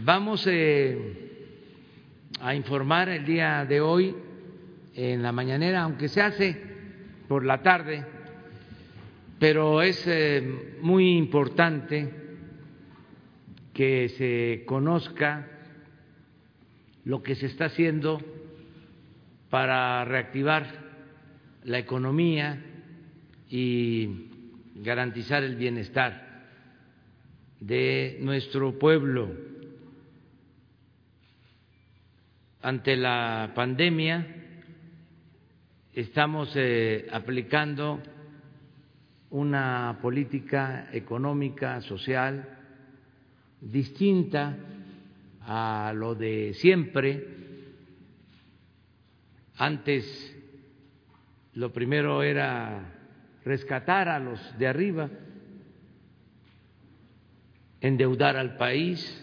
Vamos eh, a informar el día de hoy en la mañanera, aunque se hace por la tarde, pero es eh, muy importante que se conozca lo que se está haciendo para reactivar la economía y garantizar el bienestar de nuestro pueblo ante la pandemia estamos eh, aplicando una política económica, social, distinta a lo de siempre. Antes lo primero era rescatar a los de arriba, endeudar al país,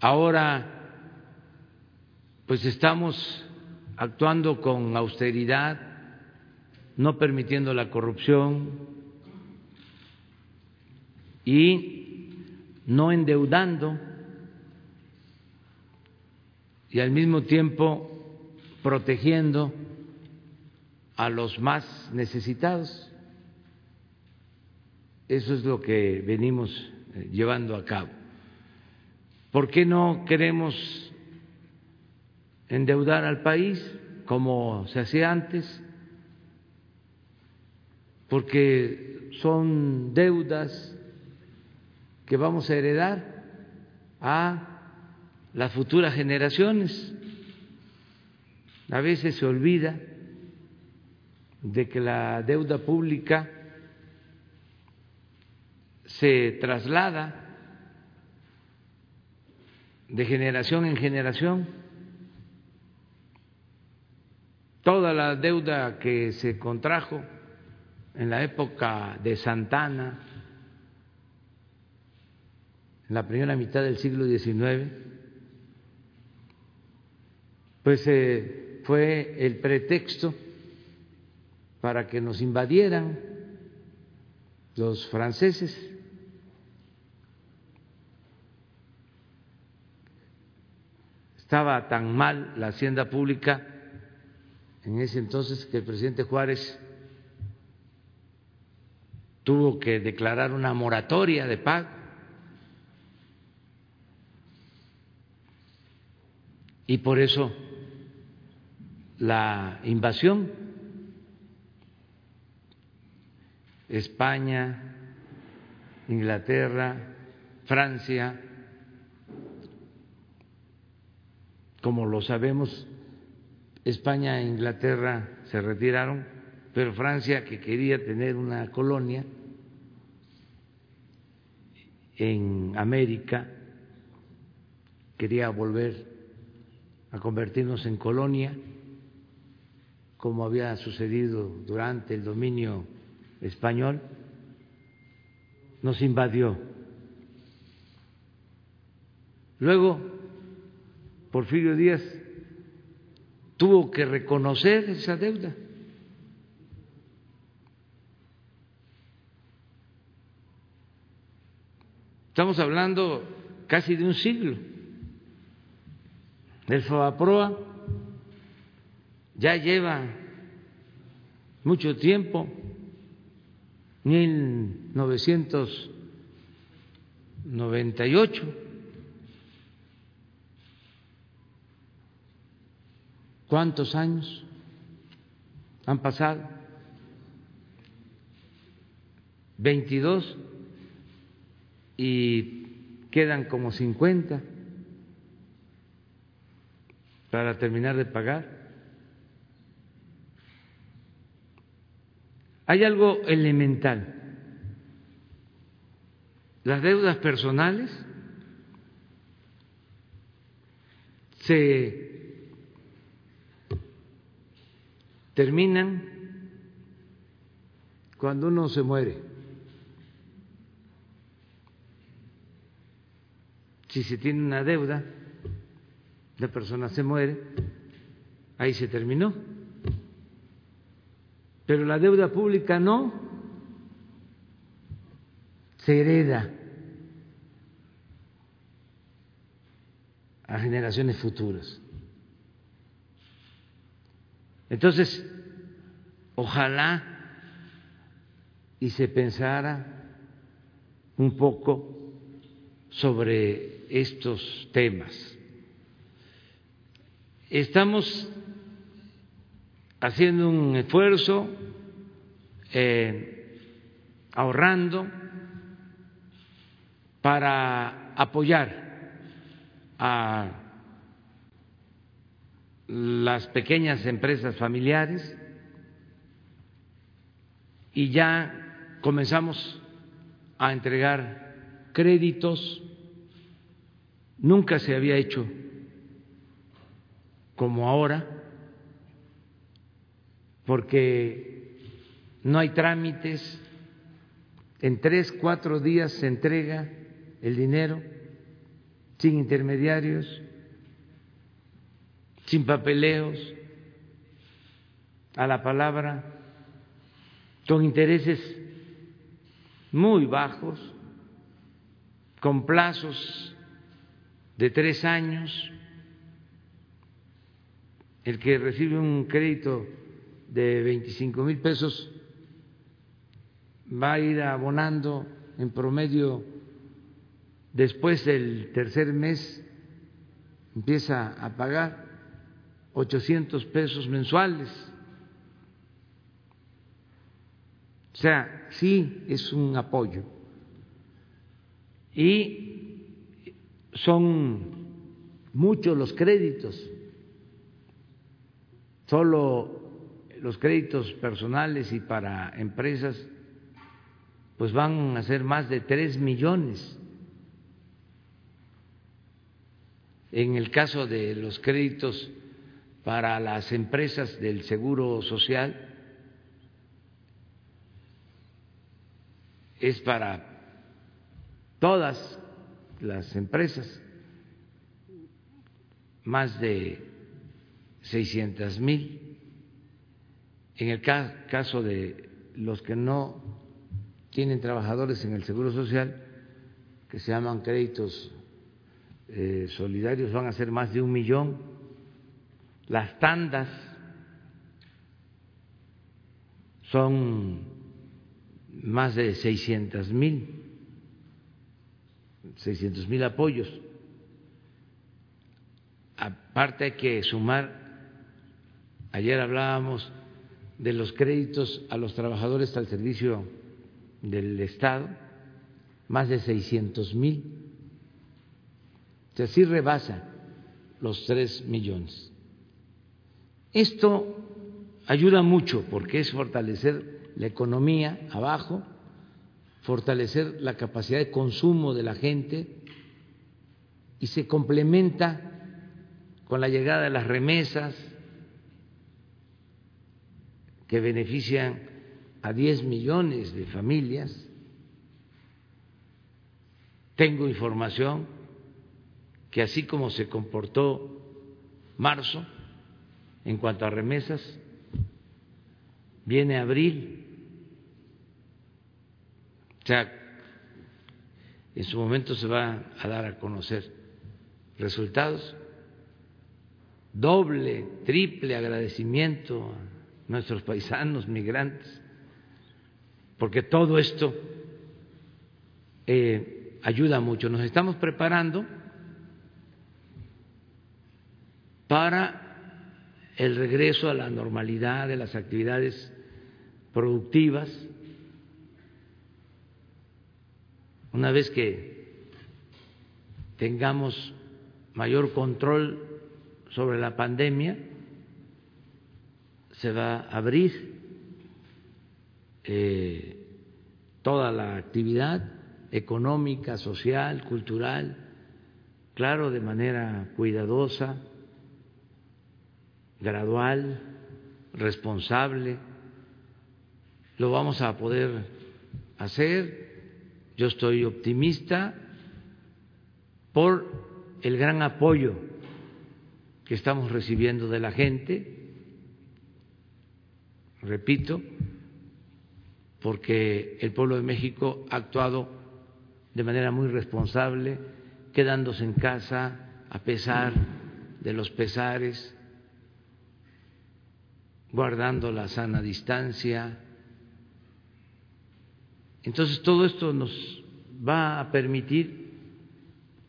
Ahora, pues estamos actuando con austeridad, no permitiendo la corrupción y no endeudando y al mismo tiempo protegiendo a los más necesitados. Eso es lo que venimos eh, llevando a cabo. ¿Por qué no queremos endeudar al país como se hacía antes? Porque son deudas que vamos a heredar a las futuras generaciones. A veces se olvida de que la deuda pública se traslada de generación en generación. Toda la deuda que se contrajo en la época de Santana, en la primera mitad del siglo XIX, pues eh, fue el pretexto para que nos invadieran los franceses Estaba tan mal la hacienda pública en ese entonces que el presidente Juárez tuvo que declarar una moratoria de pago. Y por eso la invasión, España, Inglaterra, Francia, como lo sabemos, España e Inglaterra se retiraron, pero Francia, que quería tener una colonia en América, quería volver a convertirnos en colonia, como había sucedido durante el dominio español, nos invadió. Luego Porfirio Díaz tuvo que reconocer esa deuda. Estamos hablando casi de un siglo. El FOBAPROA ya lleva mucho tiempo, 1998 ¿Cuántos años han pasado? 22 y quedan como 50 para terminar de pagar. Hay algo elemental las deudas personales se terminan cuando uno se muere. Si se tiene una deuda, la persona se muere, ahí se terminó. Pero la deuda pública no, se hereda a generaciones futuras. Entonces, ojalá y se pensara un poco sobre estos temas. Estamos haciendo un esfuerzo, eh, ahorrando para apoyar a las pequeñas empresas familiares y ya comenzamos a entregar créditos. Nunca se había hecho como ahora, porque no hay trámites, en tres, cuatro días se entrega el dinero sin intermediarios, sin papeleos, a la palabra, con intereses muy bajos, con plazos de tres años. El que recibe un crédito de 25 mil pesos va a ir abonando en promedio después del tercer mes, empieza a pagar 800 pesos mensuales. O sea, sí es un apoyo. Y son muchos los créditos, solo los créditos personales y para empresas, pues van a ser más de tres millones. En el caso de los créditos para las empresas del Seguro Social, es para todas las empresas, más de 600 mil. En el caso de los que no tienen trabajadores en el Seguro Social, que se llaman créditos eh, solidarios, van a ser más de un millón. Las tandas son más de 600 mil, 600 mil apoyos. Aparte hay que sumar, ayer hablábamos de los créditos a los trabajadores al servicio del Estado, más de 600 mil. O sea, sí rebasa los tres millones. Esto ayuda mucho porque es fortalecer la economía abajo, fortalecer la capacidad de consumo de la gente y se complementa con la llegada de las remesas que benefician a 10 millones de familias. Tengo información que así como se comportó marzo en cuanto a remesas, viene abril. O sea, en su momento se va a dar a conocer resultados. Doble, triple agradecimiento nuestros paisanos migrantes, porque todo esto eh, ayuda mucho. Nos estamos preparando para el regreso a la normalidad de las actividades productivas, una vez que tengamos mayor control sobre la pandemia, se va a abrir eh, toda la actividad económica, social, cultural, claro, de manera cuidadosa, gradual, responsable. Lo vamos a poder hacer. Yo estoy optimista por el gran apoyo que estamos recibiendo de la gente, repito, porque el pueblo de México ha actuado de manera muy responsable, quedándose en casa a pesar de los pesares, guardando la sana distancia. Entonces todo esto nos va a permitir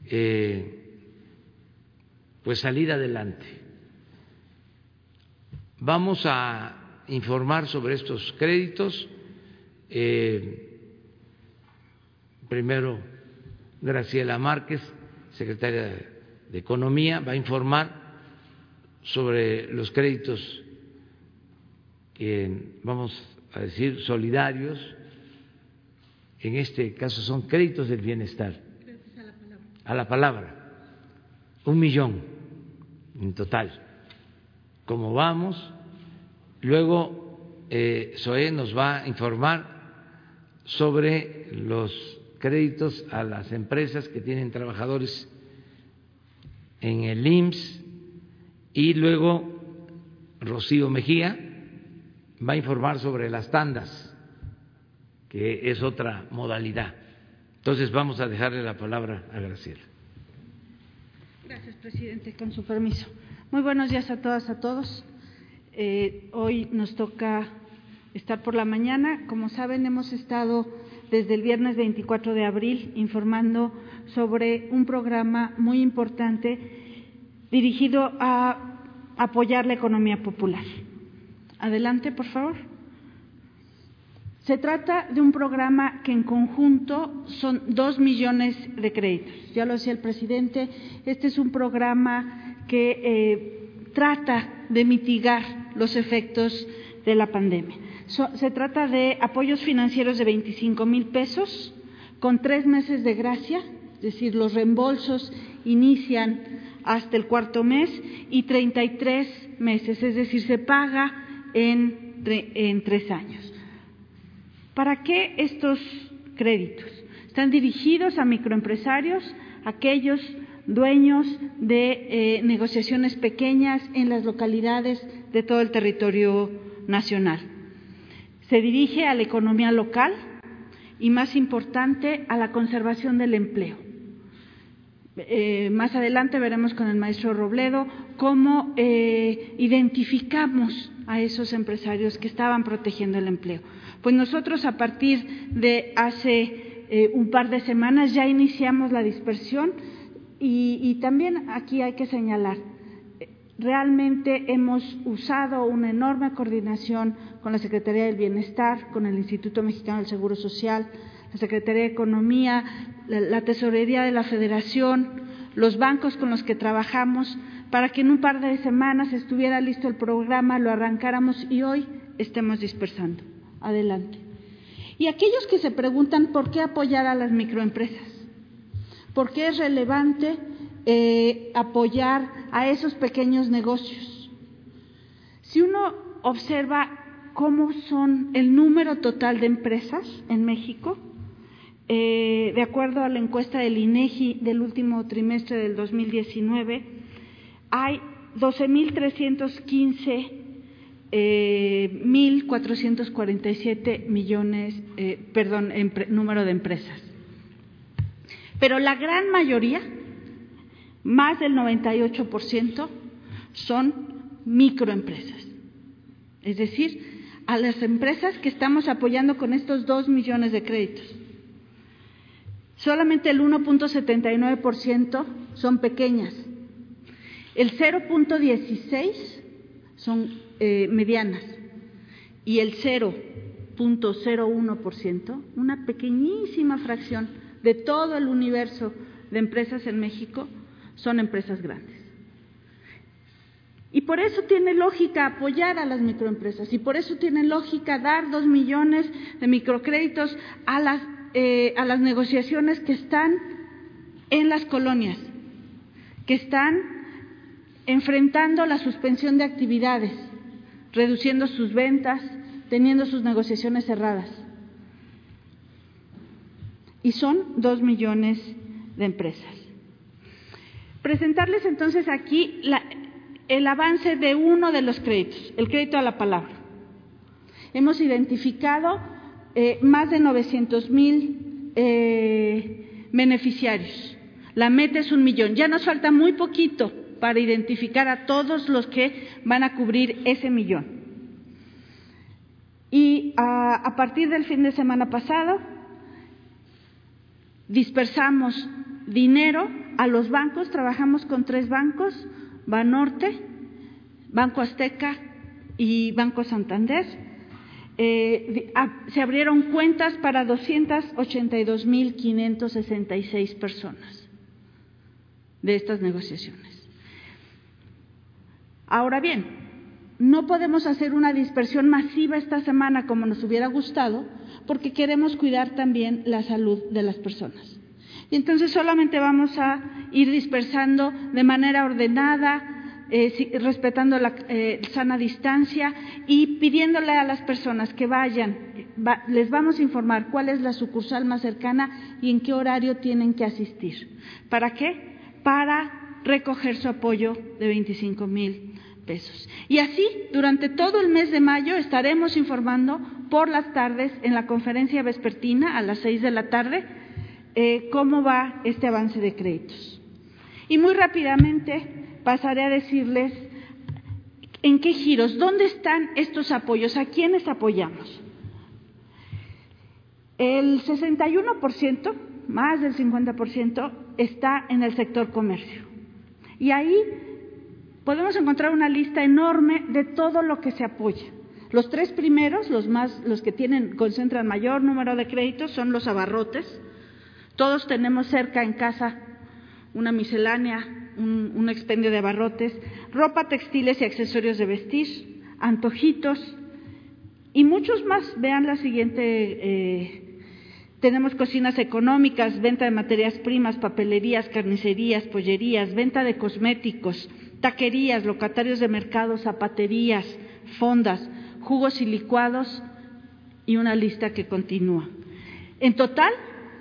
eh, pues salir adelante. Vamos a informar sobre estos créditos. Eh, primero, Graciela Márquez, secretaria de Economía, va a informar sobre los créditos vamos a decir solidarios. En este caso son créditos del bienestar. A la palabra. A la palabra. Un millón en total. ¿Cómo vamos? Luego, eh, SOE nos va a informar sobre los créditos a las empresas que tienen trabajadores en el IMSS y luego Rocío Mejía va a informar sobre las tandas, que es otra modalidad. Entonces vamos a dejarle la palabra a Graciela. Gracias, presidente. Con su permiso. Muy buenos días a todas, a todos. Eh, hoy nos toca estar por la mañana. Como saben, hemos estado desde el viernes 24 de abril informando sobre un programa muy importante dirigido a apoyar la economía popular. Adelante, por favor. Se trata de un programa que en conjunto son dos millones de créditos. Ya lo decía el presidente, este es un programa que eh, trata de mitigar los efectos de la pandemia. se trata de apoyos financieros de 25 mil pesos con tres meses de gracia, es decir, los reembolsos inician hasta el cuarto mes y 33 meses, es decir, se paga en, tres años. ¿Para qué estos créditos? Están dirigidos a microempresarios, aquellos dueños de eh, negociaciones pequeñas en las localidades de todo el territorio nacional. Se dirige a la economía local y, más importante, a la conservación del empleo. Eh, más adelante veremos con el maestro Robledo cómo eh, identificamos a esos empresarios que estaban protegiendo el empleo. Pues nosotros a partir de hace eh, un par de semanas ya iniciamos la dispersión y, también aquí hay que señalar, realmente hemos usado una enorme coordinación con la Secretaría del Bienestar, con el Instituto Mexicano del Seguro Social, la Secretaría de Economía, la, Tesorería de la Federación, los bancos con los que trabajamos, para que en un par de semanas estuviera listo el programa, lo arrancáramos y hoy estemos dispersando. Adelante. Y aquellos que se preguntan por qué apoyar a las microempresas, por qué es relevante eh, apoyar a esos pequeños negocios. Si uno observa cómo son el número total de empresas en México, eh, de acuerdo a la encuesta del INEGI del último trimestre del 2019, hay 12.315 eh, 1.447 millones, eh, perdón, número de empresas. Pero la gran mayoría, más del 98%, son microempresas. Es decir, a las empresas que estamos apoyando con estos dos millones de créditos. Solamente el 1.79% son pequeñas. El 0.16 son eh, medianas y el 0.01%, una pequeñísima fracción de todo el universo de empresas en México, son empresas grandes. Y por eso tiene lógica apoyar a las microempresas y por eso tiene lógica dar dos millones de microcréditos a las eh, a las negociaciones que están en las colonias, que están enfrentando la suspensión de actividades, reduciendo sus ventas, teniendo sus negociaciones cerradas. Y son dos millones de empresas. Presentarles entonces aquí el avance de uno de los créditos, el crédito a la palabra. Hemos identificado eh, más de 900 mil eh, beneficiarios. La meta es un millón. Ya nos falta muy poquito para identificar a todos los que van a cubrir ese millón. Y a, a partir del fin de semana pasado dispersamos dinero a los bancos, trabajamos con tres bancos, Banorte, Banco Azteca y Banco Santander. Eh, se abrieron cuentas para 282.566 personas de estas negociaciones. Ahora bien, no podemos hacer una dispersión masiva esta semana como nos hubiera gustado, porque queremos cuidar también la salud de las personas. Y entonces solamente vamos a ir dispersando de manera ordenada, eh, respetando la eh, sana distancia y pidiéndole a las personas que vayan, les vamos a informar cuál es la sucursal más cercana y en qué horario tienen que asistir. ¿Para qué? Para recoger su apoyo de 25 mil y así, durante todo el mes de mayo estaremos informando por las tardes en la conferencia vespertina a las seis de la tarde eh, cómo va este avance de créditos. Y muy rápidamente pasaré a decirles en qué giros, dónde están estos apoyos, a quiénes apoyamos. El 61%, más del 50%, está en el sector comercio. Y ahí podemos encontrar una lista enorme de todo lo que se apoya. Los tres primeros, los más, los que tienen, concentran mayor número de créditos, son los abarrotes. Todos tenemos cerca en casa una miscelánea, un, expendio de abarrotes, ropa, textiles y accesorios de vestir, antojitos y muchos más. Vean la siguiente. Eh, tenemos cocinas económicas, venta de materias primas, papelerías, carnicerías, pollerías, venta de cosméticos, taquerías, locatarios de mercados, zapaterías, fondas, jugos y licuados y una lista que continúa. En total,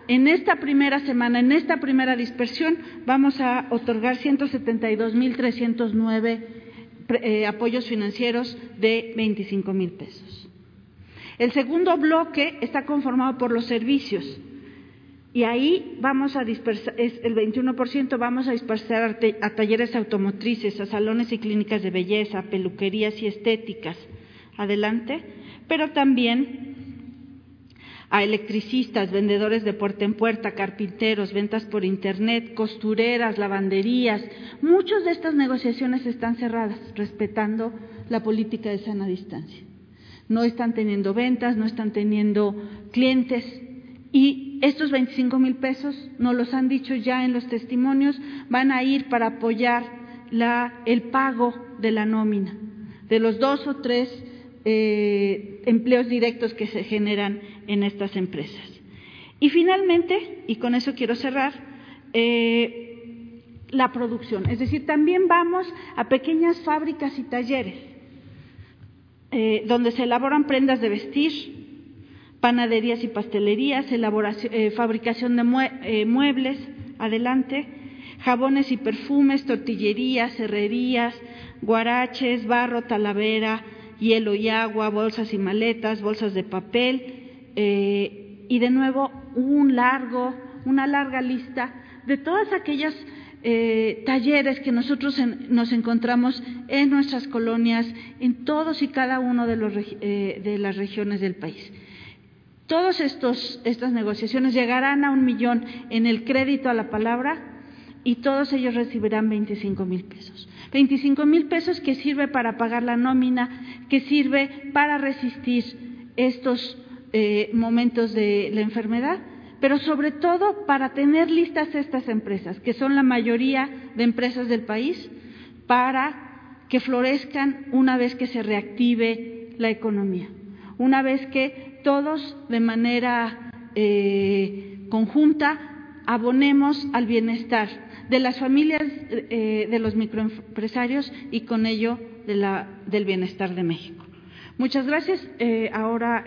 en esta primera semana, en esta primera dispersión, vamos a otorgar 172.309 eh, apoyos financieros de 25 mil pesos. El segundo bloque está conformado por los servicios. Y ahí vamos a dispersar, es el 21% vamos a dispersar a talleres automotrices, a salones y clínicas de belleza, peluquerías y estéticas. Adelante. Pero también a electricistas, vendedores de puerta en puerta, carpinteros, ventas por internet, costureras, lavanderías. Muchas de estas negociaciones están cerradas, respetando la política de sana distancia. No están teniendo ventas, no están teniendo clientes y estos 25 mil pesos, nos los han dicho ya en los testimonios, van a ir para apoyar el pago de la nómina, de los dos o tres eh, empleos directos que se generan en estas empresas. Y finalmente, y con eso quiero cerrar, eh, la producción. Es decir, también vamos a pequeñas fábricas y talleres eh, donde se elaboran prendas de vestir, panaderías y pastelerías, eh, fabricación de muebles, adelante, jabones y perfumes, tortillerías, herrerías, guaraches, barro, talavera, hielo y agua, bolsas y maletas, bolsas de papel, eh, y de nuevo un largo, una larga lista de todas aquellas talleres que nosotros nos encontramos en nuestras colonias, en todos y cada uno de, los, de las regiones del país. Todas estas negociaciones llegarán a un millón en el crédito a la palabra y todos ellos recibirán 25 mil pesos. 25 mil pesos que sirve para pagar la nómina, que sirve para resistir estos eh, momentos de la enfermedad, pero sobre todo para tener listas estas empresas, que son la mayoría de empresas del país, para que florezcan una vez que se reactive la economía, una vez que todos de manera eh, conjunta abonemos al bienestar de las familias eh, de los microempresarios y con ello de la, del bienestar de México. Muchas gracias. Eh, ahora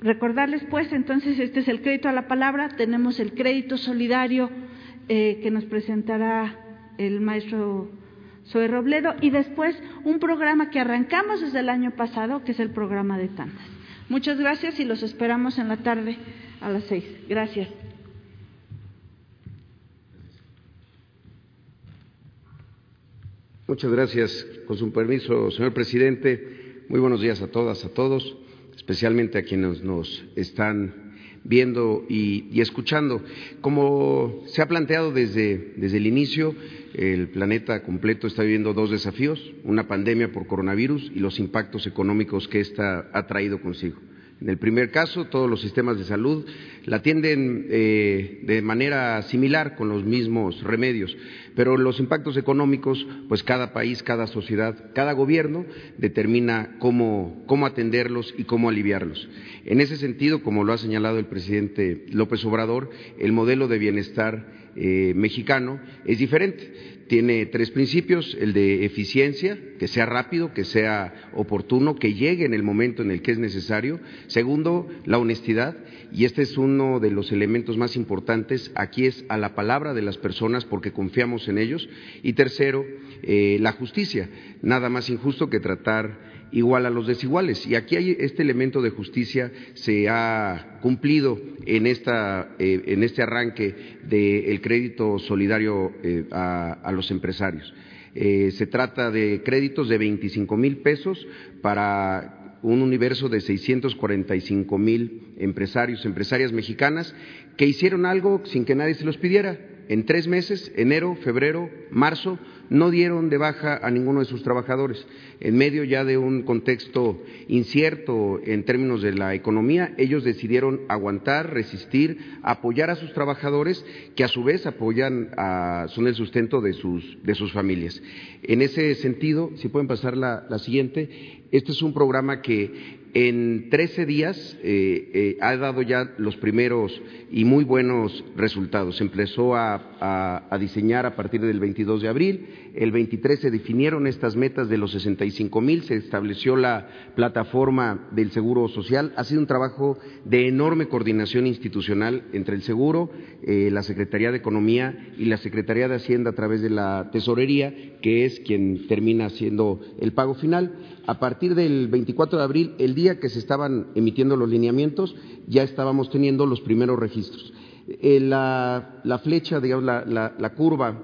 recordarles pues entonces este es el crédito a la palabra, tenemos el crédito solidario que nos presentará el maestro Zoe Robledo y después un programa que arrancamos desde el año pasado, que es el programa de tantas. Muchas gracias y los esperamos en la tarde a las seis. Gracias. Muchas gracias. Con su permiso, señor presidente, muy buenos días a todas, a todos, especialmente a quienes nos están viendo y, escuchando. Como se ha planteado desde, desde el inicio, el planeta completo está viviendo dos desafíos, una pandemia por coronavirus y los impactos económicos que ésta ha traído consigo. En el primer caso, todos los sistemas de salud la atienden eh, de manera similar con los mismos remedios, pero los impactos económicos, pues cada país, cada sociedad, cada gobierno determina cómo, cómo atenderlos y cómo aliviarlos. En ese sentido, como lo ha señalado el presidente López Obrador, el modelo de bienestar eh, mexicano es diferente. Tiene tres principios, el de eficiencia, que sea rápido, que sea oportuno, que llegue en el momento en el que es necesario. Segundo, la honestidad, y este es uno de los elementos más importantes, aquí es a la palabra de las personas porque confiamos en ellos. Y tercero, eh, la justicia, nada más injusto que tratar igual a los desiguales. Y aquí hay este elemento de justicia se ha cumplido en, esta, eh, en este arranque del crédito solidario eh, a, los empresarios. Eh, se trata de créditos de 25 mil pesos para un universo de 645 mil empresarios, empresarias mexicanas, que hicieron algo sin que nadie se los pidiera. En tres meses, enero, febrero, marzo, no dieron de baja a ninguno de sus trabajadores. En medio ya de un contexto incierto en términos de la economía, ellos decidieron aguantar, resistir, apoyar a sus trabajadores, que a su vez apoyan, a, son el sustento de sus, de sus familias. En ese sentido, si pueden pasar la, la siguiente, este es un programa que en 13 días eh, eh, ha dado ya los primeros y muy buenos resultados. Se empezó a, diseñar a partir del 22 de abril. El 23 se definieron estas metas de los 65 mil. Se estableció la plataforma del Seguro Social. Ha sido un trabajo de enorme coordinación institucional entre el Seguro, eh, la Secretaría de Economía y la Secretaría de Hacienda a través de la Tesorería, que es quien termina haciendo el pago final. A partir del 24 de abril, el día que se estaban emitiendo los lineamientos, ya estábamos teniendo los primeros registros. Eh, la, flecha, digamos, la, curva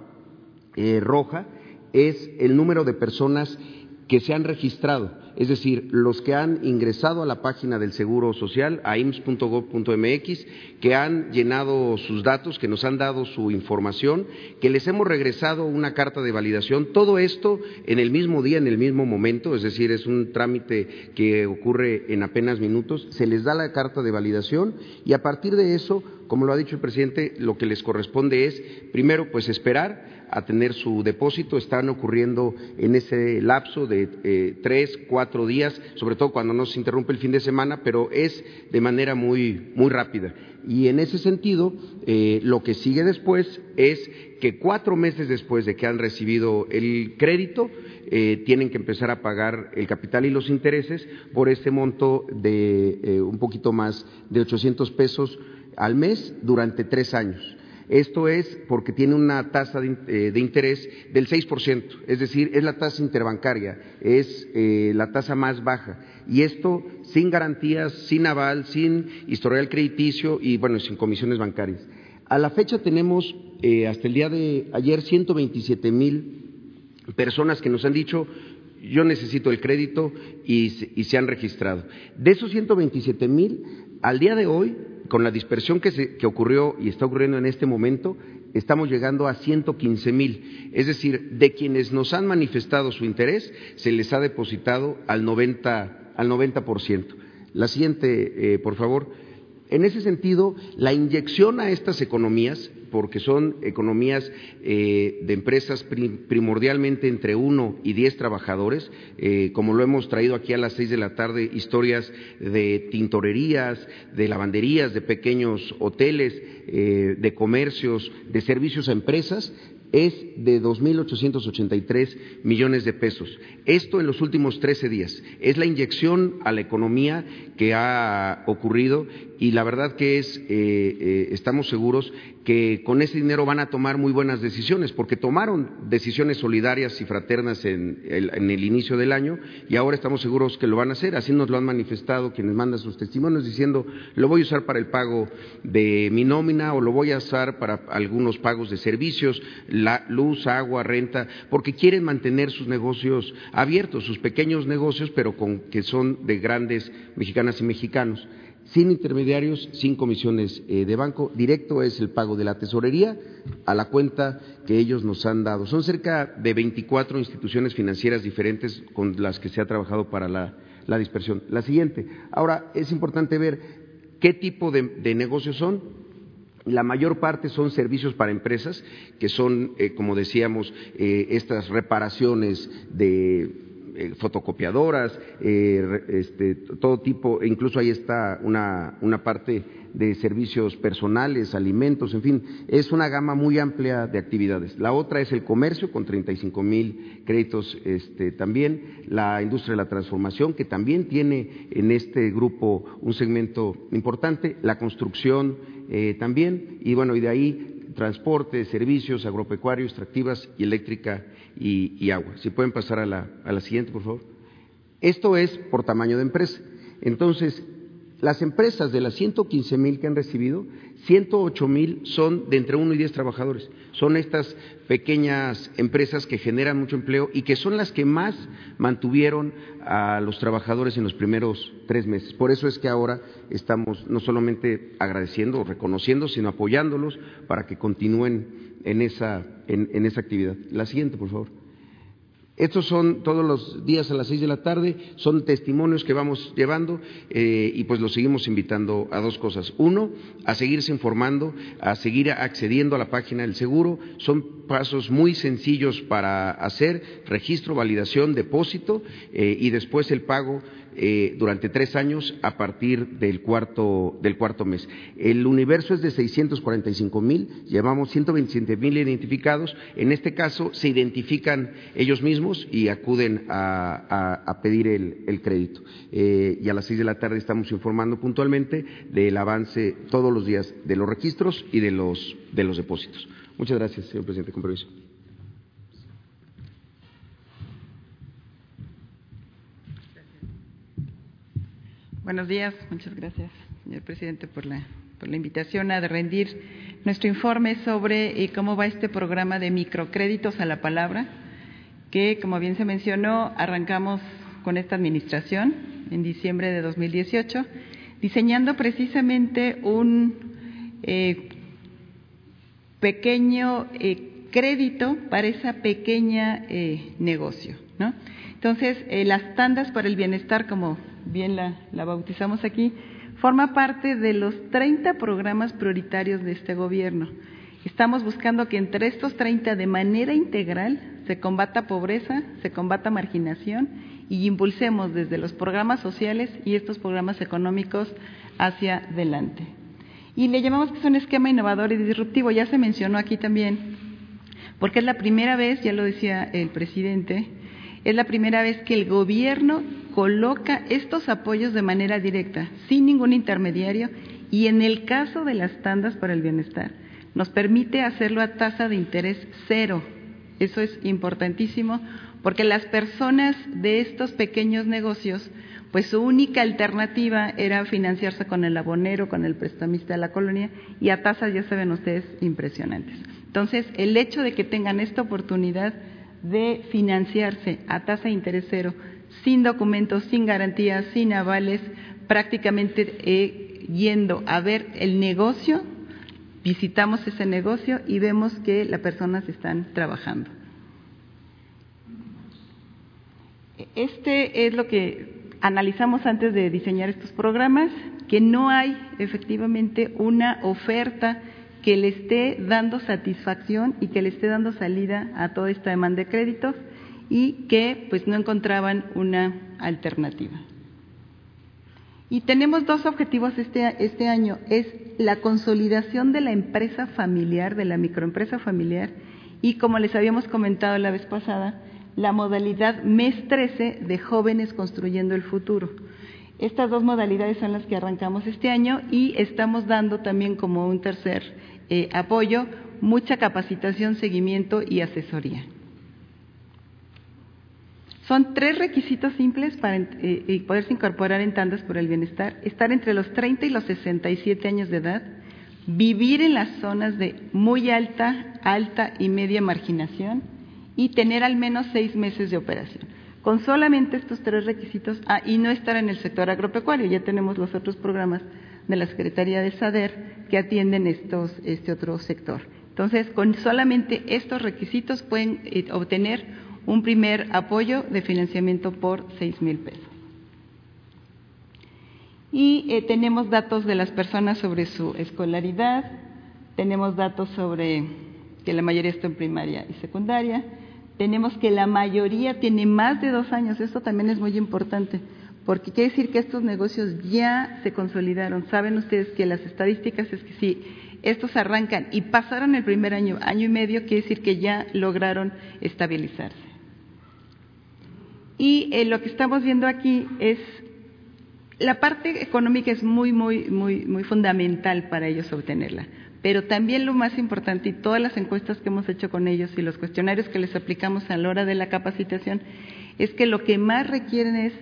eh, roja es el número de personas que se han registrado es decir, los que han ingresado a la página del Seguro Social, a ims.gov.mx, que han llenado sus datos, que nos han dado su información, que les hemos regresado una carta de validación, todo esto en el mismo día, en el mismo momento, es decir, es un trámite que ocurre en apenas minutos, se les da la carta de validación y a partir de eso, como lo ha dicho el presidente, lo que les corresponde es, primero, pues esperar a tener su depósito. Están ocurriendo en ese lapso de eh, tres, cuatro días, sobre todo cuando no se interrumpe el fin de semana, pero es de manera muy, muy rápida. Y en ese sentido, eh, lo que sigue después es que cuatro meses después de que han recibido el crédito, eh, tienen que empezar a pagar el capital y los intereses por este monto de un poquito más de 800 pesos al mes durante tres años. Esto es porque tiene una tasa de, eh, interés del 6%, es decir, es la tasa interbancaria, es eh, la tasa más baja. Y esto sin garantías, sin aval, sin historial crediticio y, bueno, sin comisiones bancarias. A la fecha tenemos, eh, hasta el día de ayer, 127 mil personas que nos han dicho yo necesito el crédito y, se han registrado. De esos 127 mil, al día de hoy con la dispersión que, se, que ocurrió y está ocurriendo en este momento, estamos llegando a 115 mil. Es decir, de quienes nos han manifestado su interés, se les ha depositado al 90%. Al 90%. La siguiente, eh, por favor. En ese sentido, la inyección a estas economías, porque son economías eh, de empresas primordialmente entre uno y diez trabajadores, eh, como lo hemos traído aquí a las seis de la tarde, historias de tintorerías, de lavanderías, de pequeños hoteles, eh, de comercios, de servicios a empresas, es de 2.883 millones de pesos. Esto en los últimos 13 días. Es la inyección a la economía que ha ocurrido y la verdad que es, eh, eh, estamos seguros que con ese dinero van a tomar muy buenas decisiones, porque tomaron decisiones solidarias y fraternas en el, en el, inicio del año y ahora estamos seguros que lo van a hacer. Así nos lo han manifestado quienes mandan sus testimonios diciendo, lo voy a usar para el pago de mi nómina o lo voy a usar para algunos pagos de servicios, la luz, agua, renta, porque quieren mantener sus negocios abiertos, sus pequeños negocios, pero con que son de grandes mexicanas y mexicanos sin intermediarios, sin comisiones eh, de banco, directo es el pago de la tesorería a la cuenta que ellos nos han dado. Son cerca de 24 instituciones financieras diferentes con las que se ha trabajado para la, dispersión. La siguiente. Ahora, es importante ver qué tipo de, negocios son. La mayor parte son servicios para empresas, que son, eh, como decíamos, eh, estas reparaciones de eh, fotocopiadoras, eh, este, todo tipo, e incluso ahí está una, una, parte de servicios personales, alimentos, en fin, es una gama muy amplia de actividades. La otra es el comercio, con 35 mil créditos este, también, la industria de la transformación, que también tiene en este grupo un segmento importante, la construcción eh, también, y bueno, y de ahí transporte, servicios, agropecuario, extractivas y eléctrica y, agua. Si pueden pasar a la, a la siguiente, por favor. Esto es por tamaño de empresa. Entonces, las empresas de las 115 mil que han recibido, 108 mil son de entre uno y diez trabajadores. Son estas pequeñas empresas que generan mucho empleo y que son las que más mantuvieron a los trabajadores en los primeros tres meses. Por eso es que ahora estamos no solamente agradeciendo o reconociendo, sino apoyándolos para que continúen en esa, en esa actividad. La siguiente, por favor. Estos son todos los días a las seis de la tarde, son testimonios que vamos llevando eh, y pues los seguimos invitando a dos cosas. Uno, a seguirse informando, a seguir accediendo a la página del seguro. Son pasos muy sencillos para hacer, registro, validación, depósito eh, y después el pago eh, durante tres años a partir del cuarto, del cuarto mes. El universo es de 645 mil, llevamos 127 mil identificados. En este caso se identifican ellos mismos y acuden a, pedir el, crédito. Eh, y a las seis de la tarde estamos informando puntualmente del avance todos los días de los registros y de los, de los depósitos. Muchas gracias, señor presidente. Con permiso. Buenos días. Muchas gracias, señor presidente, por la, por la invitación a rendir nuestro informe sobre eh, cómo va este programa de microcréditos a la palabra, que, como bien se mencionó, arrancamos con esta administración en diciembre de 2018, diseñando precisamente un eh, pequeño eh, crédito para esa pequeña negocio. ¿no? Entonces, las tandas para el bienestar, como bien la, bautizamos aquí, forma parte de los 30 programas prioritarios de este gobierno. Estamos buscando que entre estos 30 de manera integral se combata pobreza, se combata marginación y impulsemos desde los programas sociales y estos programas económicos hacia adelante. Y le llamamos que es un esquema innovador y disruptivo, ya se mencionó aquí también, porque es la primera vez, ya lo decía el presidente, es la primera vez que el gobierno coloca estos apoyos de manera directa, sin ningún intermediario, y en el caso de las tandas para el bienestar, nos permite hacerlo a tasa de interés cero. Eso es importantísimo porque las personas de estos pequeños negocios, pues su única alternativa era financiarse con el abonero, con el prestamista de la colonia, y a tasas, ya saben ustedes, impresionantes. Entonces, el hecho de que tengan esta oportunidad de financiarse a tasa de interés cero, sin documentos, sin garantías, sin avales, prácticamente eh, yendo a ver el negocio, visitamos ese negocio y vemos que las personas están trabajando. Este es lo que analizamos antes de diseñar estos programas que no hay efectivamente una oferta que le esté dando satisfacción y que le esté dando salida a toda esta demanda de créditos y que pues no encontraban una alternativa. Y tenemos dos objetivos este, este año, es la consolidación de la empresa familiar, de la microempresa familiar, y como les habíamos comentado la vez pasada, la modalidad mes 13 de jóvenes construyendo el futuro. Estas dos modalidades son las que arrancamos este año y estamos dando también como un tercer eh, apoyo mucha capacitación, seguimiento y asesoría. Son tres requisitos simples para eh, poderse incorporar en tandas por el bienestar. Estar entre los 30 y los 67 años de edad, vivir en las zonas de muy alta, alta y media marginación y tener al menos seis meses de operación. Con solamente estos tres requisitos, ah, y no estar en el sector agropecuario, ya tenemos los otros programas de la Secretaría de SADER que atienden estos, este otro sector. Entonces, con solamente estos requisitos pueden eh, obtener un primer apoyo de financiamiento por seis mil pesos. Y eh, tenemos datos de las personas sobre su escolaridad, tenemos datos sobre que la mayoría está en primaria y secundaria, tenemos que la mayoría tiene más de dos años, esto también es muy importante, porque quiere decir que estos negocios ya se consolidaron. Saben ustedes que las estadísticas es que si estos arrancan y pasaron el primer año, año y medio, quiere decir que ya lograron estabilizarse. Y eh, lo que estamos viendo aquí es la parte económica es muy, muy, muy, muy fundamental para ellos obtenerla. Pero también lo más importante, y todas las encuestas que hemos hecho con ellos y los cuestionarios que les aplicamos a la hora de la capacitación, es que lo que más requieren es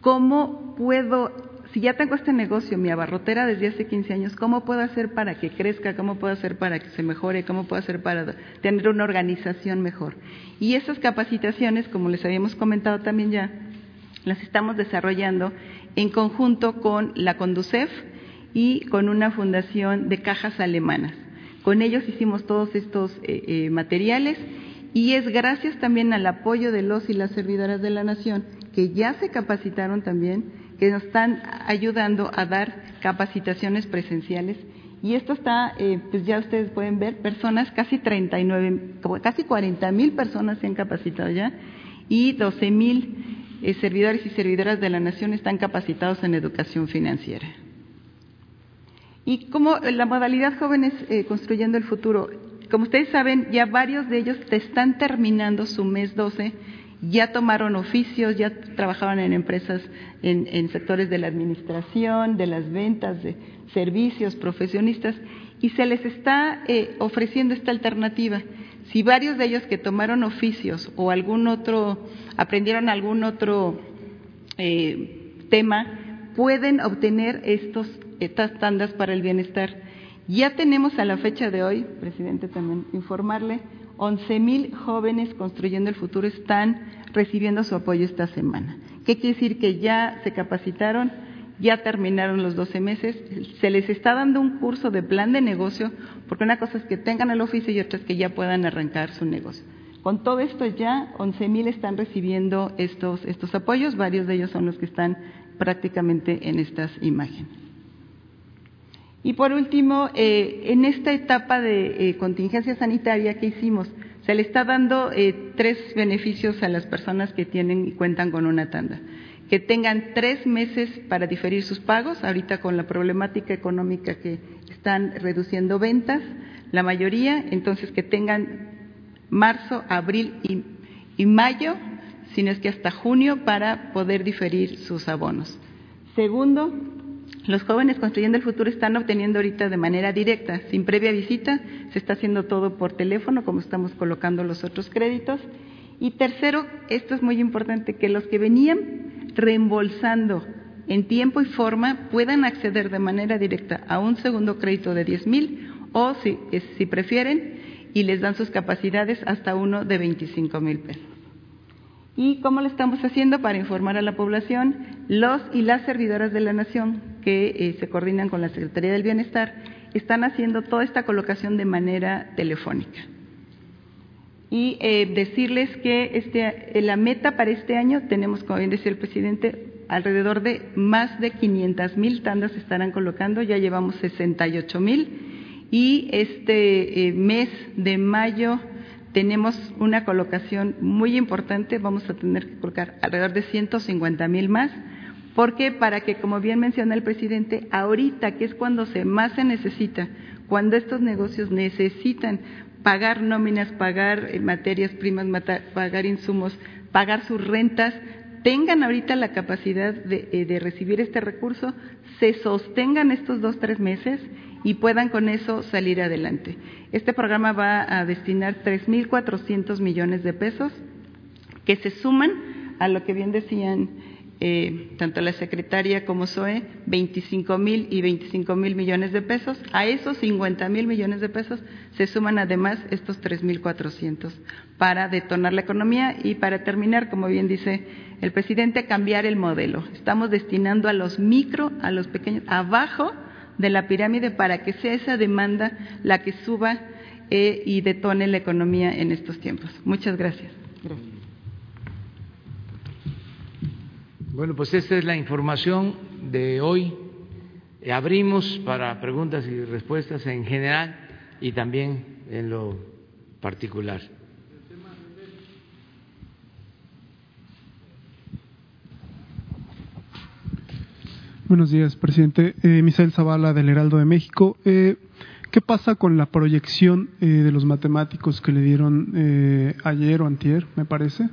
cómo puedo, si ya tengo este negocio, mi abarrotera desde hace 15 años, ¿cómo puedo hacer para que crezca? ¿Cómo puedo hacer para que se mejore? ¿Cómo puedo hacer para tener una organización mejor? Y esas capacitaciones, como les habíamos comentado también ya, las estamos desarrollando en conjunto con la Conducef y con una fundación de cajas alemanas. Con ellos hicimos todos estos eh, eh, materiales y es gracias también al apoyo de los y las servidoras de la Nación que ya se capacitaron también, que nos están ayudando a dar capacitaciones presenciales y esto está, eh, pues ya ustedes pueden ver, personas, casi 39, casi 40 mil personas se han capacitado ya y 12 mil eh, servidores y servidoras de la nación están capacitados en educación financiera. Y como la modalidad jóvenes eh, construyendo el futuro, como ustedes saben, ya varios de ellos están terminando su mes 12 ya tomaron oficios, ya trabajaban en empresas, en, sectores de la administración, de las ventas, de servicios, profesionistas, y se les está eh, ofreciendo esta alternativa. Si varios de ellos que tomaron oficios o algún otro, aprendieron algún otro eh, tema, pueden obtener estos, estas tandas para el bienestar. Ya tenemos a la fecha de hoy, presidente, también informarle, 11 mil jóvenes construyendo el futuro están recibiendo su apoyo esta semana. ¿Qué quiere decir? Que ya se capacitaron, ya terminaron los 12 meses, se les está dando un curso de plan de negocio, porque una cosa es que tengan el oficio y otra es que ya puedan arrancar su negocio. Con todo esto ya 11 mil están recibiendo estos, estos apoyos, varios de ellos son los que están prácticamente en estas imágenes. Y por último, eh, en esta etapa de eh, contingencia sanitaria que hicimos, se le está dando eh, tres beneficios a las personas que tienen y cuentan con una tanda. Que tengan tres meses para diferir sus pagos, ahorita con la problemática económica que están reduciendo ventas, la mayoría, entonces que tengan marzo, abril y, y mayo, si no es que hasta junio, para poder diferir sus abonos. Segundo, los jóvenes construyendo el futuro están obteniendo ahorita de manera directa, sin previa visita, se está haciendo todo por teléfono, como estamos colocando los otros créditos. Y tercero, esto es muy importante, que los que venían reembolsando en tiempo y forma puedan acceder de manera directa a un segundo crédito de 10 mil o, si, prefieren, y les dan sus capacidades hasta uno de 25 mil pesos. ¿Y cómo lo estamos haciendo para informar a la población? Los y las servidoras de la Nación que eh, se coordinan con la Secretaría del Bienestar están haciendo toda esta colocación de manera telefónica. Y eh, decirles que este, la meta para este año tenemos, como bien decía el presidente, alrededor de más de 500 mil tandas estarán colocando, ya llevamos 68 mil y este eh, mes de mayo tenemos una colocación muy importante, vamos a tener que colocar alrededor de 150 mil más, porque para que, como bien menciona el presidente, ahorita que es cuando se más se necesita, cuando estos negocios necesitan pagar nóminas, pagar eh, materias primas, pagar insumos, pagar sus rentas, tengan ahorita la capacidad eh, de, recibir este recurso, se sostengan estos dos, tres meses y puedan con eso salir adelante. Este programa va a destinar 3.400 millones de pesos que se suman a lo que bien decían eh, tanto la secretaria como SOE, 25 mil y 25 mil millones de pesos. A esos 50 mil millones de pesos se suman además estos 3.400 para detonar la economía y para terminar, como bien dice el presidente, cambiar el modelo. Estamos destinando a los micro, a los pequeños, abajo de la pirámide para que sea esa demanda la que suba eh, y detone la economía en estos tiempos. Muchas gracias. Bueno, pues esta es la información de hoy. Abrimos para preguntas y respuestas en general y también en lo particular. Buenos días, presidente. Eh, Misael Zavala, del Heraldo de México. Eh, ¿Qué pasa con la proyección eh, de los matemáticos que le dieron eh, ayer o antier, me parece?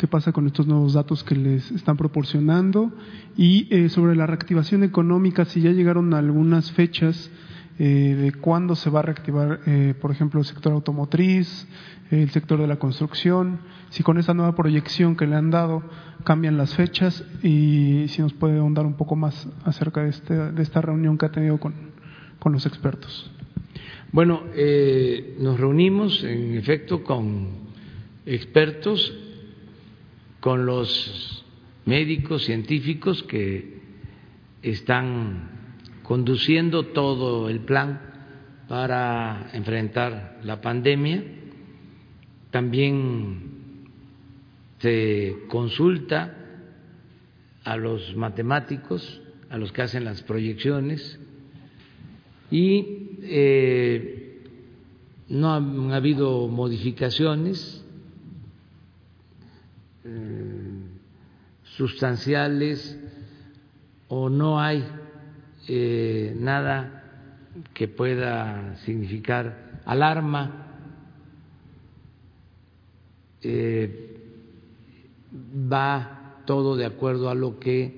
Qué pasa con estos nuevos datos que les están proporcionando y eh, sobre la reactivación económica, si ya llegaron algunas fechas eh, de cuándo se va a reactivar, eh, por ejemplo, el sector automotriz, el sector de la construcción, si con esa nueva proyección que le han dado cambian las fechas y si nos puede ahondar un poco más acerca de, este, de esta reunión que ha tenido con, con los expertos. Bueno, nos reunimos en efecto con expertos con los médicos científicos que están conduciendo todo el plan para enfrentar la pandemia. También se consulta a los matemáticos, a los que hacen las proyecciones, y eh, no han habido modificaciones eh, sustanciales o no hay eh, nada que pueda significar alarma, eh, va todo de acuerdo a lo que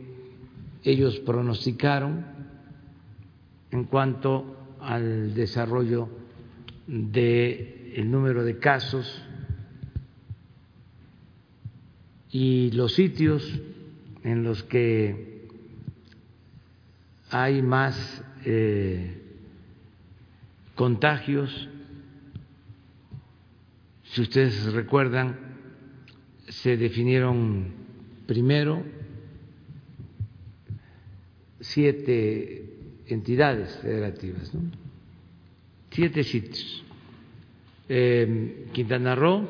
ellos pronosticaron en cuanto al desarrollo del número de casos y los sitios en los que hay más eh, contagios, si ustedes recuerdan, se definieron primero siete entidades federativas, siete sitios. Eh, Quintana Roo,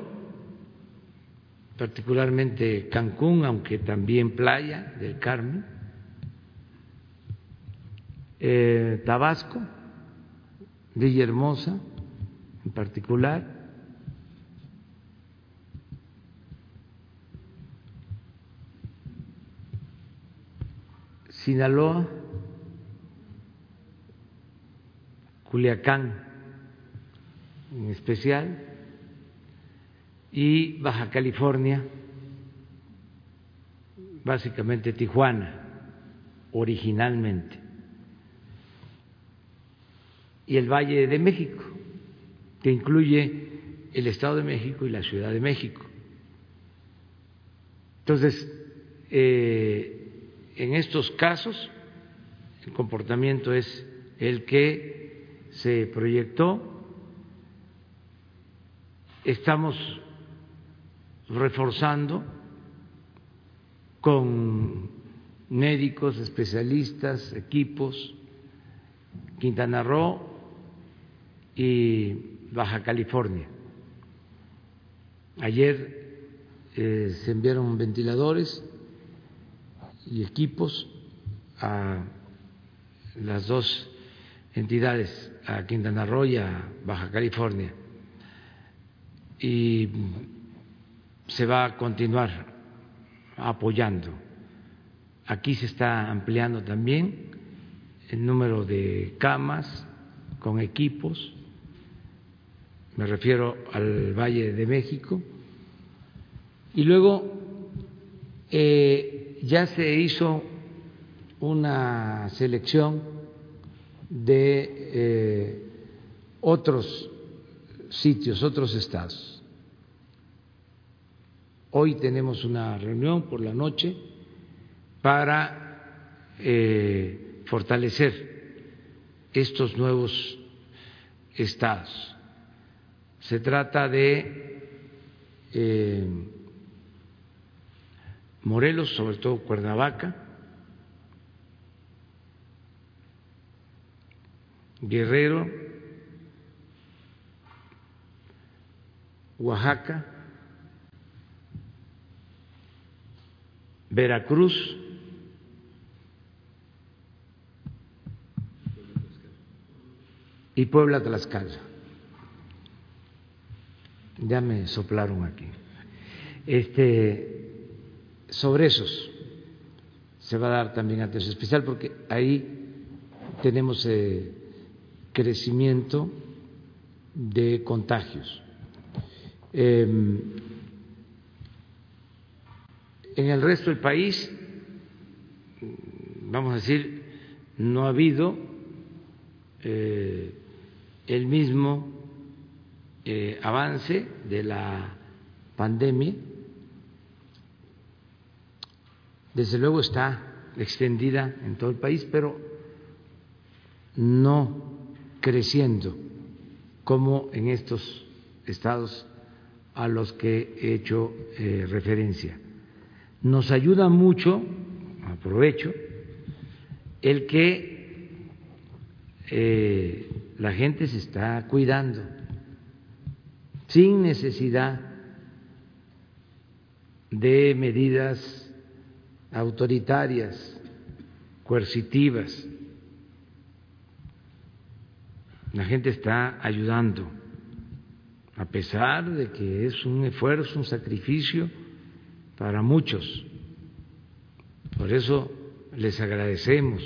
particularmente Cancún, aunque también Playa del Carmen, eh, Tabasco, Villahermosa en particular, Sinaloa, Culiacán en especial, y Baja California, básicamente Tijuana, originalmente, y el Valle de México, que incluye el Estado de México y la Ciudad de México. Entonces, eh, en estos casos, el comportamiento es el que se proyectó. Estamos reforzando con médicos, especialistas, equipos, Quintana Roo y Baja California. Ayer eh, se enviaron ventiladores y equipos a las dos entidades, a Quintana Roo y a Baja California. Y se va a continuar apoyando. Aquí se está ampliando también el número de camas con equipos, me refiero al Valle de México, y luego eh, ya se hizo una selección de eh, otros sitios, otros estados. Hoy tenemos una reunión por la noche para eh, fortalecer estos nuevos estados. Se trata de eh, Morelos, sobre todo Cuernavaca, Guerrero, Oaxaca, Veracruz, y Puebla Tlaxcala. Ya me soplaron aquí. Este, sobre esos se va a dar también atención especial porque ahí tenemos eh, crecimiento de contagios. Em, en el resto del país, vamos a decir, no ha habido eh, el mismo eh, avance de la pandemia. Desde luego está extendida en todo el país, pero no creciendo como en estos estados a los que he hecho eh, referencia. Nos ayuda mucho, aprovecho, el que eh, la gente se está cuidando sin necesidad de medidas autoritarias, coercitivas. La gente está ayudando, a pesar de que es un esfuerzo, un sacrificio para muchos. Por eso les agradecemos,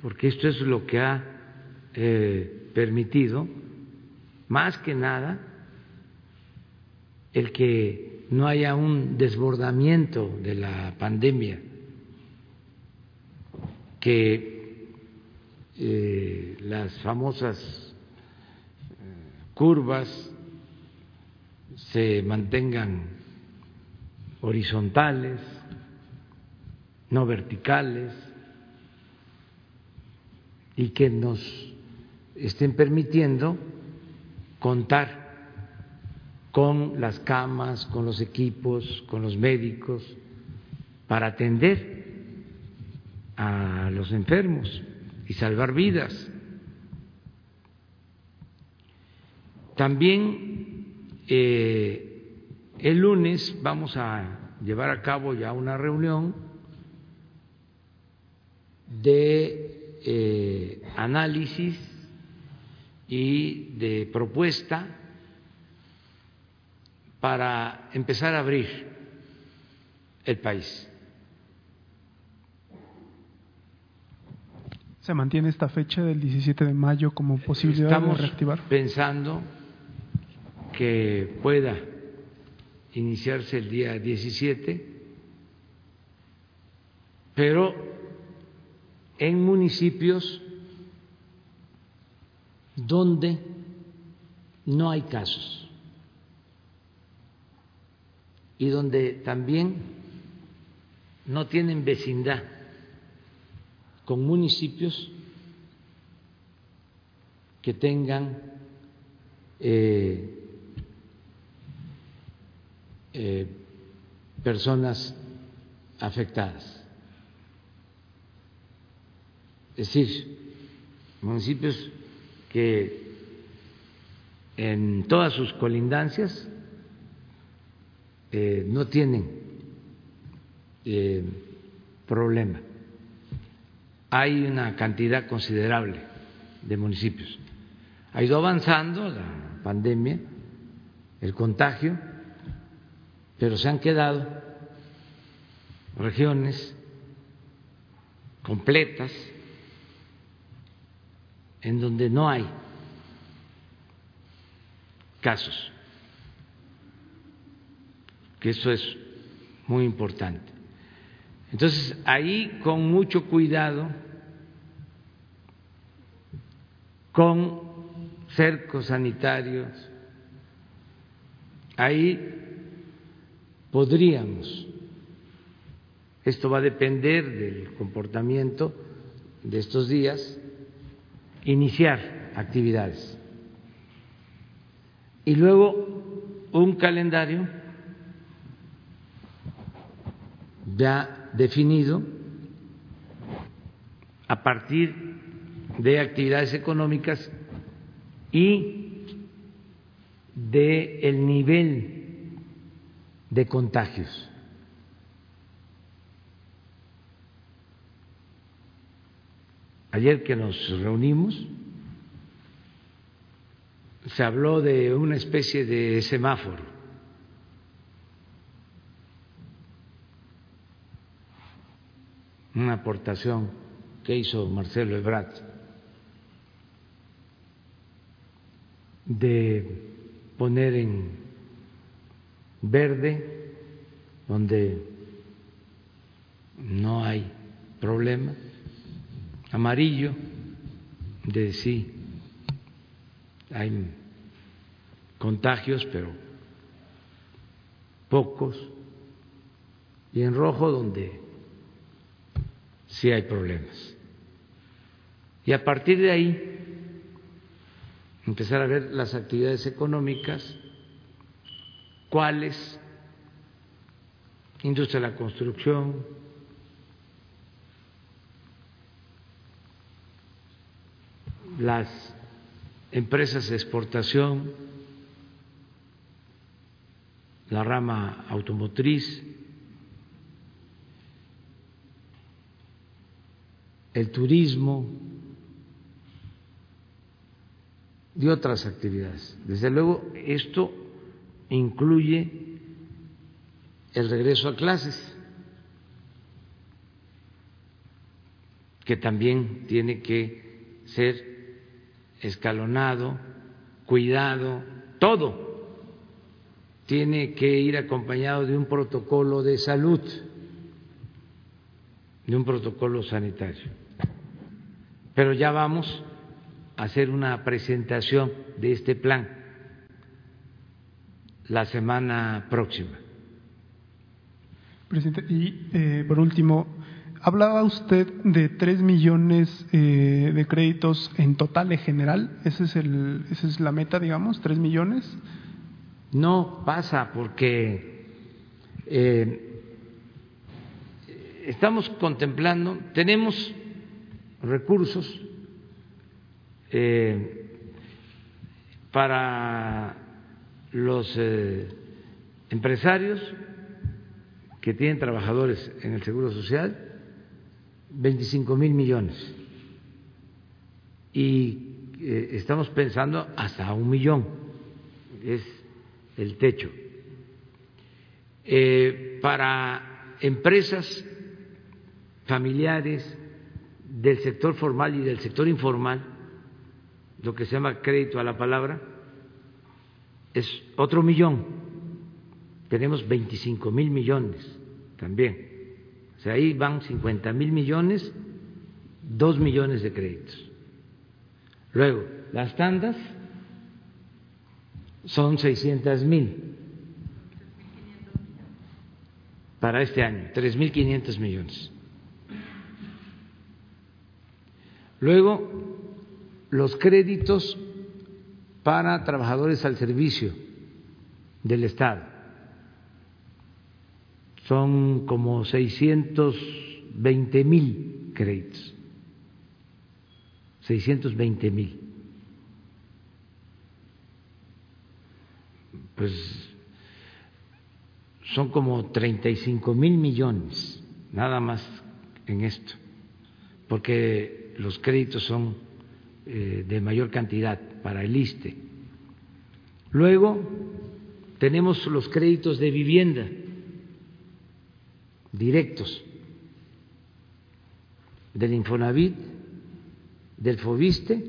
porque esto es lo que ha eh, permitido, más que nada, el que no haya un desbordamiento de la pandemia, que eh, las famosas eh, curvas se mantengan horizontales, no verticales, y que nos estén permitiendo contar con las camas, con los equipos, con los médicos, para atender a los enfermos y salvar vidas. También eh, el lunes vamos a llevar a cabo ya una reunión de eh, análisis y de propuesta para empezar a abrir el país. ¿Se mantiene esta fecha del 17 de mayo como posibilidad Estamos de reactivar? pensando que pueda iniciarse el día 17, pero en municipios donde no hay casos y donde también no tienen vecindad con municipios que tengan eh, eh, personas afectadas. Es decir, municipios que en todas sus colindancias eh, no tienen eh, problema. Hay una cantidad considerable de municipios. Ha ido avanzando la pandemia, el contagio, pero se han quedado regiones completas en donde no hay casos, que eso es muy importante. Entonces, ahí con mucho cuidado, con cercos sanitarios, ahí podríamos, esto va a depender del comportamiento de estos días, iniciar actividades. Y luego un calendario ya definido a partir de actividades económicas y de el nivel de contagios. Ayer que nos reunimos, se habló de una especie de semáforo. Una aportación que hizo Marcelo Ebrard de poner en verde donde no hay problema amarillo de sí hay contagios, pero pocos, y en rojo donde sí hay problemas. Y a partir de ahí empezar a ver las actividades económicas, cuáles, industria de la construcción, las empresas de exportación, la rama automotriz, el turismo y otras actividades. Desde luego, esto incluye el regreso a clases, que también tiene que ser escalonado, cuidado, todo tiene que ir acompañado de un protocolo de salud, de un protocolo sanitario. Pero ya vamos a hacer una presentación de este plan la semana próxima. Presidente, y eh, por último, Hablaba usted de tres millones eh, de créditos en total en general. ¿Ese es el, ¿Esa es la meta, digamos? ¿Tres millones? No pasa porque eh, estamos contemplando, tenemos recursos para los empresarios que tienen trabajadores en el Seguro Social 25 mil millones y eh, estamos pensando hasta un millón, es el techo. Eh, para empresas familiares del sector formal y del sector informal, lo que se llama crédito a la palabra, es otro millón. Tenemos 25 mil millones también o sea, ahí van 50 mil millones, dos millones de créditos. Luego, las tandas son 600 mil para este año, 3.500 millones. Luego, los créditos para trabajadores al servicio del Estado. Son como 620 mil créditos, 620 mil. Pues son como 35 mil millones, nada más en esto, porque los créditos son eh, de mayor cantidad para el ISTE. Luego tenemos los créditos de vivienda directos del Infonavit, del Fobiste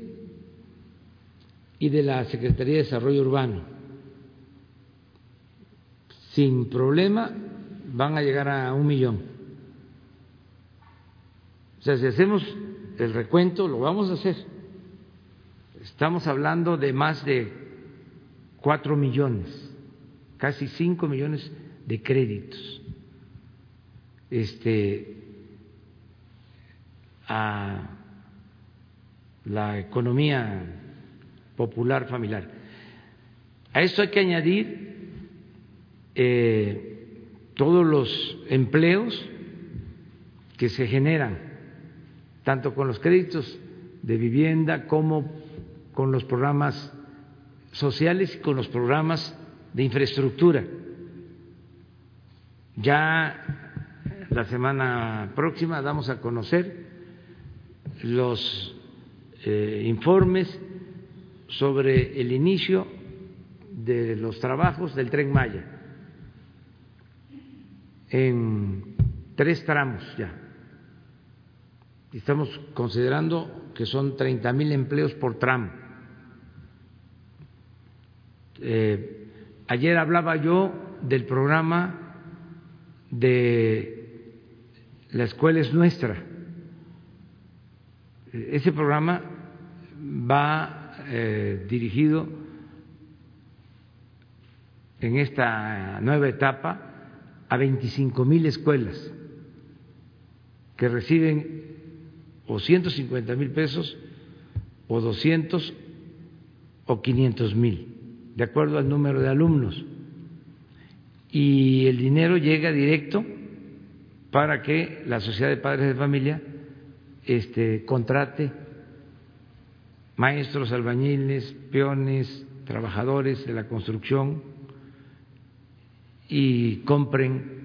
y de la Secretaría de Desarrollo Urbano. Sin problema van a llegar a un millón. O sea, si hacemos el recuento, lo vamos a hacer. Estamos hablando de más de cuatro millones, casi cinco millones de créditos este, a la economía popular familiar. A esto hay que añadir eh, todos los empleos que se generan, tanto con los créditos de vivienda como con los programas sociales y con los programas de infraestructura. Ya la semana próxima damos a conocer los eh, informes sobre el inicio de los trabajos del tren Maya en tres tramos ya. Estamos considerando que son 30 mil empleos por tramo. Eh, ayer hablaba yo del programa de la escuela es nuestra. Ese programa va eh, dirigido en esta nueva etapa a 25 mil escuelas que reciben o 150 mil pesos o 200 o 500 mil, de acuerdo al número de alumnos. Y el dinero llega directo para que la Sociedad de Padres de Familia este, contrate maestros, albañiles, peones, trabajadores de la construcción y compren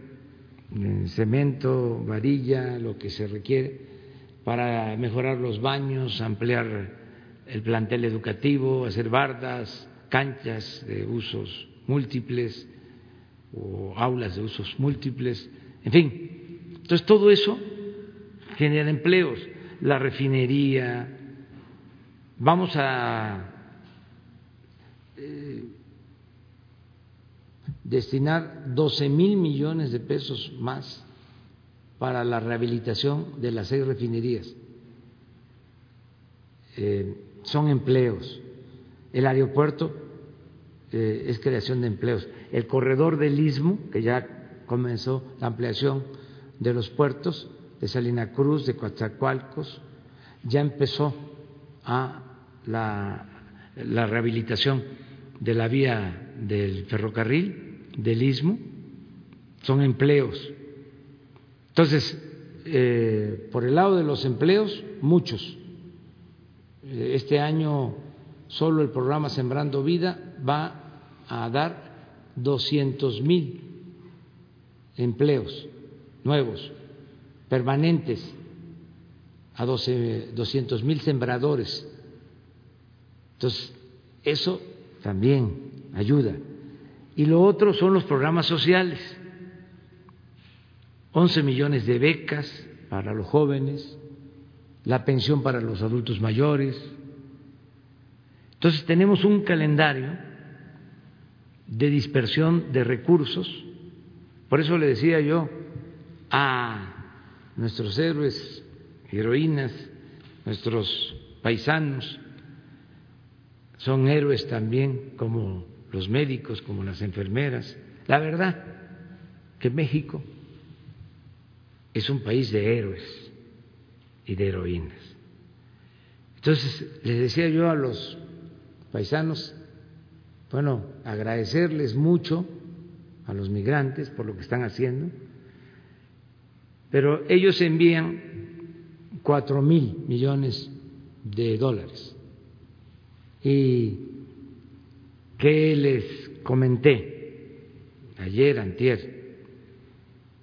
eh, cemento, varilla, lo que se requiere para mejorar los baños, ampliar el plantel educativo, hacer bardas, canchas de usos múltiples o aulas de usos múltiples, en fin, entonces, todo eso genera empleos, la refinería, vamos a eh, destinar 12 mil millones de pesos más para la rehabilitación de las seis refinerías. Eh, son empleos. El aeropuerto eh, es creación de empleos. El corredor del istmo, que ya comenzó la ampliación de los puertos de Salina Cruz, de Coatzacoalcos, ya empezó a la, rehabilitación de la vía del ferrocarril, del istmo, son empleos. Entonces, eh, por el lado de los empleos, muchos. Eh, este año solo el programa Sembrando Vida va a dar 200 mil empleos nuevos, permanentes, a doscientos mil sembradores. Entonces, eso también ayuda. Y lo otro son los programas sociales. 11 millones de becas para los jóvenes, la pensión para los adultos mayores. Entonces tenemos un calendario de dispersión de recursos. Por eso le decía yo a nuestros héroes, heroínas, nuestros paisanos, son héroes también como los médicos, como las enfermeras. La verdad que México es un país de héroes y de heroínas. Entonces, les decía yo a los paisanos, bueno, agradecerles mucho a los migrantes por lo que están haciendo, pero ellos envían cuatro mil millones de dólares. ¿Y qué les comenté ayer, antier?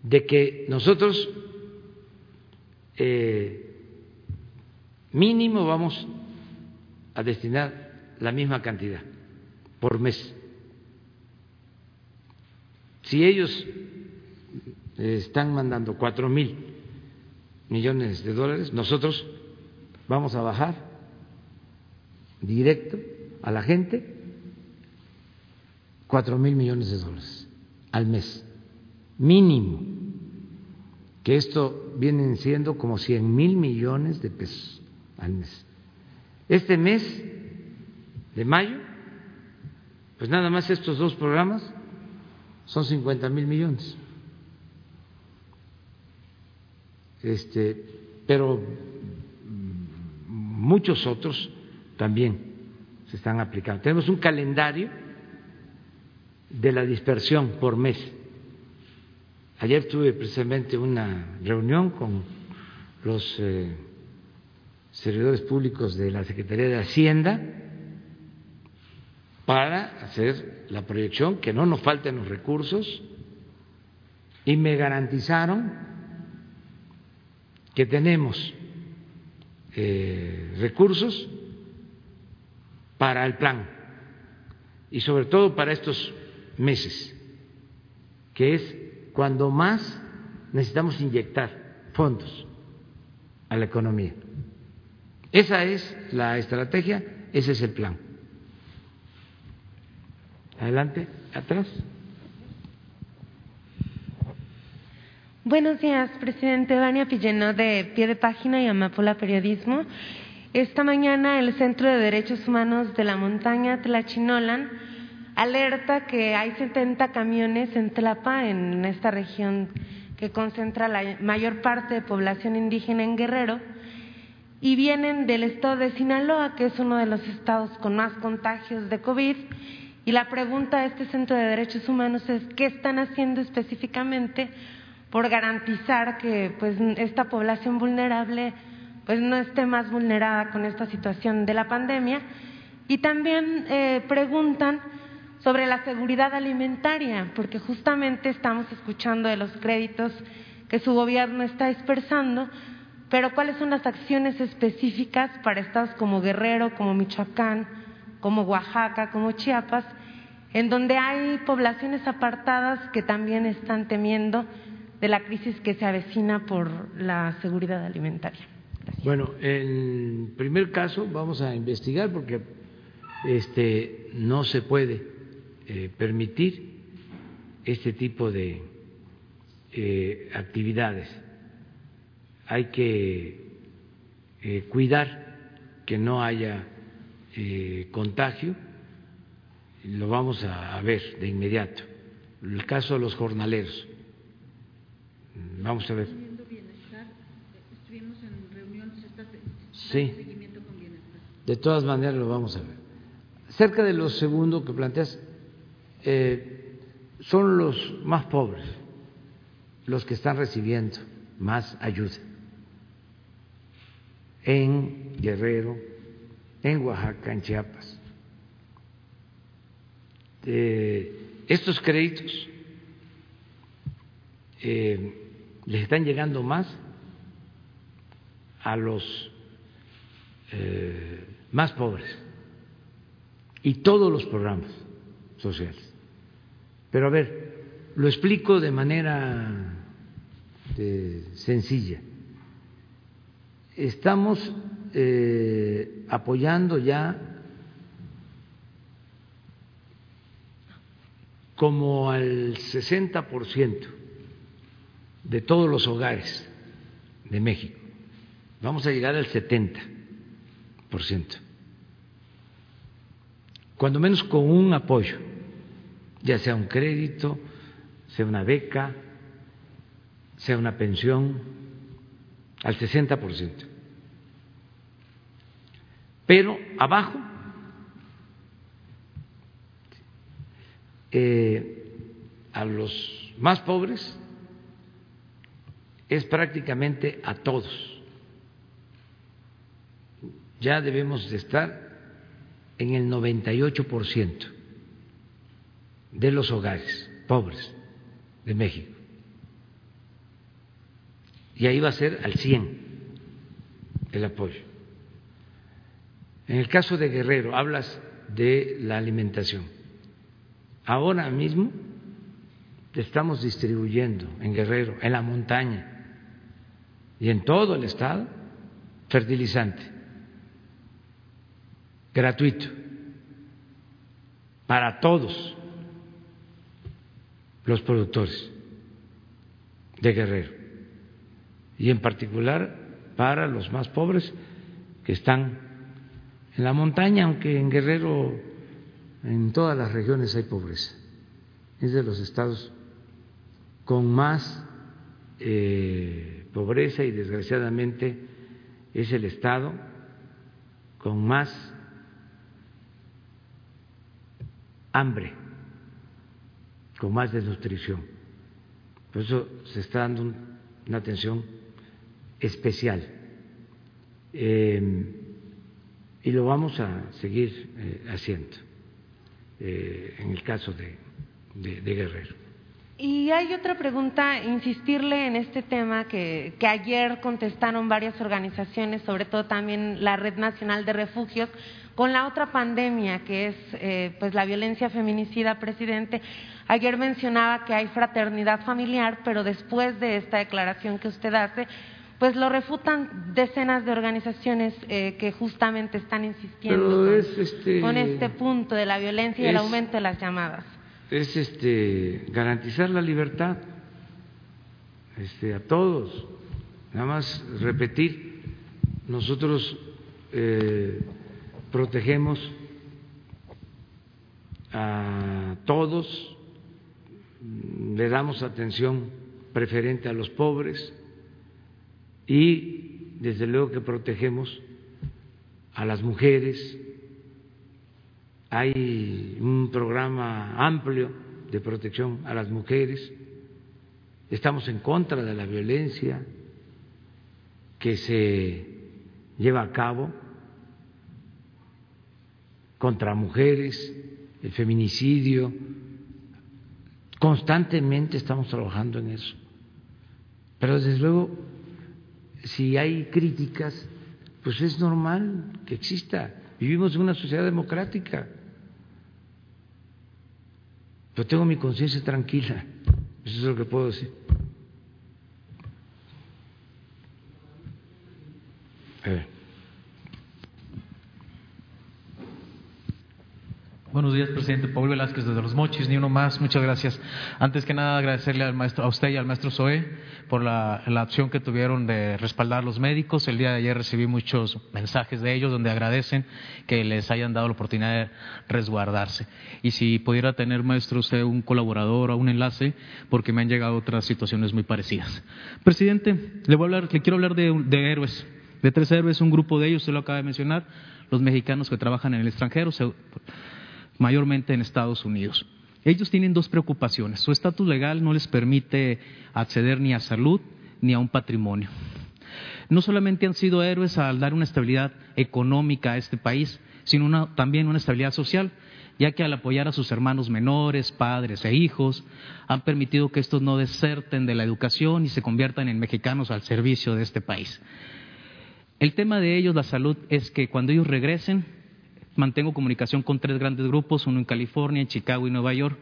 de que nosotros eh, mínimo vamos a destinar la misma cantidad por mes. Si ellos están mandando cuatro mil millones de dólares, nosotros vamos a bajar directo a la gente cuatro mil millones de dólares al mes, mínimo, que esto vienen siendo como cien mil millones de pesos al mes. Este mes de mayo, pues nada más estos dos programas son cincuenta mil millones. Este, pero muchos otros también se están aplicando. Tenemos un calendario de la dispersión por mes. Ayer tuve precisamente una reunión con los eh, servidores públicos de la Secretaría de Hacienda para hacer la proyección, que no nos falten los recursos, y me garantizaron que tenemos eh, recursos para el plan y sobre todo para estos meses, que es cuando más necesitamos inyectar fondos a la economía. Esa es la estrategia, ese es el plan. Adelante, atrás. Buenos días, presidente Vania Pilleno de Pie de Página y Amapola Periodismo. Esta mañana el Centro de Derechos Humanos de la Montaña Tlachinolan alerta que hay 70 camiones en Tlapa, en esta región que concentra la mayor parte de población indígena en Guerrero, y vienen del estado de Sinaloa, que es uno de los estados con más contagios de COVID. Y la pregunta de este Centro de Derechos Humanos es, ¿qué están haciendo específicamente? por garantizar que pues esta población vulnerable pues no esté más vulnerada con esta situación de la pandemia y también eh, preguntan sobre la seguridad alimentaria porque justamente estamos escuchando de los créditos que su gobierno está dispersando pero cuáles son las acciones específicas para estados como Guerrero, como Michoacán, como Oaxaca, como Chiapas, en donde hay poblaciones apartadas que también están temiendo de la crisis que se avecina por la seguridad alimentaria. Bueno, en primer caso vamos a investigar porque este no se puede eh, permitir este tipo de eh, actividades. Hay que eh, cuidar que no haya contagio. Lo vamos a ver de inmediato. El caso de los jornaleros Vamos a ver. Sí. De todas maneras lo vamos a ver. Cerca de lo segundo que planteas, eh, son los más pobres los que están recibiendo más ayuda. En Guerrero, en Oaxaca, en Chiapas. Estos créditos eh, les están llegando más a los eh, más pobres y todos los programas sociales. Pero a ver, lo explico de manera eh, sencilla. Estamos eh, apoyando ya como al 60 por ciento de todos los hogares de México. Vamos a llegar al 70%. Cuando menos con un apoyo, ya sea un crédito, sea una beca, sea una pensión, al 60%. Pero abajo, eh, a los más pobres, es prácticamente a todos. Ya debemos de estar en el 98% de los hogares pobres de México. Y ahí va a ser al 100 el apoyo. En el caso de Guerrero, hablas de la alimentación. Ahora mismo estamos distribuyendo en Guerrero, en la montaña y en todo el estado fertilizante gratuito para todos los productores de Guerrero y en particular para los más pobres que están en la montaña, aunque en Guerrero en todas las regiones hay pobreza. Es de los estados con más eh, pobreza y desgraciadamente es el estado con más hambre, con más desnutrición. Por eso se está dando una atención especial. Eh, y lo vamos a seguir eh, haciendo eh, en el caso de, de, Guerrero. Y hay otra pregunta, insistirle en este tema que, que, ayer contestaron varias organizaciones, sobre todo también la Red Nacional de Refugios, con la otra pandemia que es eh, pues la violencia feminicida, presidente. Ayer mencionaba que hay fraternidad familiar, pero después de esta declaración que usted hace, pues lo refutan decenas de organizaciones eh, que justamente están insistiendo este, con, este punto de la violencia y el aumento de las llamadas. Es este garantizar la libertad este, a todos. Nada más repetir, nosotros eh, protegemos a todos, le damos atención preferente a los pobres y desde luego que protegemos a las mujeres. Hay un programa amplio de protección a las mujeres. Estamos en contra de la violencia que se lleva a cabo contra mujeres, el feminicidio. Constantemente estamos trabajando en eso. Pero desde luego si hay críticas, pues es normal que exista. Vivimos en una sociedad democrática. Yo tengo mi conciencia tranquila. Eso es lo que puedo decir. Buenos días, presidente. Paul Velázquez desde Los Mochis, ni uno más. Muchas gracias. Antes que nada, agradecerle al maestro, a usted y al maestro Zoé por la, la opción que tuvieron de respaldar a los médicos. El día de ayer recibí muchos mensajes de ellos donde agradecen que les hayan dado la oportunidad de resguardarse. Y si pudiera tener, maestro, usted un colaborador o un enlace, porque me han llegado otras situaciones muy parecidas. Presidente, le, voy a hablar, le quiero hablar de, de héroes, de tres héroes, un grupo de ellos, usted lo acaba de mencionar, los mexicanos que trabajan en el extranjero mayormente en Estados Unidos. Ellos tienen dos preocupaciones. Su estatus legal no les permite acceder ni a salud ni a un patrimonio. No solamente han sido héroes al dar una estabilidad económica a este país, sino también una estabilidad social, ya que al apoyar a sus hermanos menores, padres e hijos, han permitido que estos no deserten de la educación y se conviertan en mexicanos al servicio de este país. El tema de ellos, la salud, es que cuando ellos regresen, mantengo comunicación con tres grandes grupos, uno en California, en Chicago y Nueva York.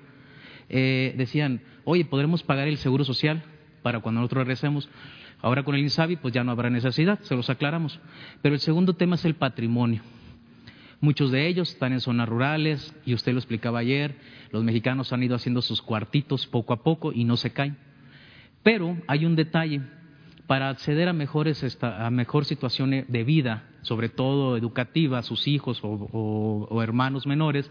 Eh, decían, oye, ¿podremos pagar el seguro social para cuando nosotros regresemos? Ahora con el INSABI, pues ya no habrá necesidad, se los aclaramos. Pero el segundo tema es el patrimonio. Muchos de ellos están en zonas rurales, y usted lo explicaba ayer, los mexicanos han ido haciendo sus cuartitos poco a poco y no se caen. Pero hay un detalle, para acceder a mejores a mejor situación de vida, sobre todo educativa, sus hijos o, hermanos menores,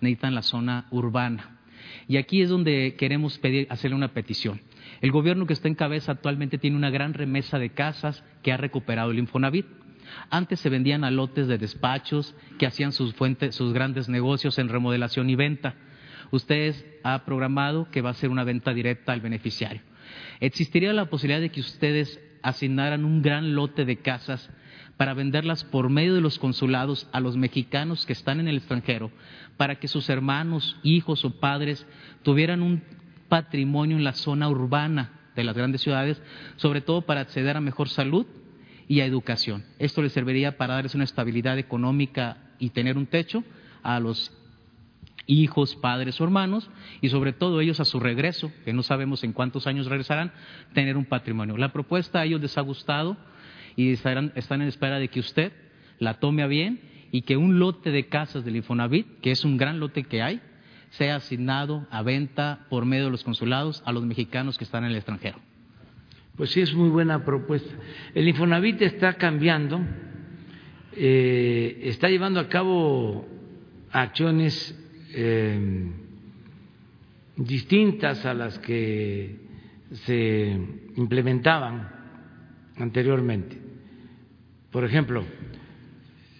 necesitan la zona urbana. Y aquí es donde queremos pedir, hacerle una petición. El gobierno que está en cabeza actualmente tiene una gran remesa de casas que ha recuperado el Infonavit. Antes se vendían a lotes de despachos que hacían sus, fuentes, sus grandes negocios en remodelación y venta. Ustedes ha programado que va a ser una venta directa al beneficiario existiría la posibilidad de que ustedes asignaran un gran lote de casas para venderlas por medio de los consulados a los mexicanos que están en el extranjero, para que sus hermanos, hijos o padres tuvieran un patrimonio en la zona urbana de las grandes ciudades, sobre todo para acceder a mejor salud y a educación. Esto les serviría para darles una estabilidad económica y tener un techo a los hijos, padres o hermanos, y sobre todo ellos a su regreso, que no sabemos en cuántos años regresarán, tener un patrimonio. La propuesta a ellos les ha gustado y están en espera de que usted la tome a bien y que un lote de casas del Infonavit, que es un gran lote que hay, sea asignado a venta por medio de los consulados a los mexicanos que están en el extranjero. Pues sí, es muy buena propuesta. El Infonavit está cambiando, eh, está llevando a cabo acciones eh, distintas a las que se implementaban anteriormente. Por ejemplo,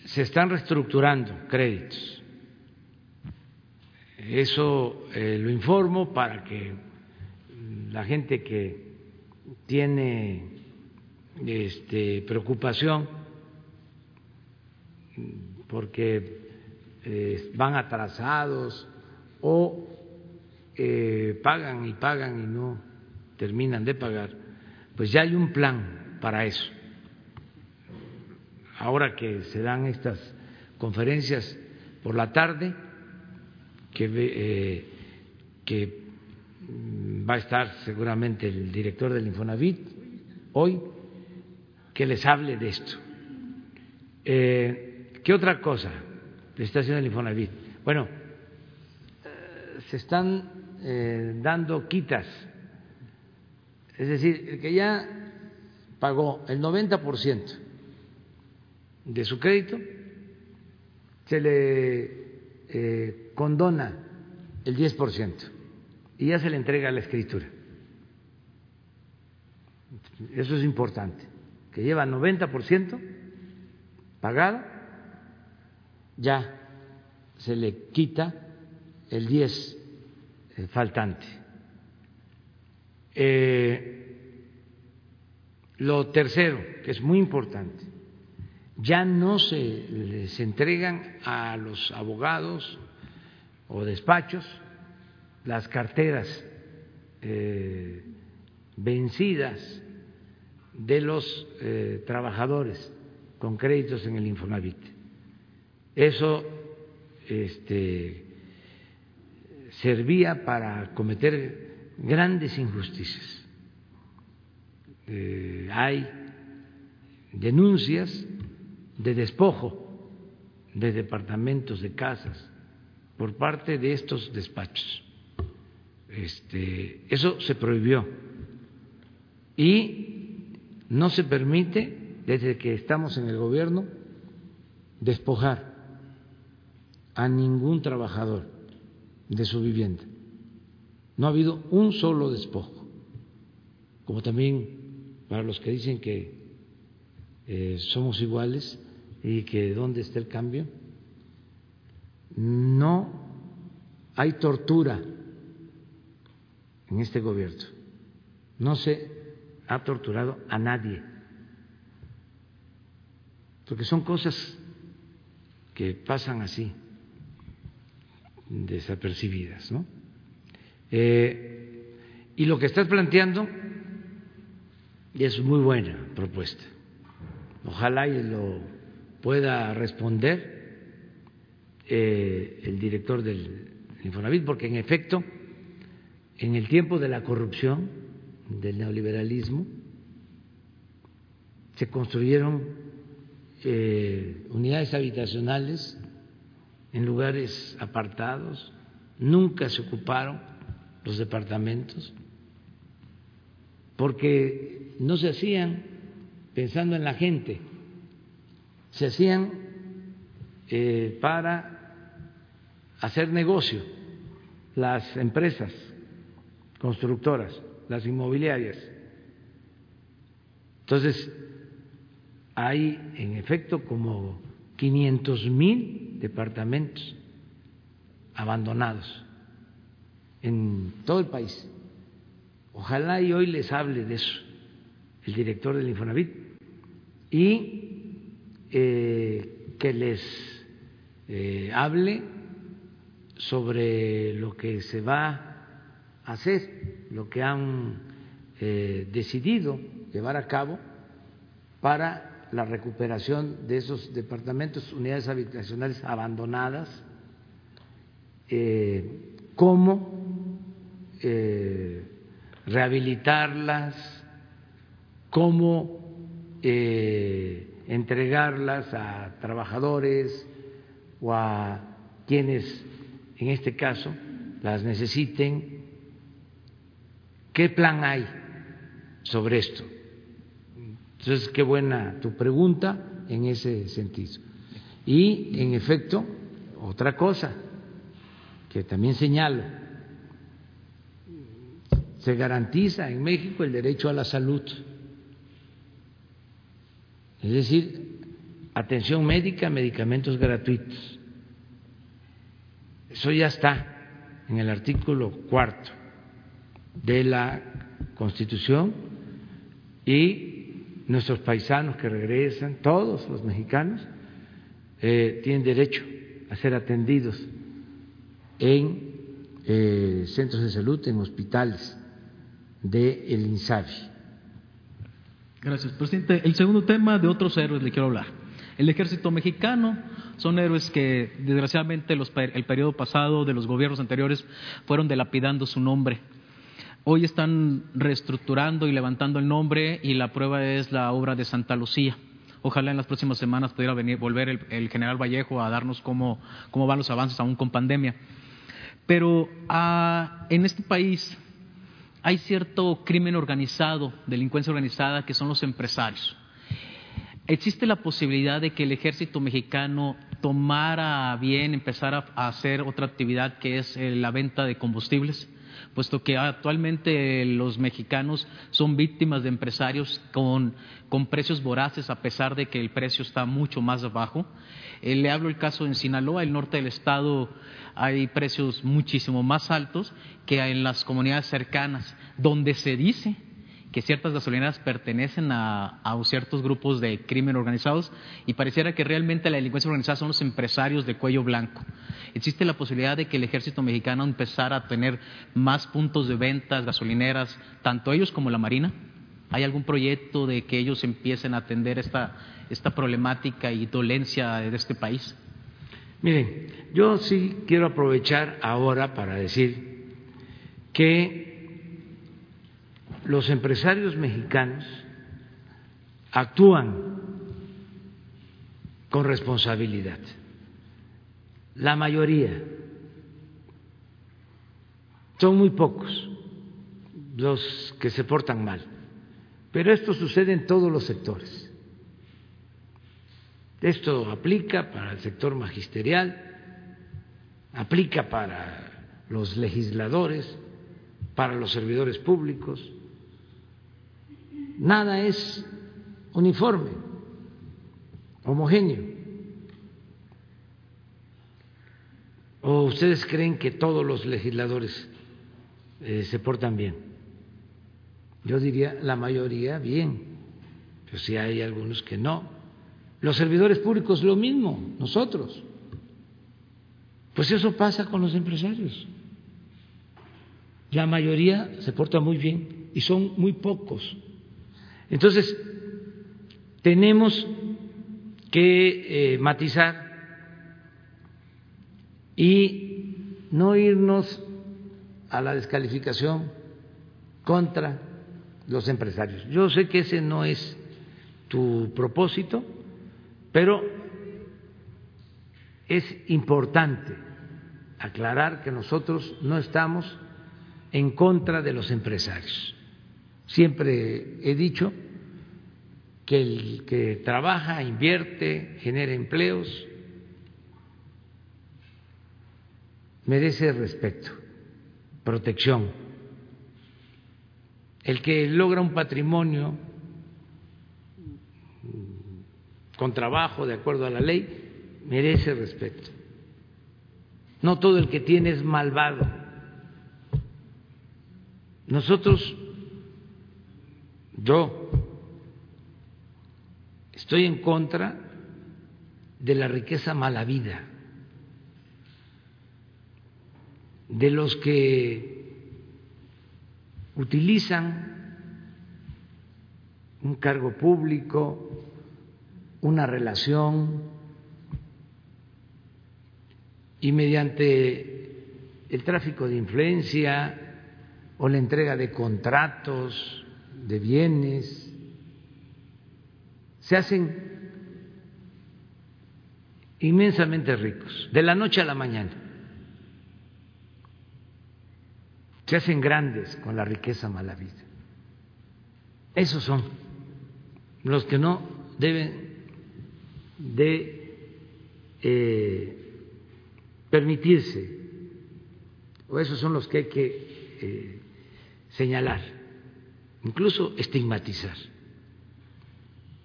se están reestructurando créditos. Eso eh, lo informo para que la gente que tiene este, preocupación porque eh, van atrasados o eh, pagan y pagan y no terminan de pagar, pues ya hay un plan para eso ahora que se dan estas conferencias por la tarde, que, eh, que va a estar seguramente el director del Infonavit hoy, que les hable de esto. Eh, ¿Qué otra cosa le está haciendo el Infonavit? Bueno, eh, se están dando quitas, es decir, que ya pagó el 90 por ciento de su crédito, se le eh, condona el 10% y ya se le entrega la escritura. Eso es importante, que lleva 90% pagado, ya se le quita el 10 faltante. Eh, lo tercero, que es muy importante, ya no se les entregan a los abogados o despachos las carteras eh, vencidas de los eh, trabajadores con créditos en el Infonavit. Eso este, servía para cometer grandes injusticias. Eh, hay denuncias de despojo de departamentos, de casas, por parte de estos despachos. Este, eso se prohibió y no se permite, desde que estamos en el gobierno, despojar a ningún trabajador de su vivienda. No ha habido un solo despojo, como también para los que dicen que eh, somos iguales, y que dónde está el cambio. No hay tortura en este gobierno. No se ha torturado a nadie. Porque son cosas que pasan así, desapercibidas, ¿no? Eh, y lo que estás planteando es muy buena propuesta. Ojalá y lo pueda responder eh, el director del Infonavit, porque en efecto, en el tiempo de la corrupción, del neoliberalismo, se construyeron eh, unidades habitacionales en lugares apartados, nunca se ocuparon los departamentos, porque no se hacían pensando en la gente, se hacían eh, para hacer negocio las empresas constructoras, las inmobiliarias. Entonces, hay en efecto como 500 mil departamentos abandonados en todo el país. Ojalá y hoy les hable de eso el director del Infonavit y eh, que les eh, hable sobre lo que se va a hacer, lo que han eh, decidido llevar a cabo para la recuperación de esos departamentos, unidades habitacionales abandonadas, cómo eh, rehabilitarlas, cómo entregarlas a trabajadores o a quienes en este caso las necesiten. ¿Qué plan hay sobre esto? Entonces, qué buena tu pregunta en ese sentido. Y, en efecto, otra cosa que también señalo, se garantiza en México el derecho a la salud, es decir, atención médica, medicamentos gratuitos. Eso ya está en el artículo cuarto de la Constitución y nuestros paisanos que regresan, todos los mexicanos, eh, tienen derecho a ser atendidos en eh, centros de salud, en hospitales del el INSABI. Gracias, presidente. El segundo tema de otros héroes le quiero hablar. El ejército mexicano son héroes que desgraciadamente los, el periodo pasado de los gobiernos anteriores fueron delapidando su nombre. Hoy están reestructurando y levantando el nombre y la prueba es la obra de Santa Lucía. Ojalá en las próximas semanas pudiera venir, volver el, general Vallejo a darnos cómo, cómo, van los avances aún con pandemia. Pero ah, en este país hay cierto crimen organizado, delincuencia organizada, que son los empresarios. ¿Existe la posibilidad de que el ejército mexicano tomara bien empezar a, hacer otra actividad que es eh, la venta de combustibles? Puesto que actualmente los mexicanos son víctimas de empresarios con, precios voraces a pesar de que el precio está mucho más abajo. Eh, le hablo el caso en Sinaloa, el norte del estado hay precios muchísimo más altos que en las comunidades cercanas, donde se dice que ciertas gasolineras pertenecen a, ciertos grupos de crimen organizados y pareciera que realmente la delincuencia organizada son los empresarios de cuello blanco. ¿Existe la posibilidad de que el ejército mexicano empezara a tener más puntos de ventas, gasolineras, tanto ellos como la Marina? ¿Hay algún proyecto de que ellos empiecen a atender esta, esta problemática y dolencia de este país? Miren, yo sí quiero aprovechar ahora para decir que los empresarios mexicanos actúan con responsabilidad. La mayoría. Son muy pocos los que se portan mal. Pero esto sucede en todos los sectores. Esto aplica para el sector magisterial, aplica para los legisladores, para los servidores públicos, nada es uniforme, homogéneo. ¿O ustedes creen que todos los legisladores eh, se portan bien? Yo diría la mayoría bien, pero si hay algunos que no. Los servidores públicos lo mismo, nosotros. Pues eso pasa con los empresarios. La mayoría se porta muy bien y son muy pocos entonces, tenemos que eh, matizar y no irnos a la descalificación contra los empresarios. Yo sé que ese no es tu propósito, pero es importante aclarar que nosotros no estamos en contra de los empresarios. Siempre he dicho que el que trabaja, invierte, genera empleos, merece respeto, protección. El que logra un patrimonio con trabajo de acuerdo a la ley merece respeto. No todo el que tiene es malvado. Nosotros yo estoy en contra de la riqueza mala vida, de los que utilizan un cargo público, una relación, y mediante el tráfico de influencia o la entrega de contratos, de bienes, se hacen inmensamente ricos, de la noche a la mañana. Se hacen grandes con la riqueza mala. Esos son los que no deben de eh, permitirse, o esos son los que hay que eh, señalar, incluso estigmatizar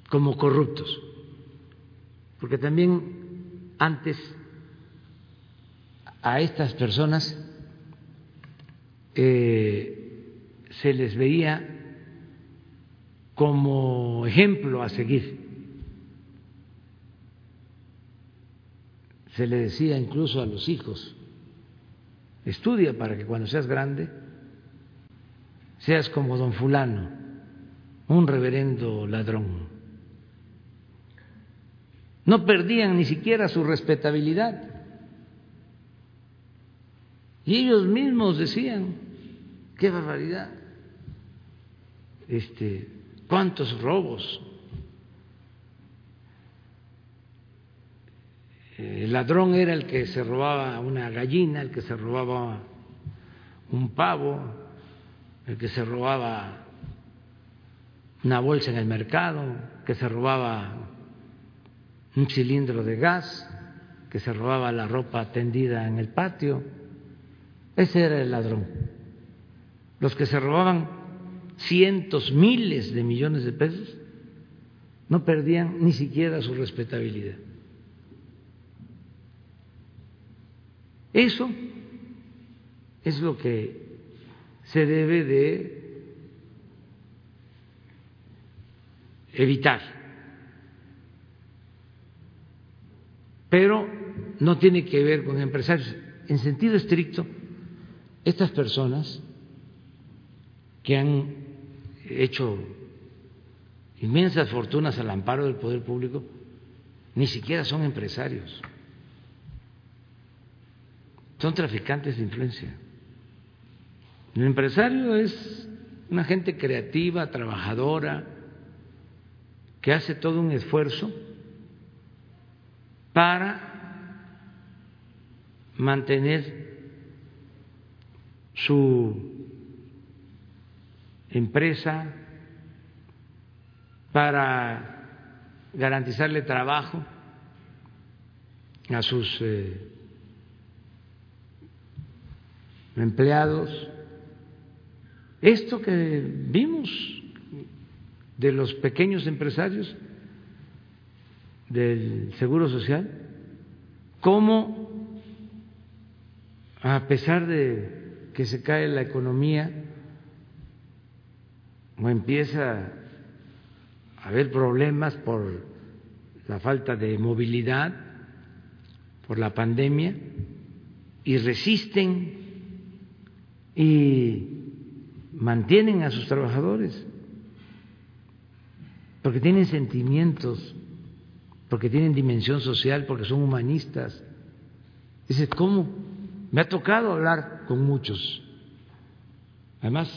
como corruptos, porque también antes a estas personas eh, se les veía como ejemplo a seguir. Se le decía incluso a los hijos, estudia para que cuando seas grande seas como don fulano, un reverendo ladrón no perdían ni siquiera su respetabilidad. Y ellos mismos decían, qué barbaridad, este, cuántos robos. El ladrón era el que se robaba una gallina, el que se robaba un pavo, el que se robaba una bolsa en el mercado, que se robaba un cilindro de gas, que se robaba la ropa tendida en el patio. Ese era el ladrón. Los que se robaban cientos, miles de millones de pesos, no perdían ni siquiera su respetabilidad. Eso es lo que se debe de evitar. pero no tiene que ver con empresarios. En sentido estricto, estas personas que han hecho inmensas fortunas al amparo del poder público, ni siquiera son empresarios, son traficantes de influencia. El empresario es una gente creativa, trabajadora, que hace todo un esfuerzo para mantener su empresa, para garantizarle trabajo a sus eh, empleados. Esto que vimos de los pequeños empresarios del Seguro Social, cómo a pesar de que se cae la economía o empieza a haber problemas por la falta de movilidad, por la pandemia, y resisten y mantienen a sus trabajadores, porque tienen sentimientos porque tienen dimensión social, porque son humanistas. Dice, ¿cómo? Me ha tocado hablar con muchos. Además,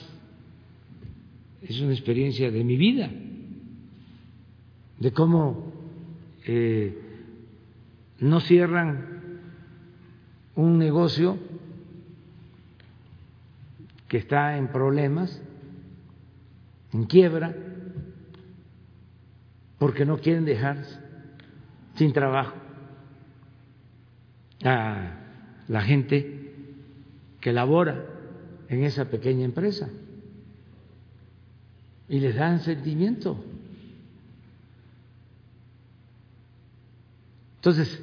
es una experiencia de mi vida, de cómo eh, no cierran un negocio que está en problemas, en quiebra, porque no quieren dejarse sin trabajo a la gente que labora en esa pequeña empresa y les dan sentimiento. Entonces,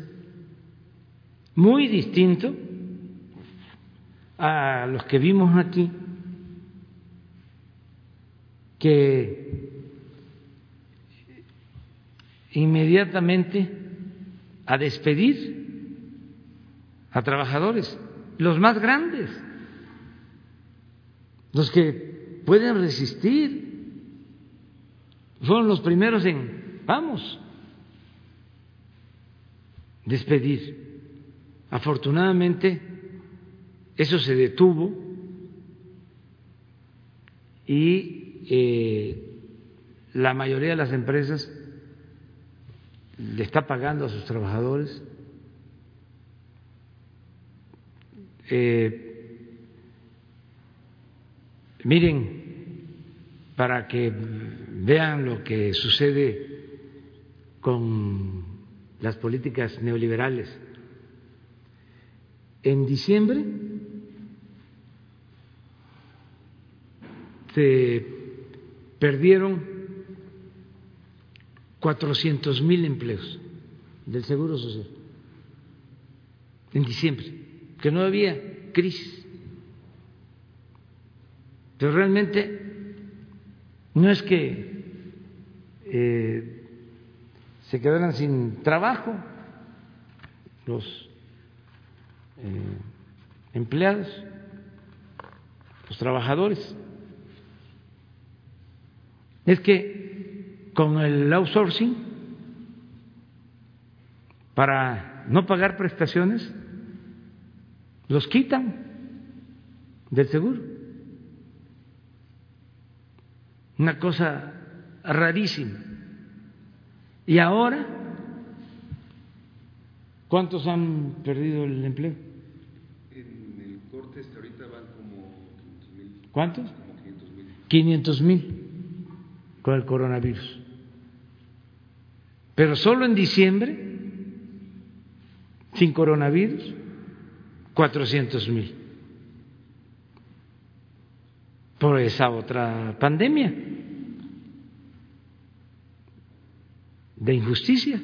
muy distinto a los que vimos aquí, que inmediatamente a despedir a trabajadores, los más grandes, los que pueden resistir, fueron los primeros en, vamos, despedir. Afortunadamente, eso se detuvo y eh, la mayoría de las empresas le está pagando a sus trabajadores. Eh, miren, para que vean lo que sucede con las políticas neoliberales. En diciembre se perdieron cuatrocientos mil empleos del Seguro Social en diciembre, que no había crisis. Pero realmente no es que eh, se quedaran sin trabajo los eh, empleados, los trabajadores. Es que con el outsourcing, para no pagar prestaciones, los quitan del seguro. Una cosa rarísima. Y ahora, ¿cuántos han perdido el empleo? En el corte hasta ahorita van como 500 mil. ¿Cuántos? Como 500 mil. 500 mil con el coronavirus. Pero solo en diciembre, sin coronavirus, 400 mil. por esa otra pandemia de injusticia.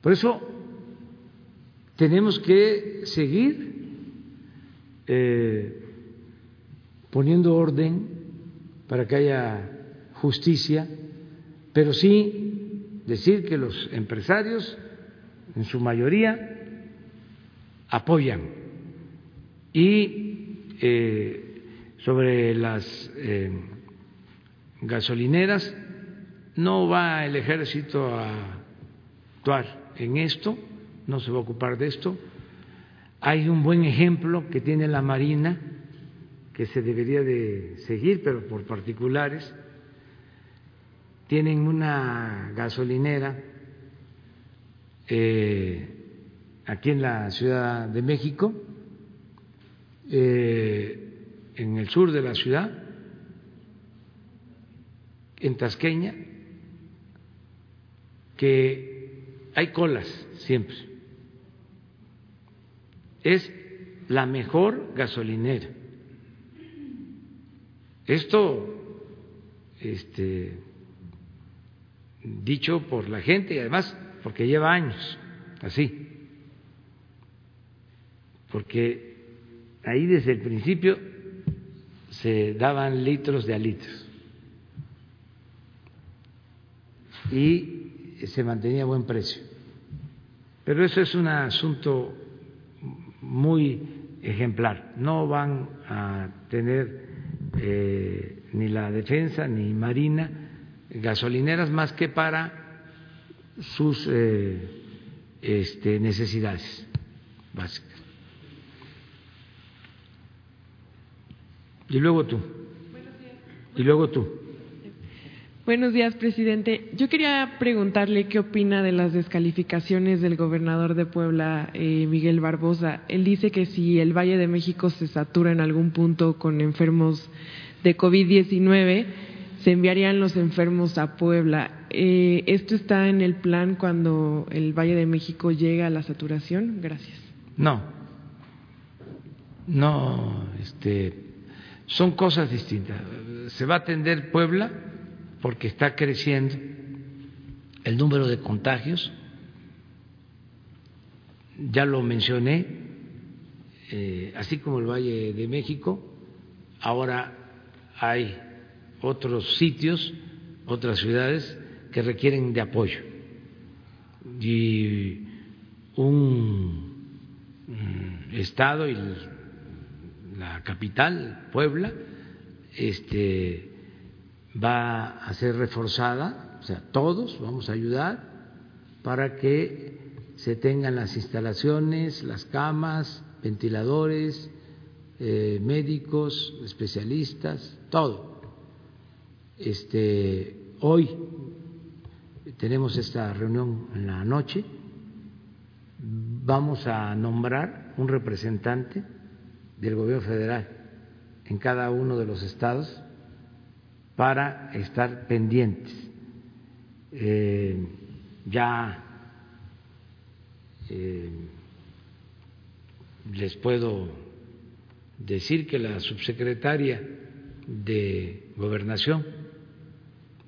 Por eso tenemos que seguir eh, poniendo orden para que haya justicia, pero sí decir que los empresarios, en su mayoría, apoyan. Y eh, sobre las eh, gasolineras, no va el ejército a actuar en esto, no se va a ocupar de esto. Hay un buen ejemplo que tiene la Marina, que se debería de seguir, pero por particulares. Tienen una gasolinera eh, aquí en la Ciudad de México, eh, en el sur de la ciudad, en Tasqueña, que hay colas siempre. Es la mejor gasolinera. Esto, este, dicho por la gente y además porque lleva años así porque ahí desde el principio se daban litros de a litros y se mantenía buen precio. Pero eso es un asunto muy ejemplar. No van a tener eh, ni la defensa ni Marina gasolineras más que para sus eh, este, necesidades básicas. Y luego tú. Y luego tú. Buenos días, presidente. Yo quería preguntarle qué opina de las descalificaciones del gobernador de Puebla, eh, Miguel Barbosa. Él dice que si el Valle de México se satura en algún punto con enfermos de COVID-19, se enviarían los enfermos a Puebla. Eh, ¿Esto está en el plan cuando el Valle de México llega a la saturación? Gracias. No. No, este son cosas distintas. Se va a atender Puebla porque está creciendo el número de contagios. Ya lo mencioné, eh, así como el Valle de México, ahora hay otros sitios, otras ciudades que requieren de apoyo. Y un mm, Estado y la la capital, Puebla, este, va a ser reforzada, o sea, todos vamos a ayudar para que se tengan las instalaciones, las camas, ventiladores, eh, médicos, especialistas, todo. Este, hoy tenemos esta reunión en la noche, vamos a nombrar un representante del gobierno federal en cada uno de los estados para estar pendientes. Eh, ya eh, les puedo decir que la subsecretaria de Gobernación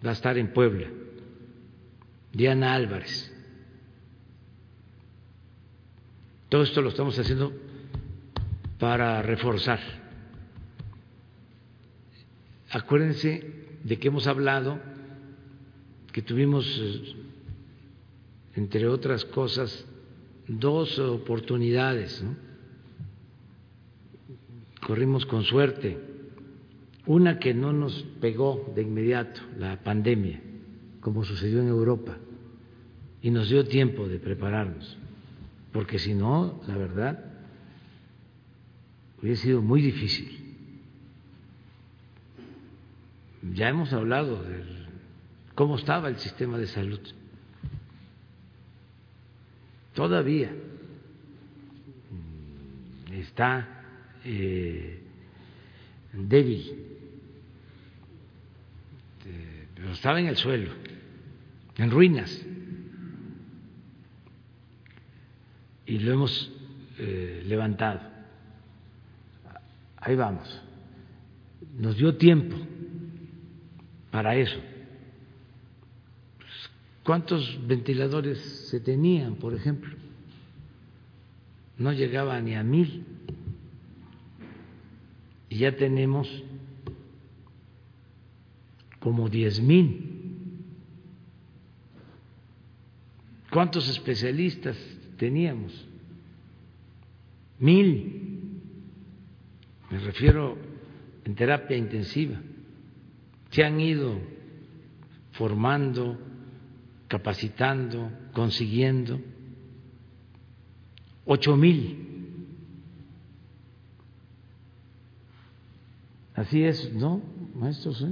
va a estar en Puebla, Diana Álvarez. Todo esto lo estamos haciendo para reforzar. Acuérdense de que hemos hablado que tuvimos, entre otras cosas, dos oportunidades. Corrimos con suerte. Una que no nos pegó de inmediato, la pandemia, como sucedió en Europa, y nos dio tiempo de prepararnos, porque si no, la verdad, hubiera sido muy difícil. Ya hemos hablado de cómo estaba el sistema de salud todavía está eh, débil, pero estaba en el suelo, en ruinas. Y lo hemos eh, levantado. Ahí vamos. Nos dio tiempo para eso. ¿Cuántos ventiladores se tenían, por ejemplo? No llegaba ni a mil. Y ya tenemos como diez mil. ¿Cuántos especialistas teníamos? Mil. Me refiero en terapia intensiva. Se han ido formando capacitando, consiguiendo. Ocho mil. Así es, ¿no, maestros?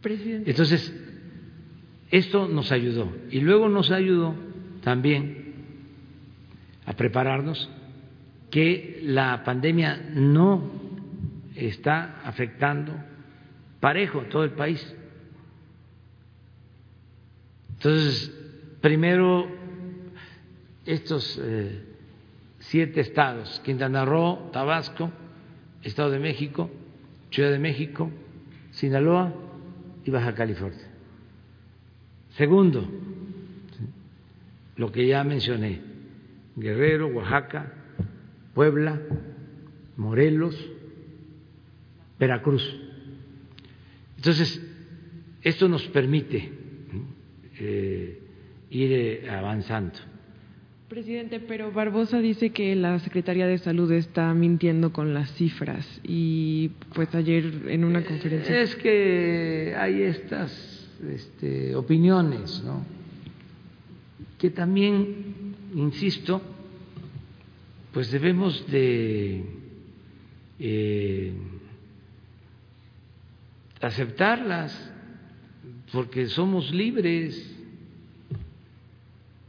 Presidente. Entonces, esto nos ayudó. Y luego nos ayudó también a prepararnos que la pandemia no está afectando parejo a todo el país. Entonces, primero, estos eh, siete estados, Quintana Roo, Tabasco, Estado de México, Ciudad de México, Sinaloa y Baja California. Segundo, lo que ya mencioné, Guerrero, Oaxaca, Puebla, Morelos, Veracruz. Entonces, esto nos permite eh, ir eh, avanzando. Presidente, pero Barbosa dice que la Secretaría de Salud está mintiendo con las cifras y pues ayer en una conferencia. Es que hay estas este, opiniones, ¿no? Que también, insisto, pues debemos de eh, aceptarlas porque somos libres.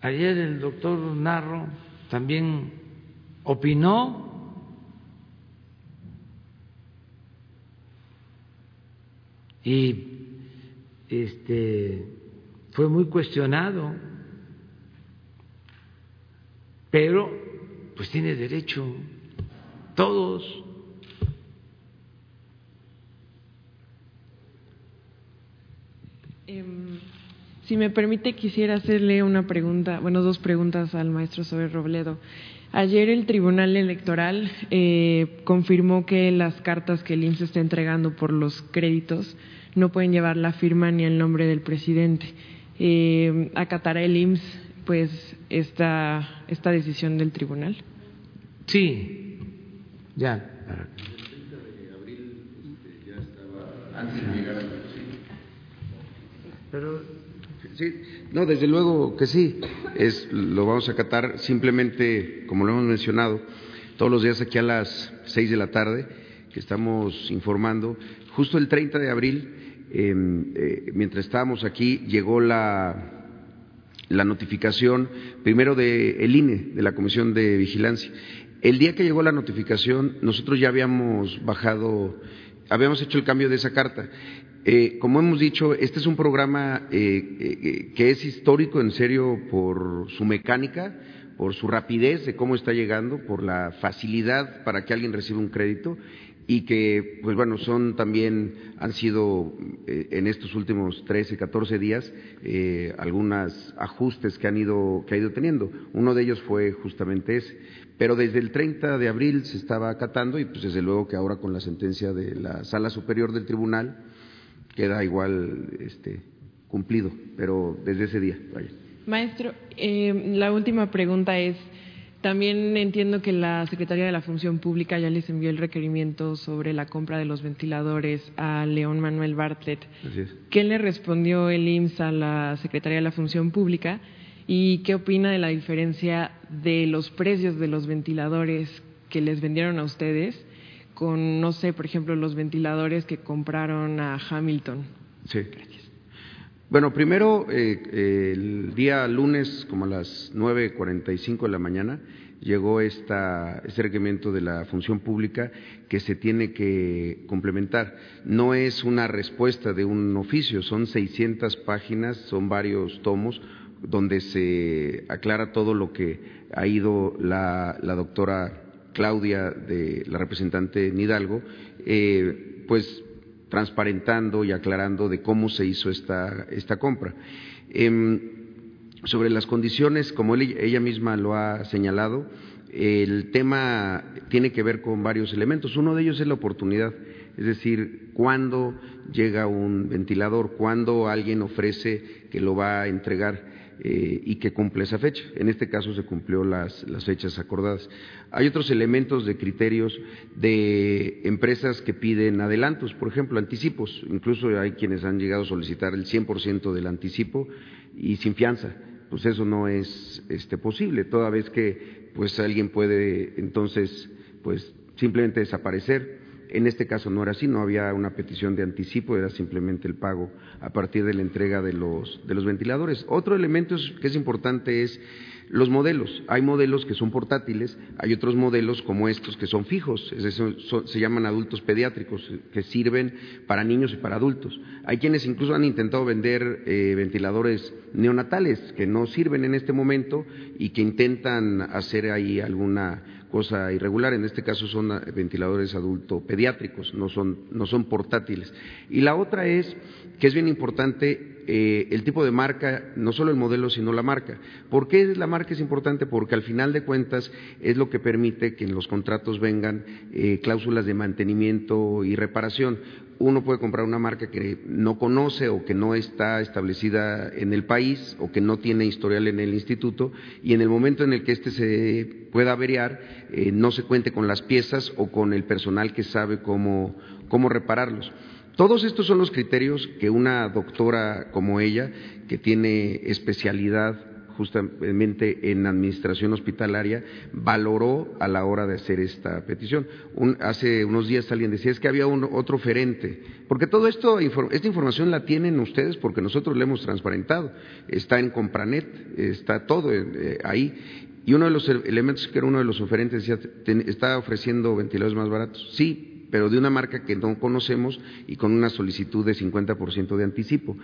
Ayer el doctor Narro también opinó y este fue muy cuestionado, pero pues tiene derecho todos Em, si me permite, quisiera hacerle una pregunta, bueno, dos preguntas al maestro sobre Robledo. Ayer el Tribunal Electoral eh, confirmó que las cartas que el IMSS está entregando por los créditos no pueden llevar la firma ni el nombre del presidente. Eh, ¿Acatará el IMSS pues esta, esta decisión del tribunal? Sí, ya. Pero sí, no, desde luego que sí, es, lo vamos a acatar simplemente, como lo hemos mencionado, todos los días aquí a las seis de la tarde, que estamos informando. Justo el 30 de abril, em, eh, mientras estábamos aquí, llegó la, la notificación primero del el INE, de la Comisión de Vigilancia. El día que llegó la notificación, nosotros ya habíamos bajado, habíamos hecho el cambio de esa carta. Eh, como hemos dicho, este es un programa eh, eh, que es histórico, en serio, por su mecánica, por su rapidez de cómo está llegando, por la facilidad para que alguien reciba un crédito y que, pues bueno, son también, han sido en estos últimos 13, 14 días algunos ajustes que han ido, que ha ido teniendo. Uno de ellos fue justamente ese. Pero desde el 30 de abril se estaba acatando y pues desde luego que ahora con la sentencia de la Sala Superior del Tribunal, queda igual este, cumplido, pero desde ese día. Vaya. Maestro, eh, la última pregunta es, también entiendo que la Secretaría de la Función Pública ya les envió el requerimiento sobre la compra de los ventiladores a León Manuel Bartlett. Así es. ¿Qué le respondió el IMSS a la Secretaría de la Función Pública? ¿Y qué opina de la diferencia de los precios de los ventiladores que les vendieron a ustedes con, no sé, por ejemplo, los ventiladores que compraron a Hamilton. Sí. Gracias. Bueno, primero, eh, el día lunes, como a las 9.45 de la mañana, llegó esta, este requerimiento de la función pública que se tiene que complementar. No es una respuesta de un oficio, son 600 páginas, son varios tomos donde se aclara todo lo que ha ido la, la doctora Claudia, de la representante en Hidalgo, eh, pues transparentando y aclarando de cómo se hizo esta, esta compra. Em, sobre las condiciones, como ella misma lo ha señalado, el tema tiene que ver con varios elementos. Uno de ellos es la oportunidad, es decir, cuándo llega un ventilador, cuándo alguien ofrece que lo va a entregar. Eh, y que cumple esa fecha. En este caso se cumplió las, las, fechas acordadas. Hay otros elementos de criterios de empresas que piden adelantos, por ejemplo, anticipos. Incluso hay quienes han llegado a solicitar el 100% del anticipo y sin fianza. Pues eso no es este, posible, toda vez que pues alguien puede entonces pues simplemente desaparecer en este caso no era así, no había una petición de anticipo, era simplemente el pago a partir de la entrega de los, de los ventiladores. Otro elemento que es importante es los modelos. Hay modelos que son portátiles, hay otros modelos como estos que son fijos, se llaman adultos pediátricos, que sirven para niños y para adultos. Hay quienes incluso han intentado vender eh, ventiladores neonatales que no sirven en este momento y que intentan hacer ahí alguna cosa irregular. En este caso son ah, ventiladores adulto pediátricos, no son, no son portátiles. Y la otra es que es bien importante eh, el tipo de marca, no solo el modelo, sino la marca. ¿Por qué la marca es importante? Porque al final de cuentas es lo que permite que en los contratos vengan eh, cláusulas de mantenimiento y reparación uno puede comprar una marca que no conoce o que no está establecida en el país o que no tiene historial en el instituto y en el momento en el que éste se pueda averiar eh, no se cuente con las piezas o con el personal que sabe cómo, cómo repararlos. Todos estos son los criterios que una doctora como ella, que tiene especialidad justamente en administración hospitalaria, valoró a la hora de hacer esta petición. hace unos días alguien decía, es que había un, otro oferente, porque todo esto, esta información la tienen ustedes porque nosotros la hemos transparentado, está en Compranet, está todo eh, ahí. Y uno de los elementos que era uno de los oferentes decía, está ofreciendo ventiladores más baratos. Sí, pero de una marca que no conocemos y con una solicitud de 50% de anticipo.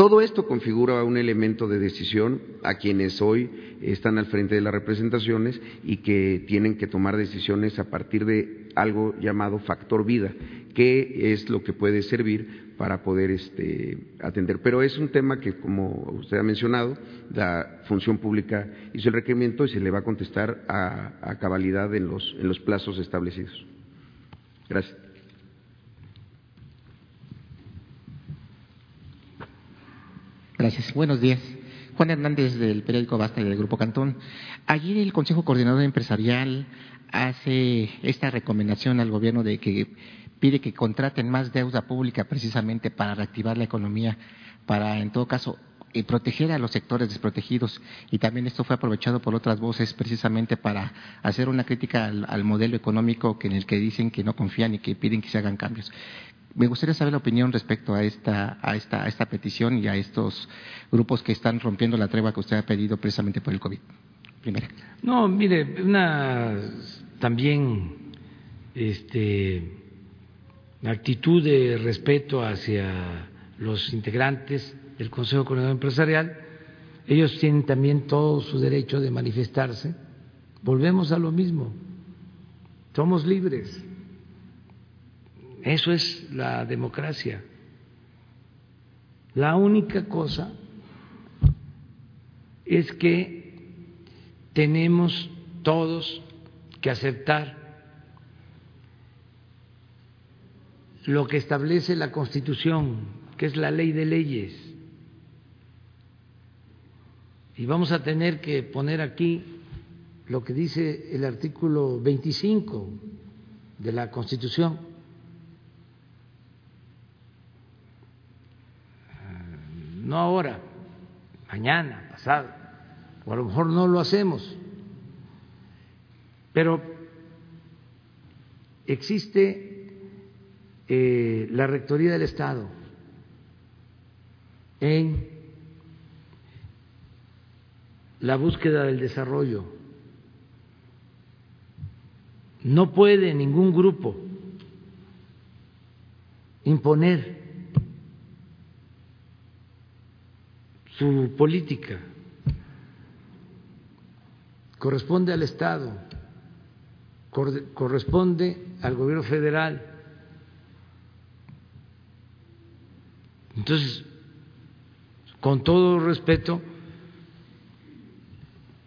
Todo esto configura un elemento de decisión a quienes hoy están al frente de las representaciones y que tienen que tomar decisiones a partir de algo llamado factor vida, que es lo que puede servir para poder este, atender. Pero es un tema que, como usted ha mencionado, la función pública hizo el requerimiento y se le va a contestar a, cabalidad en los, en los plazos establecidos. Gracias. Gracias. Buenos días. Juan Hernández del periódico Basta y del Grupo Cantón. Ayer el Consejo Coordinador Empresarial hace esta recomendación al gobierno de que pide que contraten más deuda pública precisamente para reactivar la economía, para en todo caso eh, proteger a los sectores desprotegidos y también esto fue aprovechado por otras voces precisamente para hacer una crítica al, modelo económico que en el que dicen que no confían y que piden que se hagan cambios. Me gustaría saber la opinión respecto a esta, a esta, a esta petición y a estos grupos que están rompiendo la tregua que usted ha pedido precisamente por el COVID. Primera. No, mire, una también este, actitud de respeto hacia los integrantes del Consejo Coordinador Empresarial. Ellos tienen también todo su derecho de manifestarse. Volvemos a lo mismo. Somos libres. Eso es la democracia. La única cosa es que tenemos todos que aceptar lo que establece la Constitución, que es la ley de leyes. Y vamos a tener que poner aquí lo que dice el artículo 25 de la Constitución. No ahora, mañana, pasado, o a lo mejor no lo hacemos, pero existe eh, la Rectoría del Estado en la búsqueda del desarrollo. No puede ningún grupo imponer su política. Corresponde al Estado, corresponde al gobierno federal. Entonces, con todo respeto,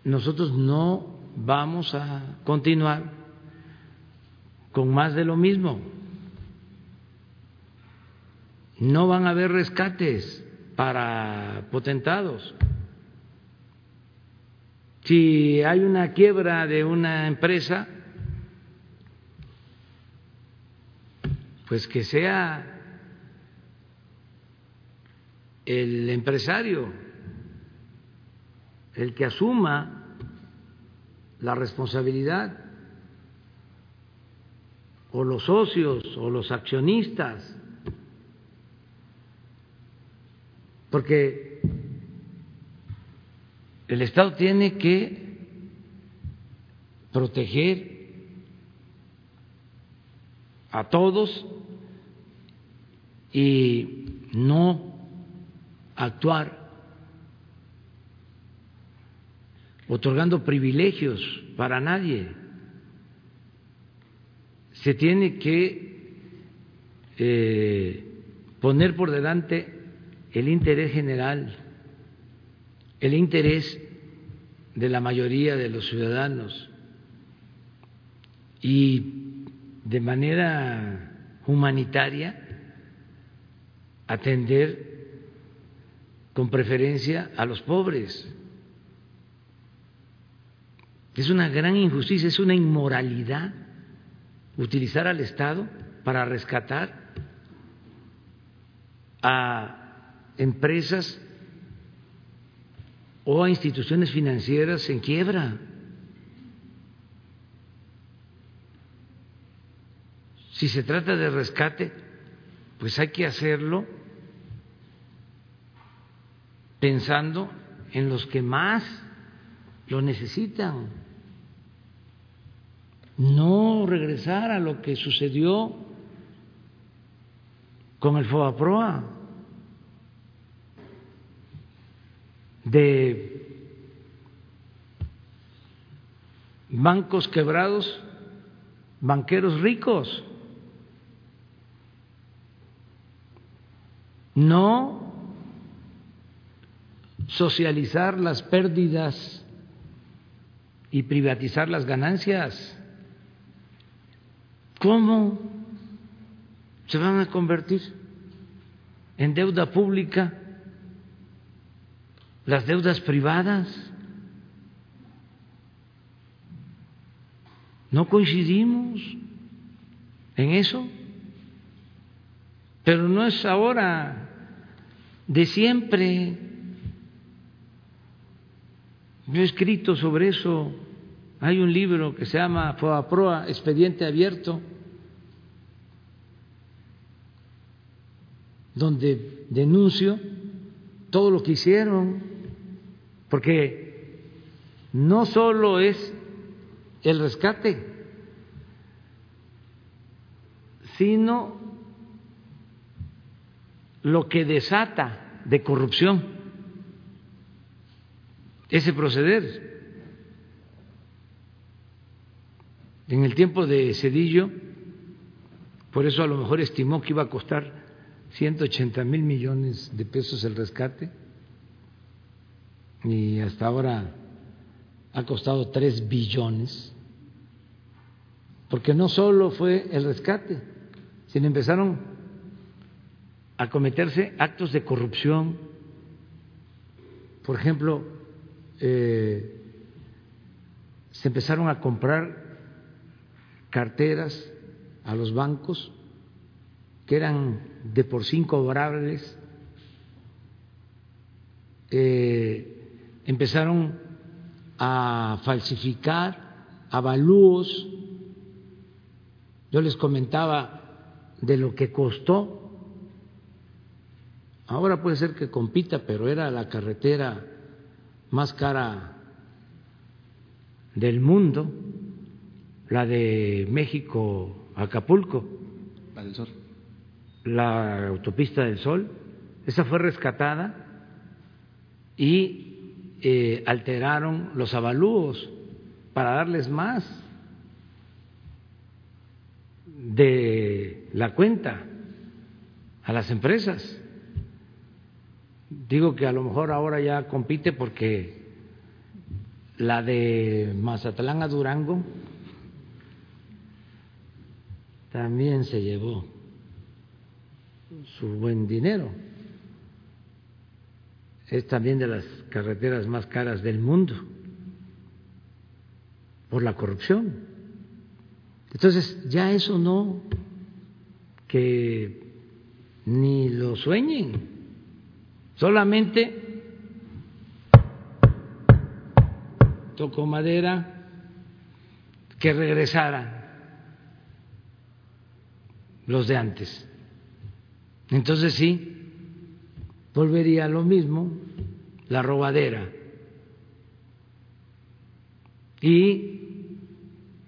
nosotros no vamos a continuar con más de lo mismo. No van a haber rescates para potentados. Si hay una quiebra de una empresa, pues que sea el empresario el que asuma la responsabilidad, o los socios, o los accionistas, porque el Estado tiene que proteger a todos y no actuar otorgando privilegios para nadie. Se tiene que eh, poner por delante el interés general, el interés de la mayoría de los ciudadanos y de manera humanitaria atender con preferencia a los pobres. Es una gran injusticia, es una inmoralidad utilizar al Estado para rescatar a empresas o a instituciones financieras en quiebra. Si se trata de rescate, pues hay que hacerlo pensando en los que más lo necesitan no regresar a lo que sucedió con el FOAPROA, de bancos quebrados, banqueros ricos. No socializar las pérdidas y privatizar las ganancias. ¿Cómo se van a convertir en deuda pública las deudas privadas. No coincidimos en eso, pero no es ahora, de siempre. Yo he escrito sobre eso, hay un libro que se llama Proa, Expediente Abierto, donde denuncio todo lo que hicieron, porque no solo es el rescate, sino lo que desata de corrupción ese proceder. En el tiempo de Cedillo, por eso a lo mejor estimó que iba a costar 180 mil millones de pesos el rescate y hasta ahora ha costado 3 billones, porque no solo fue el rescate, sino empezaron a cometerse actos de corrupción. Por ejemplo, eh, se empezaron a comprar carteras a los bancos que eran de por sí incobrables, eh, empezaron a falsificar avalúos. Yo les comentaba de lo que costó. Ahora puede ser que compita, pero era la carretera más cara del mundo, la de México Acapulco. La del Sol la autopista del Sol, esa fue rescatada y eh, alteraron los avalúos para darles más de la cuenta a las empresas. Digo que a lo mejor ahora ya compite porque la de Mazatlán a Durango también se llevó su buen dinero. Es también de las carreteras más caras del mundo por la corrupción. Entonces, ya eso no, que ni lo sueñen, solamente tocó madera que regresara los de antes. Entonces sí, volvería lo mismo, la robadera. Y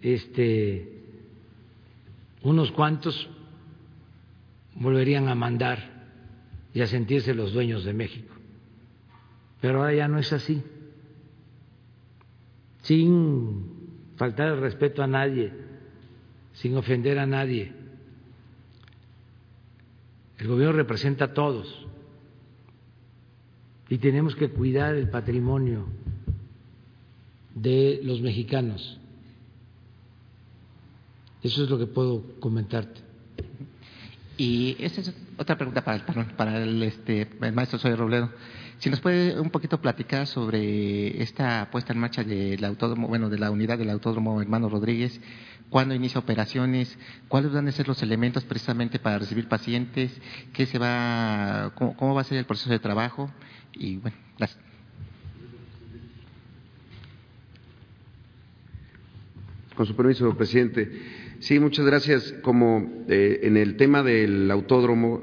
este unos cuantos volverían a mandar y a sentirse los dueños de México. Pero ahora ya no es así. Sin faltar el respeto a nadie, sin ofender a nadie el gobierno representa a todos y tenemos que cuidar el patrimonio de los mexicanos. Eso es lo que puedo comentarte. Y esa es otra pregunta para el, para el, este, el maestro Soy Robledo. Si nos puede un poquito platicar sobre esta puesta en marcha del autódromo, bueno, de la unidad del autódromo Hermano Rodríguez, cuándo inicia operaciones, cuáles van a ser los elementos precisamente para recibir pacientes, qué se va, cómo, va a ser el proceso de trabajo y bueno, gracias. Con su permiso, presidente. Sí, muchas gracias. Como eh, en el tema del autódromo,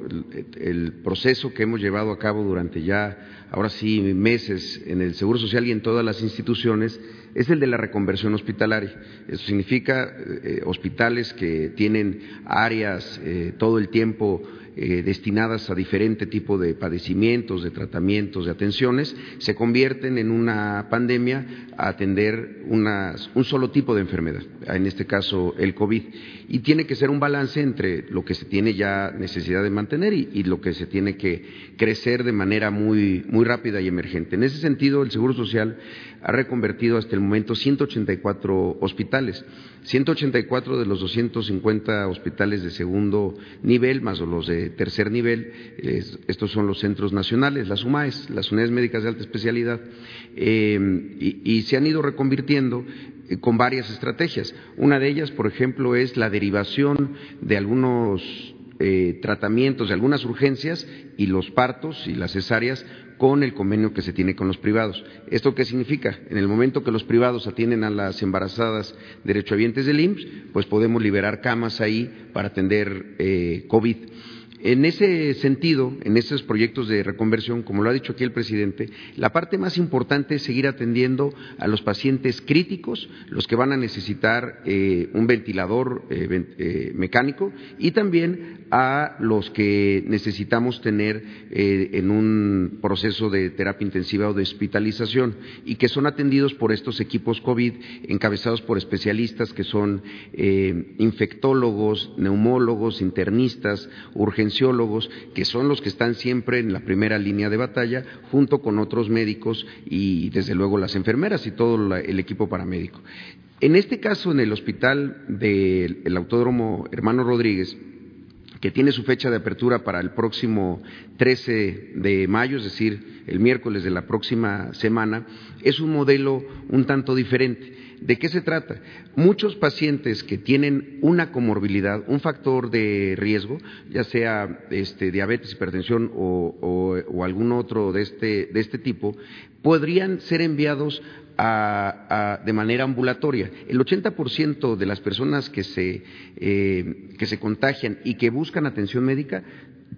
el, proceso que hemos llevado a cabo durante ya, ahora sí, meses en el Seguro Social y en todas las instituciones, es el de la reconversión hospitalaria. Eso significa eh, hospitales que tienen áreas eh, todo el tiempo eh, destinadas a diferente tipo de padecimientos, de tratamientos, de atenciones, se convierten en una pandemia a atender un solo tipo de enfermedad, en este caso el COVID. y tiene que ser un balance entre lo que se tiene ya necesidad de mantener y, lo que se tiene que crecer de manera muy, muy rápida y emergente. En ese sentido, el Seguro Social ha reconvertido hasta el momento 184 hospitales. 184 de los 250 hospitales de segundo nivel, más los de tercer nivel, estos son los centros nacionales, las UMAES, las unidades médicas de alta especialidad, eh, y, se han ido reconvirtiendo eh, con varias estrategias. Una de ellas, por ejemplo, es la derivación de algunos eh, tratamientos, de algunas urgencias y los partos y las cesáreas con el convenio que se tiene con los privados. ¿Esto qué significa? En el momento que los privados atienden a las embarazadas derechohabientes del IMSS, pues podemos liberar camas ahí para atender eh, COVID. En ese sentido, en esos proyectos de reconversión, como lo ha dicho aquí el presidente, la parte más importante es seguir atendiendo a los pacientes críticos, los que van a necesitar eh, un ventilador eh, eh, mecánico y también a los que necesitamos tener en un proceso de terapia intensiva o de hospitalización y que son atendidos por estos equipos COVID encabezados por especialistas que son infectólogos, neumólogos, internistas, que son los que están siempre en la primera línea de batalla, junto con otros médicos y desde luego las enfermeras y todo el equipo paramédico. En este caso, en el hospital del Autódromo Hermano Rodríguez, que tiene su fecha de apertura para el próximo 13 de mayo, es decir, el miércoles de la próxima semana, es un modelo un tanto diferente. ¿De qué se trata? Muchos pacientes que tienen una comorbilidad, un factor de riesgo, ya sea este, diabetes, hipertensión o, algún otro de este, de este tipo, podrían ser enviados de manera ambulatoria. El 80% de las personas que se, eh, que se contagian y que buscan atención médica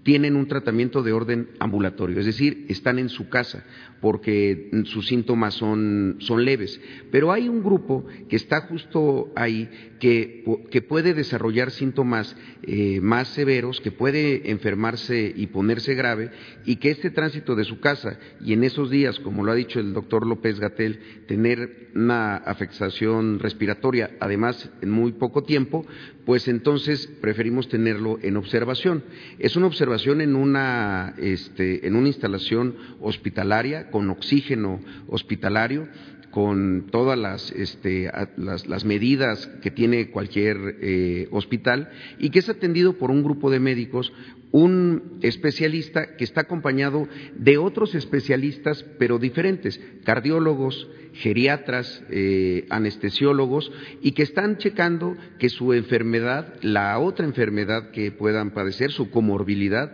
tienen un tratamiento de orden ambulatorio, es decir, están en su casa porque sus síntomas son, son leves. Pero hay un grupo que está justo ahí que, que puede desarrollar síntomas eh, más severos, que puede enfermarse y ponerse grave y que este tránsito de su casa y en esos días, como lo ha dicho el doctor López Gatel, tener una afectación respiratoria, además en muy poco tiempo, pues entonces preferimos tenerlo en observación. Es una observación en una, este, en una instalación hospitalaria con oxígeno hospitalario, con todas las, este, las, medidas que tiene cualquier eh, hospital y que es atendido por un grupo de médicos, un especialista que está acompañado de otros especialistas, pero diferentes, cardiólogos, geriatras, eh, anestesiólogos, y que están checando que su enfermedad, la otra enfermedad que puedan padecer, su comorbilidad,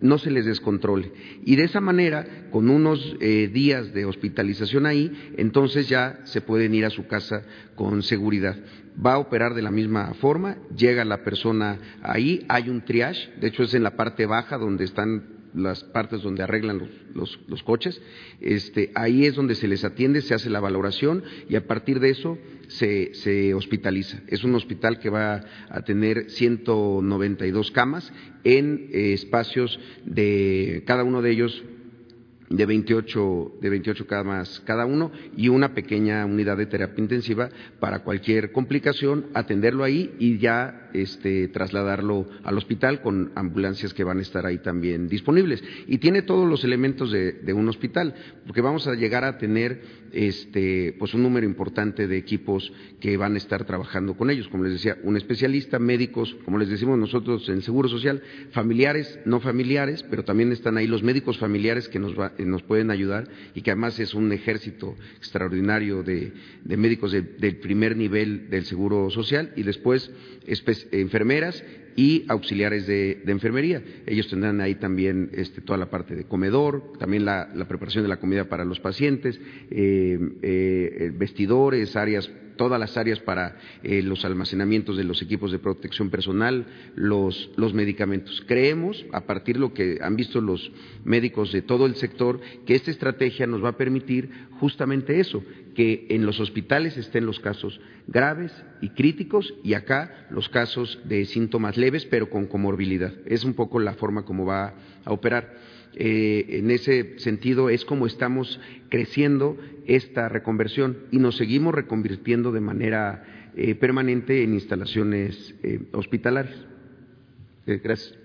no se les descontrole. Y de esa manera, con unos eh, días de hospitalización ahí, entonces ya se pueden ir a su casa con seguridad. Va a operar de la misma forma, llega la persona ahí, hay un triage, de hecho es en la parte baja donde están las partes donde arreglan los, los, coches, este, ahí es donde se les atiende, se hace la valoración y a partir de eso se, se hospitaliza. Es un hospital que va a tener 192 camas en eh, espacios de cada uno de ellos de 28, de 28 camas cada uno y una pequeña unidad de terapia intensiva para cualquier complicación, atenderlo ahí y ya este, trasladarlo al hospital con ambulancias que van a estar ahí también disponibles. Y tiene todos los elementos de, un hospital, porque vamos a llegar a tener este, pues un número importante de equipos que van a estar trabajando con ellos. Como les decía, un especialista, médicos, como les decimos nosotros en Seguro Social, familiares, no familiares, pero también están ahí los médicos familiares que nos, eh, nos pueden ayudar y que además es un ejército extraordinario de, médicos del primer nivel del Seguro Social y después enfermeras y auxiliares de, enfermería. Ellos tendrán ahí también este, toda la parte de comedor, también la, preparación de la comida para los pacientes, eh, eh, vestidores, áreas todas las áreas para eh, los almacenamientos de los equipos de protección personal, los, los, medicamentos. Creemos, a partir de lo que han visto los médicos de todo el sector, que esta estrategia nos va a permitir justamente eso, que en los hospitales estén los casos graves y críticos y acá los casos de síntomas leves pero con comorbilidad. Es un poco la forma como va a operar. Eh, en ese sentido es como estamos creciendo esta reconversión y nos seguimos reconvirtiendo de manera eh, permanente en instalaciones eh, hospitalarias. Eh, gracias.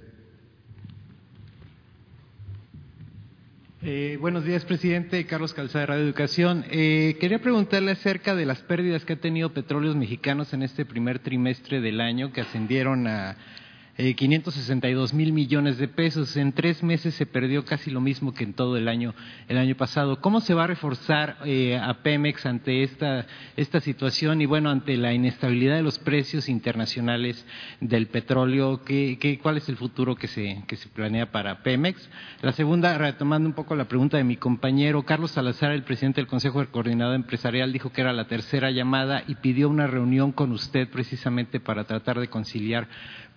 Eh, buenos días, presidente. Carlos Calzada de Radio Educación. Eh, quería preguntarle acerca de las pérdidas que ha tenido Petróleos Mexicanos en este primer trimestre del año, que ascendieron a eh, 562 mil millones de pesos. En tres meses se perdió casi lo mismo que en todo el año, el año pasado. ¿Cómo se va a reforzar eh, a Pemex ante esta, esta situación y, bueno, ante la inestabilidad de los precios internacionales del petróleo? ¿qué, qué, cuál es el futuro que se, que se planea para Pemex? La segunda, retomando un poco la pregunta de mi compañero, Carlos Salazar, el presidente del Consejo de Coordinador Empresarial, dijo que era la tercera llamada y pidió una reunión con usted precisamente para tratar de conciliar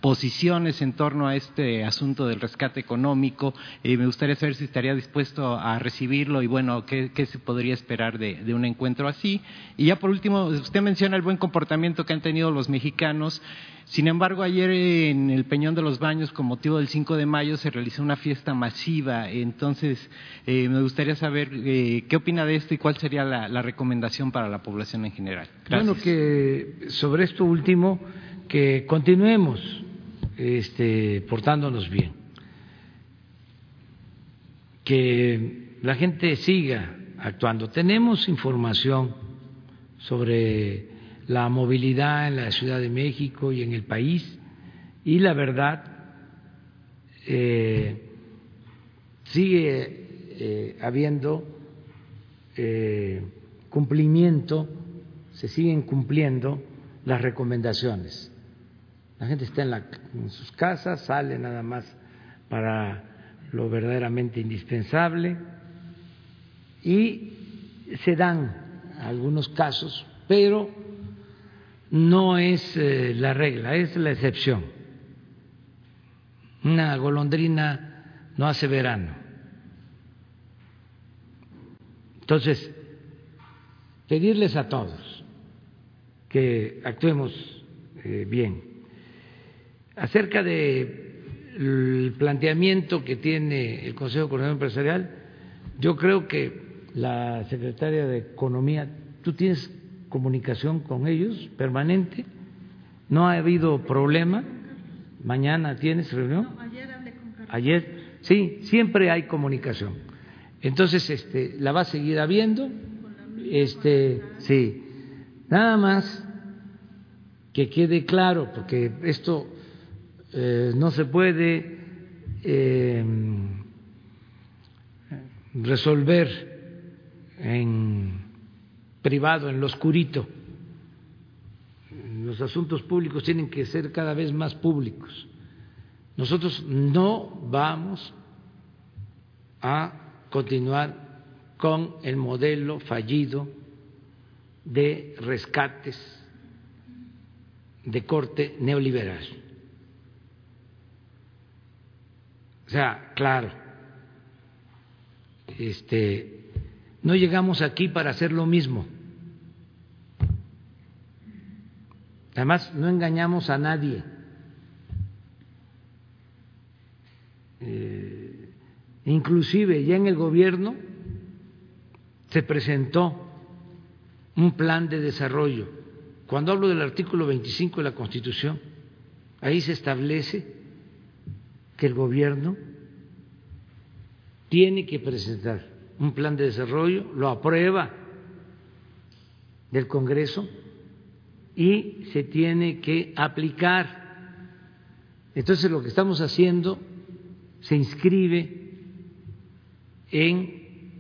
posiciones en torno a este asunto del rescate económico. Eh, me gustaría saber si estaría dispuesto a recibirlo y, bueno, qué, qué se podría esperar de, de, un encuentro así. Y ya por último, usted menciona el buen comportamiento que han tenido los mexicanos. Sin embargo, ayer en el Peñón de los Baños, con motivo del 5 de mayo, se realizó una fiesta masiva. Entonces, eh, me gustaría saber eh, qué opina de esto y cuál sería la, la, recomendación para la población en general. Gracias. Bueno, que sobre esto último, que continuemos este, portándonos bien, que la gente siga actuando. Tenemos información sobre la movilidad en la Ciudad de México y en el país. Y la verdad eh, sigue eh, habiendo eh, cumplimiento, se siguen cumpliendo las recomendaciones la gente está en, la, sus casas, sale nada más para lo verdaderamente indispensable y se dan algunos casos, pero no es eh, la regla, es la excepción. Una golondrina no hace verano. Entonces, pedirles a todos que actuemos eh, bien Acerca del planteamiento que tiene el Consejo de Coordinación Empresarial, yo creo que la secretaria de Economía, tú tienes comunicación con ellos permanente, no ha habido problema. Mañana tienes reunión. No, ayer hablé con Carlos. Ayer, sí, siempre hay comunicación. Entonces, este, la va a seguir habiendo. Este, sí, nada más que quede claro, porque esto eh, no se puede eh, resolver en privado, en lo oscurito. Los asuntos públicos tienen que ser cada vez más públicos. Nosotros no vamos a continuar con el modelo fallido de rescates de corte neoliberal. O sea, claro, este, no llegamos aquí para hacer lo mismo. Además, no engañamos a nadie. Eh, inclusive ya en el gobierno se presentó un plan de desarrollo. Cuando hablo del artículo 25 de la Constitución, ahí se establece que el gobierno tiene que presentar un plan de desarrollo, lo aprueba del Congreso y se tiene que aplicar. Entonces lo que estamos haciendo se inscribe en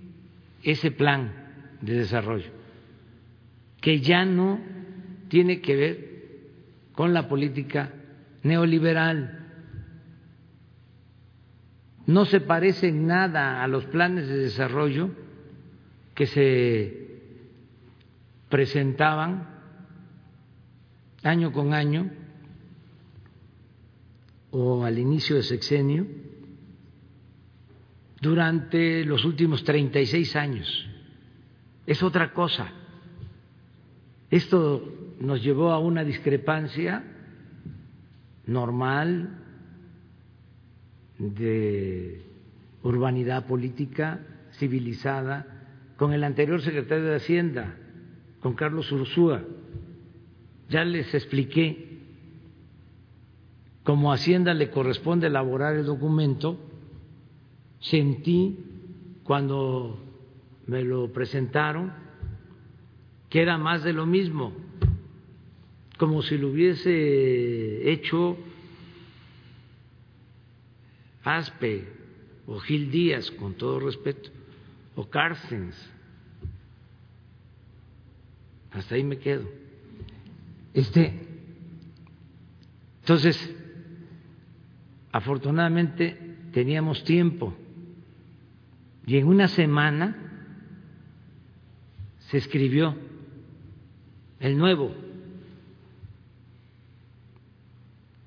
ese plan de desarrollo, que ya no tiene que ver con la política neoliberal no se parece nada a los planes de desarrollo que se presentaban año con año o al inicio de sexenio durante los últimos 36 años. Es otra cosa. Esto nos llevó a una discrepancia normal, de urbanidad política civilizada con el anterior secretario de Hacienda, con Carlos Ursúa. ya les expliqué, como Hacienda le corresponde elaborar el documento, sentí cuando me lo presentaron que era más de lo mismo, como si lo hubiese hecho Aspe o Gil Díaz, con todo respeto, o Carstens. Hasta ahí me quedo. Este, entonces, afortunadamente teníamos tiempo y en una semana se escribió el nuevo,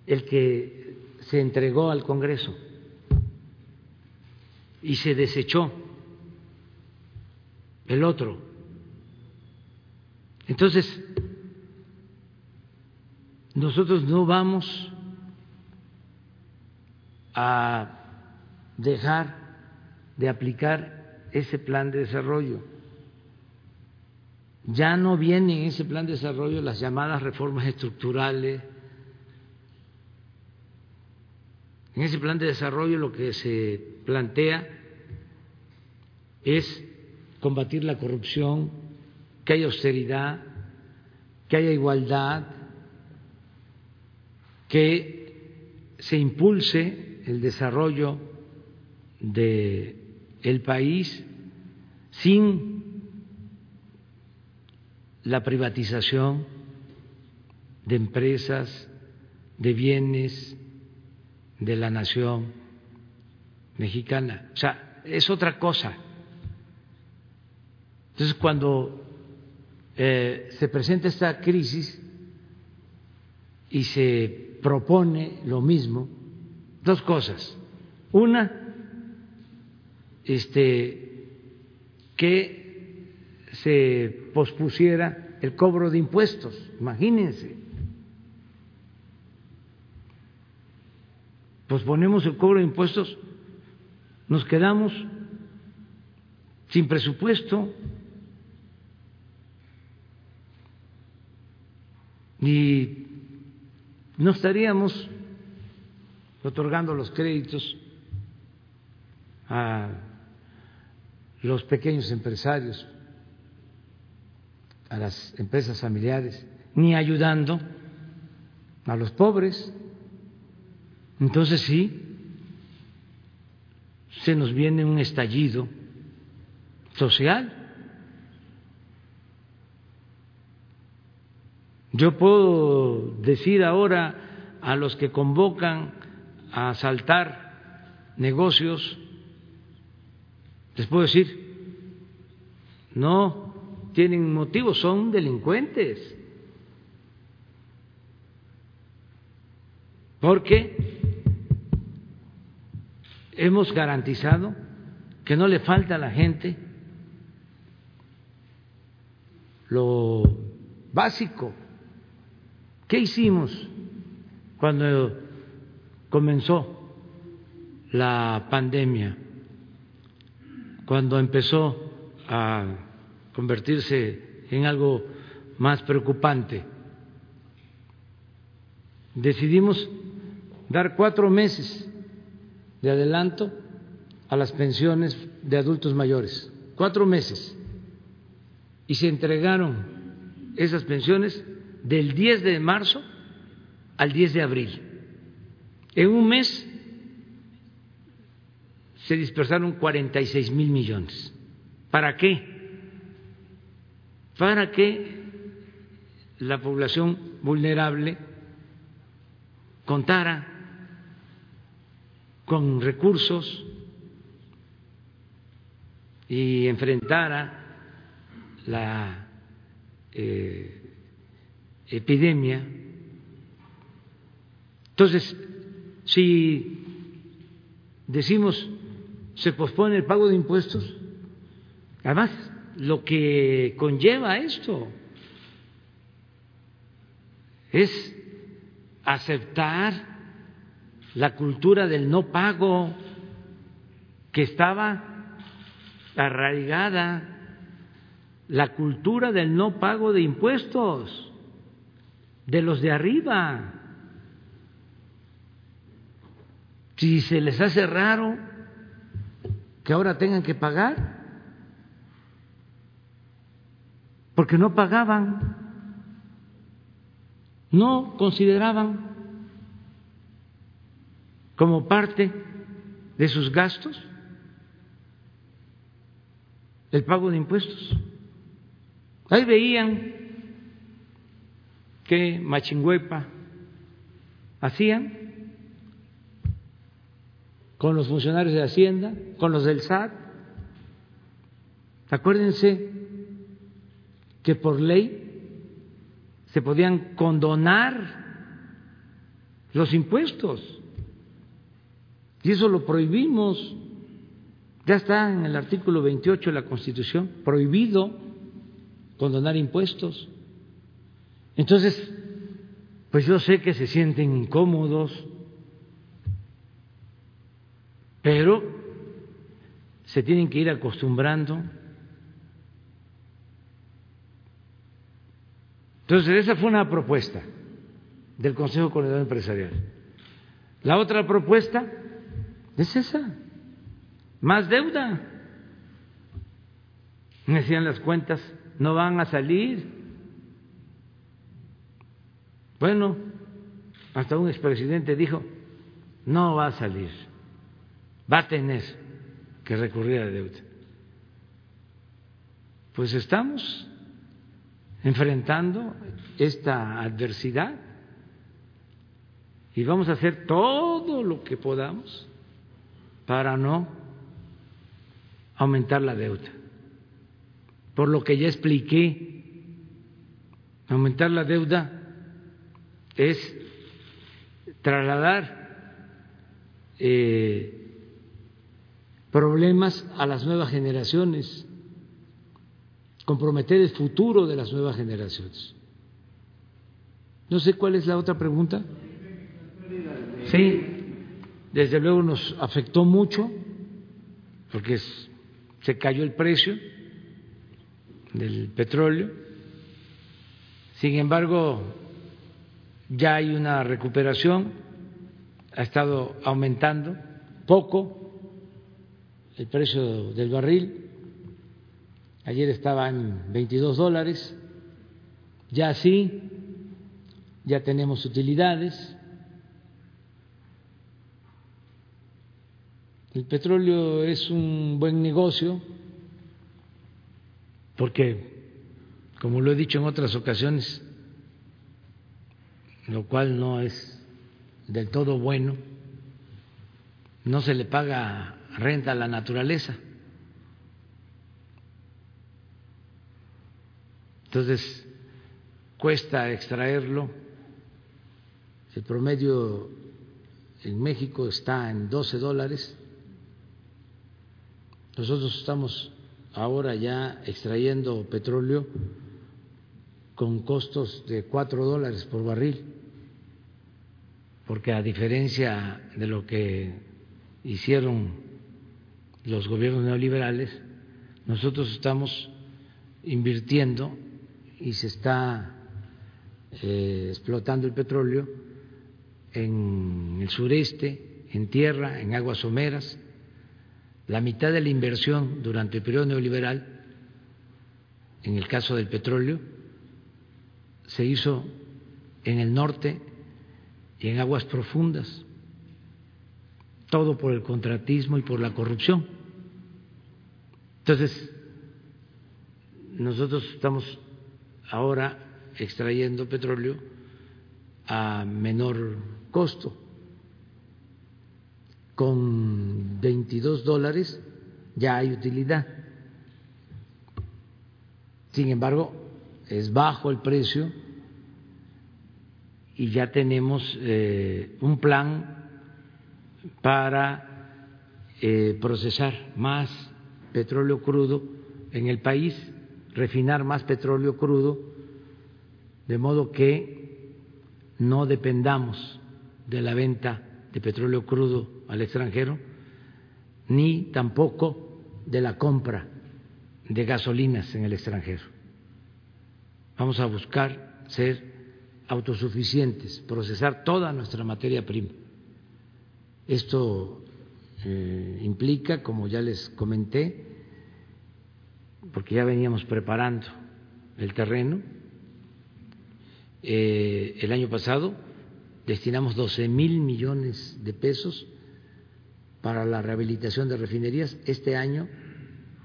el que se entregó al Congreso y se desechó el otro. Entonces, nosotros no vamos a dejar de aplicar ese plan de desarrollo. Ya no vienen en ese plan de desarrollo las llamadas reformas estructurales. En ese plan de desarrollo lo que se plantea es combatir la corrupción, que haya austeridad, que haya igualdad, que se impulse el desarrollo de el país sin la privatización de empresas, de bienes de la nación mexicana. O sea, es otra cosa. Entonces, cuando eh, se presenta esta crisis y se propone lo mismo, dos cosas. Una, este, que se pospusiera el cobro de impuestos, imagínense. Posponemos el cobro de impuestos, nos quedamos sin presupuesto y no estaríamos otorgando los créditos a los pequeños empresarios, a las empresas familiares, ni ayudando a los pobres. Entonces sí, se nos viene un estallido social. Yo puedo decir ahora a los que convocan a asaltar negocios les puedo decir, no tienen motivo, son delincuentes. Porque hemos garantizado que no le falta a la gente lo básico. ¿Qué hicimos cuando comenzó la pandemia? cuando empezó a convertirse en algo más preocupante. Decidimos dar cuatro meses de adelanto a las pensiones de adultos mayores, cuatro meses, y se entregaron esas pensiones del 10 de marzo al 10 de abril. En un mes se dispersaron 46 mil millones. ¿Para qué? Para que la población vulnerable contara con recursos y enfrentara la eh, epidemia. Entonces, si decimos se pospone el pago de impuestos. Además, lo que conlleva esto es aceptar la cultura del no pago que estaba arraigada, la cultura del no pago de impuestos. de los de arriba. Si se les hace raro que ahora tengan que pagar, porque no pagaban, no consideraban como parte de sus gastos el pago de impuestos. Ahí veían que Machingüepa hacían con los funcionarios de Hacienda, con los del SAT. Acuérdense que por ley se podían condonar los impuestos. Y eso lo prohibimos. Ya está en el artículo 28 de la Constitución, prohibido condonar impuestos. Entonces, pues yo sé que se sienten incómodos, pero se tienen que ir acostumbrando. Entonces, esa fue una propuesta del Consejo Coordinador Empresarial. La otra propuesta es esa, más deuda. Me decían las cuentas, no van a salir. Bueno, hasta un expresidente dijo, no va a salir, va a tener que recurrir a la deuda. Pues estamos enfrentando esta adversidad y vamos a hacer todo lo que podamos para no aumentar la deuda. Por lo que ya expliqué, aumentar la deuda es trasladar eh, problemas a las nuevas generaciones, comprometer el futuro de las nuevas generaciones. No sé cuál es la otra pregunta. Sí, desde luego nos afectó mucho porque se cayó el precio del petróleo. Sin embargo, ya hay una recuperación, ha estado aumentando poco el precio del barril. Ayer estaba en 22 dólares, ya sí, ya tenemos utilidades El petróleo es un buen negocio porque, como lo he dicho en otras ocasiones, lo cual no es del todo bueno, no se le paga renta a la naturaleza. Entonces, cuesta extraerlo. El promedio en México está en 12 dólares nosotros estamos ahora ya extrayendo petróleo con costos de cuatro dólares por barril, porque a diferencia de lo que hicieron los gobiernos neoliberales, nosotros estamos invirtiendo y se está eh, explotando el petróleo en el sureste, en tierra, en aguas someras, la mitad de la inversión durante el periodo neoliberal, en el caso del petróleo, se hizo en el norte y en aguas profundas, todo por el contratismo y por la corrupción. Entonces, nosotros estamos ahora extrayendo petróleo a menor costo con 22 dólares ya hay utilidad. Sin embargo, es bajo el precio y ya tenemos eh, un plan para eh, procesar más petróleo crudo en el país, refinar más petróleo crudo, de modo que no dependamos de la venta de petróleo crudo al extranjero, ni tampoco de la compra de gasolinas en el extranjero. Vamos a buscar ser autosuficientes, procesar toda nuestra materia prima. Esto eh, implica, como ya les comenté, porque ya veníamos preparando el terreno, eh, el año pasado destinamos 12 mil millones de pesos para la rehabilitación de refinerías. Este año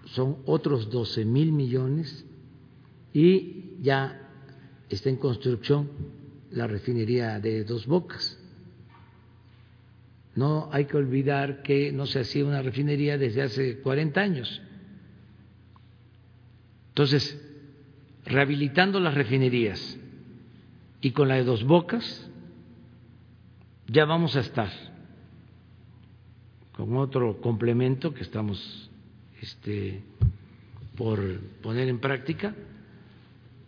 son otros 12 mil millones y ya está en construcción la refinería de Dos Bocas. No hay que olvidar que no se hacía una refinería desde hace 40 años. Entonces, rehabilitando las refinerías y con la de Dos Bocas, ya vamos a estar con otro complemento que estamos este, por poner en práctica,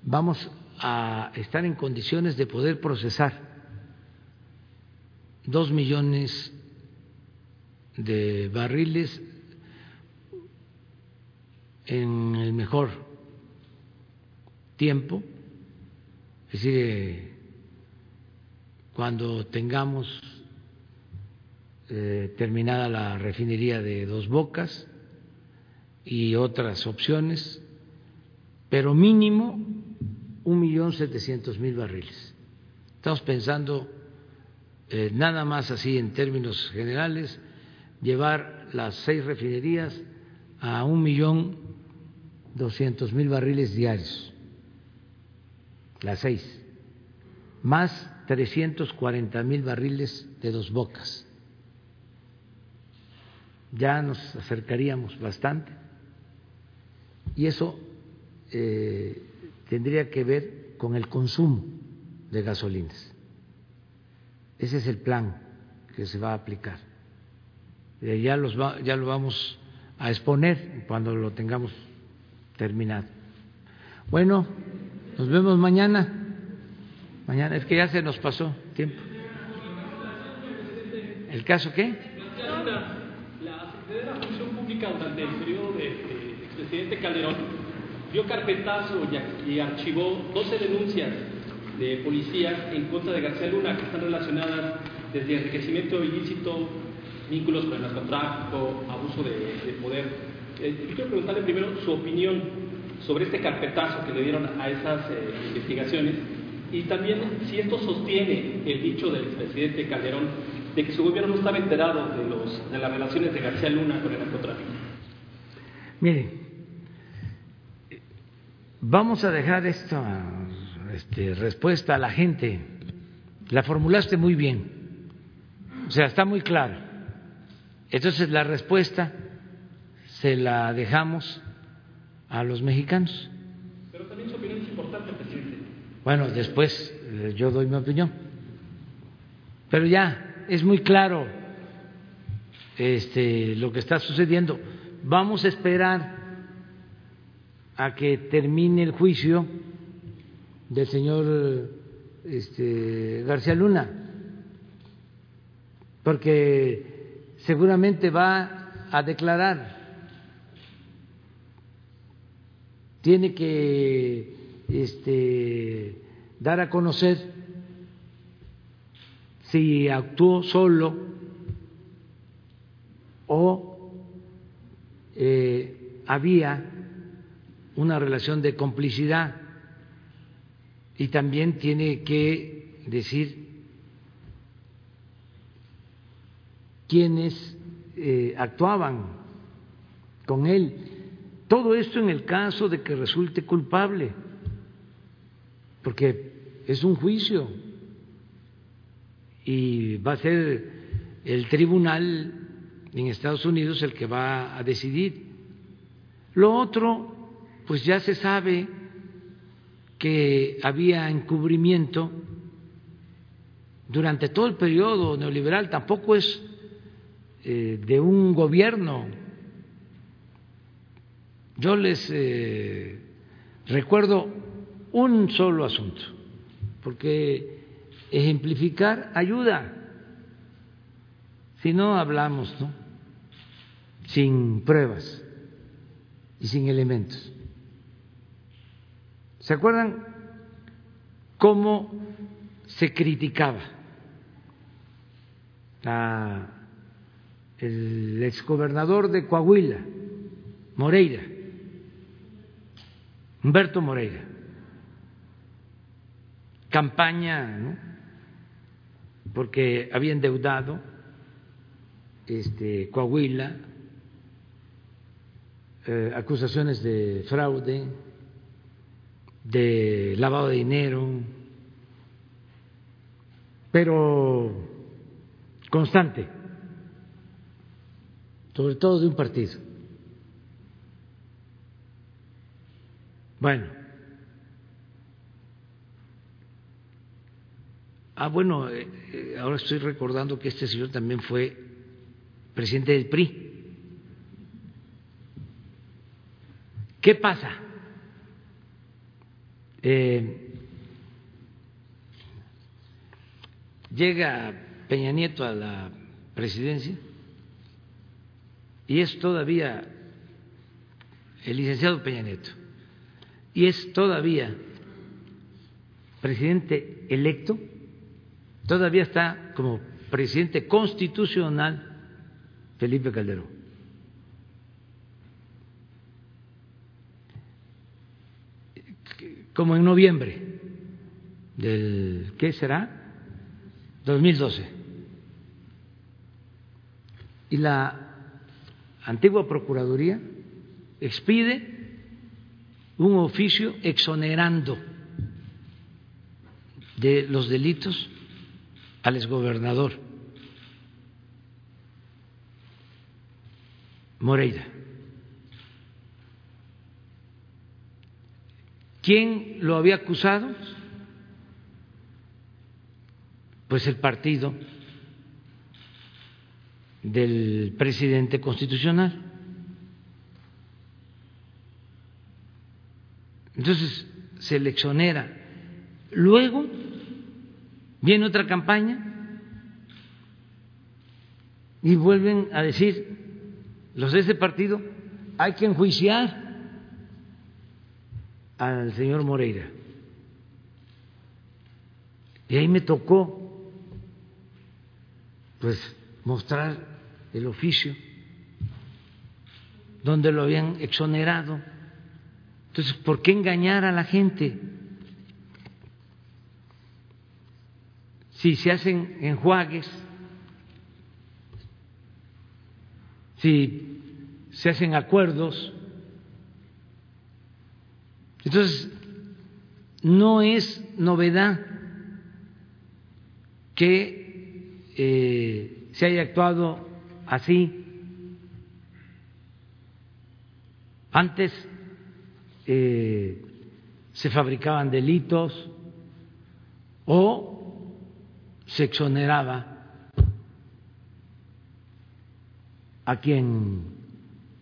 vamos a estar en condiciones de poder procesar dos millones de barriles en el mejor tiempo, es decir, cuando tengamos eh, terminada la refinería de Dos Bocas y otras opciones, pero mínimo un millón setecientos mil barriles. Estamos pensando eh, nada más así en términos generales llevar las seis refinerías a un millón doscientos mil barriles diarios, las seis, más trescientos cuarenta mil barriles de dos bocas. Ya nos acercaríamos bastante y eso eh, tendría que ver con el consumo de gasolinas. Ese es el plan que se va a aplicar. Eh, ya, los ya lo vamos a exponer cuando lo tengamos terminado. Bueno, nos vemos mañana. Mañana, es que ya se nos pasó tiempo. ¿El caso qué? La Secretaría de la Función Pública durante el periodo del de, expresidente Calderón dio carpetazo y archivó 12 denuncias de policía en contra de García Luna que están relacionadas desde enriquecimiento ilícito vínculos con el narcotráfico, abuso de, poder. Eh, quiero preguntarle primero su opinión sobre este carpetazo que le dieron a esas eh, investigaciones y también si esto sostiene el dicho del expresidente Calderón de que su gobierno no estaba enterado de, los, de las relaciones de García Luna con el narcotráfico. Mire, vamos a dejar esta este, respuesta a la gente. La formulaste muy bien. O sea, está muy claro. Entonces la respuesta se la dejamos a los mexicanos. Pero también su opinión es importante, presidente. Bueno, después eh, yo doy mi opinión. Pero ya es muy claro este, lo que está sucediendo. Vamos a esperar a que termine el juicio del señor este, García Luna, porque seguramente va a declarar, tiene que este, dar a conocer si actuó solo o eh, había una relación de complicidad y también tiene que decir quienes eh, actuaban con él. Todo esto en el caso de que resulte culpable, porque es un juicio y va a ser el tribunal en Estados Unidos el que va a decidir. Lo otro, pues ya se sabe que había encubrimiento durante todo el periodo neoliberal, tampoco es eh, de un gobierno. Yo les eh, recuerdo un solo asunto, porque ejemplificar ayuda. Si no hablamos, ¿no? Sin pruebas y sin elementos. ¿Se acuerdan cómo se criticaba a el exgobernador de Coahuila, Moreira, Humberto Moreira, campaña, ¿no? Porque había endeudado este, Coahuila, eh, acusaciones de fraude, de lavado de dinero, pero constante, sobre todo de un partido. Bueno, ah, bueno, eh, eh, ahora estoy recordando que este señor también fue presidente del PRI. ¿Qué pasa? Eh, llega Peña Nieto a la presidencia y es todavía el licenciado Peña Nieto y es todavía presidente electo, todavía está como presidente constitucional Felipe Calderón. Como en noviembre del, ¿qué será? 2012. Y la antigua Procuraduría expide un oficio exonerando de los delitos al exgobernador Moreira. ¿Quién lo había acusado? Pues el partido del presidente constitucional. Entonces se le. Luego viene otra campaña y vuelven a decir los de ese partido hay que enjuiciar al señor Moreira. Y ahí me tocó pues mostrar el oficio donde lo habían exonerado. Entonces, ¿por qué engañar a la gente? Si se hacen enjuagues, si se hacen acuerdos, entonces no es novedad que eh, se haya actuado así. Antes eh, se fabricaban delitos o se exoneraba a quien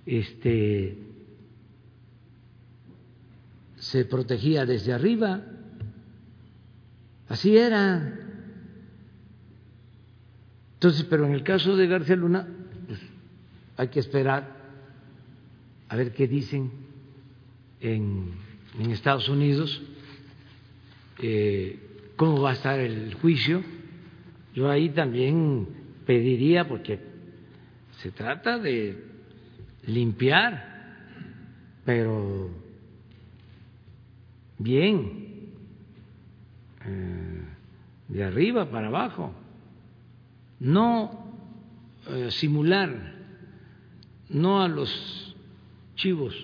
este, se protegía desde arriba. Así era. Entonces, pero en el caso de García Luna, pues, hay que esperar a ver qué dicen en, Estados Unidos, eh, cómo va a estar el juicio. Yo ahí también pediría, porque se trata de limpiar, pero bien, eh, de arriba para abajo, no eh, simular, no a los chivos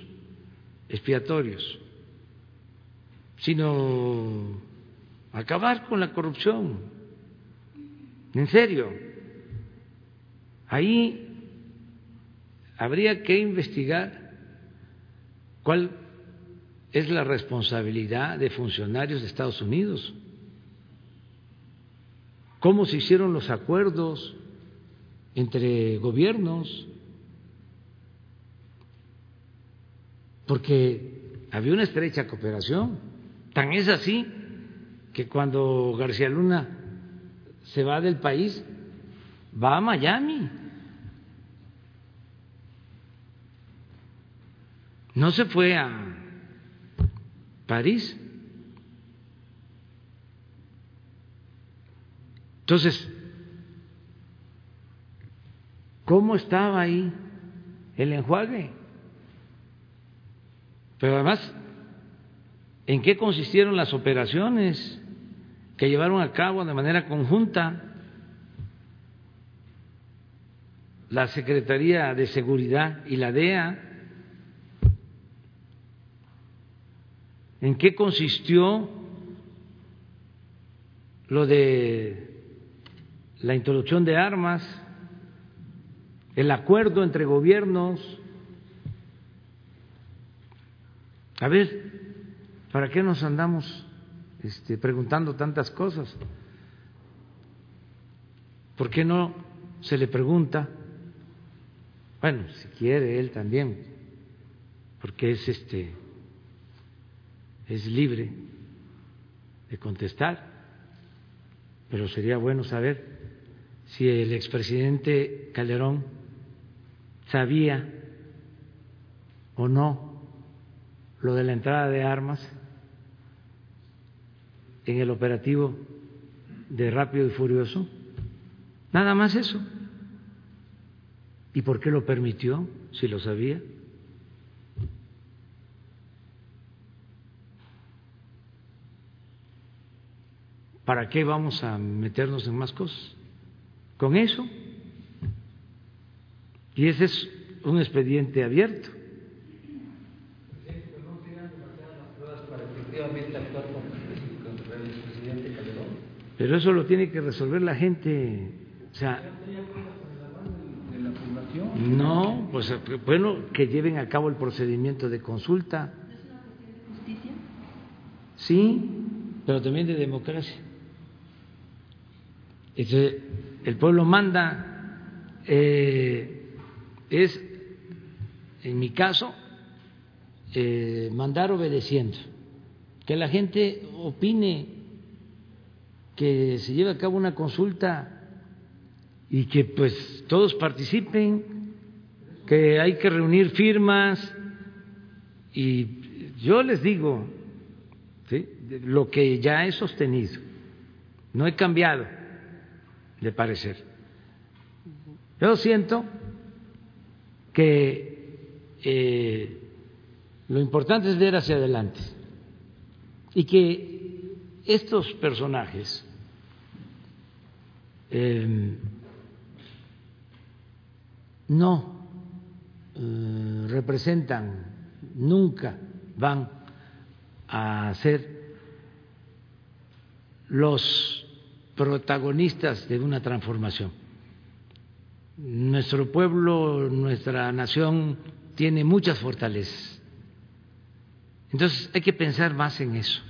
expiatorios, sino acabar con la corrupción. En serio, ahí habría que investigar cuál es la responsabilidad de funcionarios de Estados Unidos, cómo se hicieron los acuerdos entre gobiernos, porque había una estrecha cooperación. Tan es así que cuando García Luna se va del país, va a Miami. No se fue a París. Entonces, ¿cómo estaba ahí el enjuague? Pero además, ¿en qué consistieron las operaciones que llevaron a cabo de manera conjunta la Secretaría de Seguridad y la DEA? ¿En qué consistió lo de la introducción de armas, el acuerdo entre gobiernos? A ver, ¿para qué nos andamos este, preguntando tantas cosas? ¿Por qué no se le pregunta? Bueno, si quiere él también, porque es este es libre de contestar, pero sería bueno saber si el expresidente Calderón sabía o no lo de la entrada de armas en el operativo de Rápido y Furioso. Nada más eso. ¿Y por qué lo permitió si lo sabía? ¿Para qué vamos a meternos en más cosas? Con eso. Y ese es un expediente abierto. Pero eso lo tiene que resolver la gente. O sea, no, pues bueno, que lleven a cabo el procedimiento de consulta. ¿Es una cuestión de justicia? Sí, pero también de democracia. el pueblo manda, eh, es, en mi caso, eh, mandar obedeciendo, que la gente opine que se lleve a cabo una consulta y que pues todos participen, que hay que reunir firmas y yo les digo lo que ya he sostenido, no he cambiado de parecer. Yo siento que eh, lo importante es ver hacia adelante y que estos personajes eh, no eh, representan, nunca van a ser los protagonistas de una transformación. Nuestro pueblo, nuestra nación tiene muchas fortalezas. Entonces hay que pensar más en eso.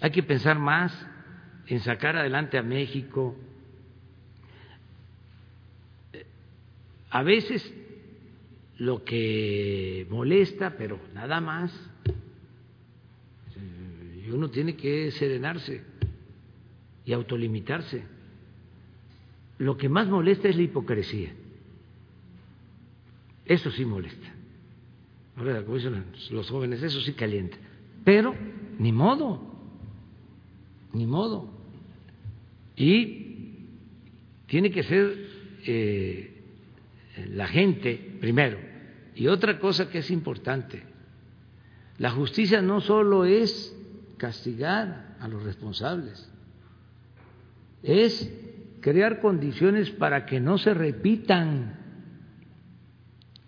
Hay que pensar más en sacar adelante a México. A veces lo que molesta, pero nada más, uno tiene que serenarse y autolimitarse. Lo que más molesta es la hipocresía. Eso sí molesta. Ahora, como dicen los jóvenes, eso sí calienta. Pero, ni modo, ni modo. Y tiene que ser eh, la gente primero. Y otra cosa que es importante, la justicia no solo es castigar a los responsables, es crear condiciones para que no se repitan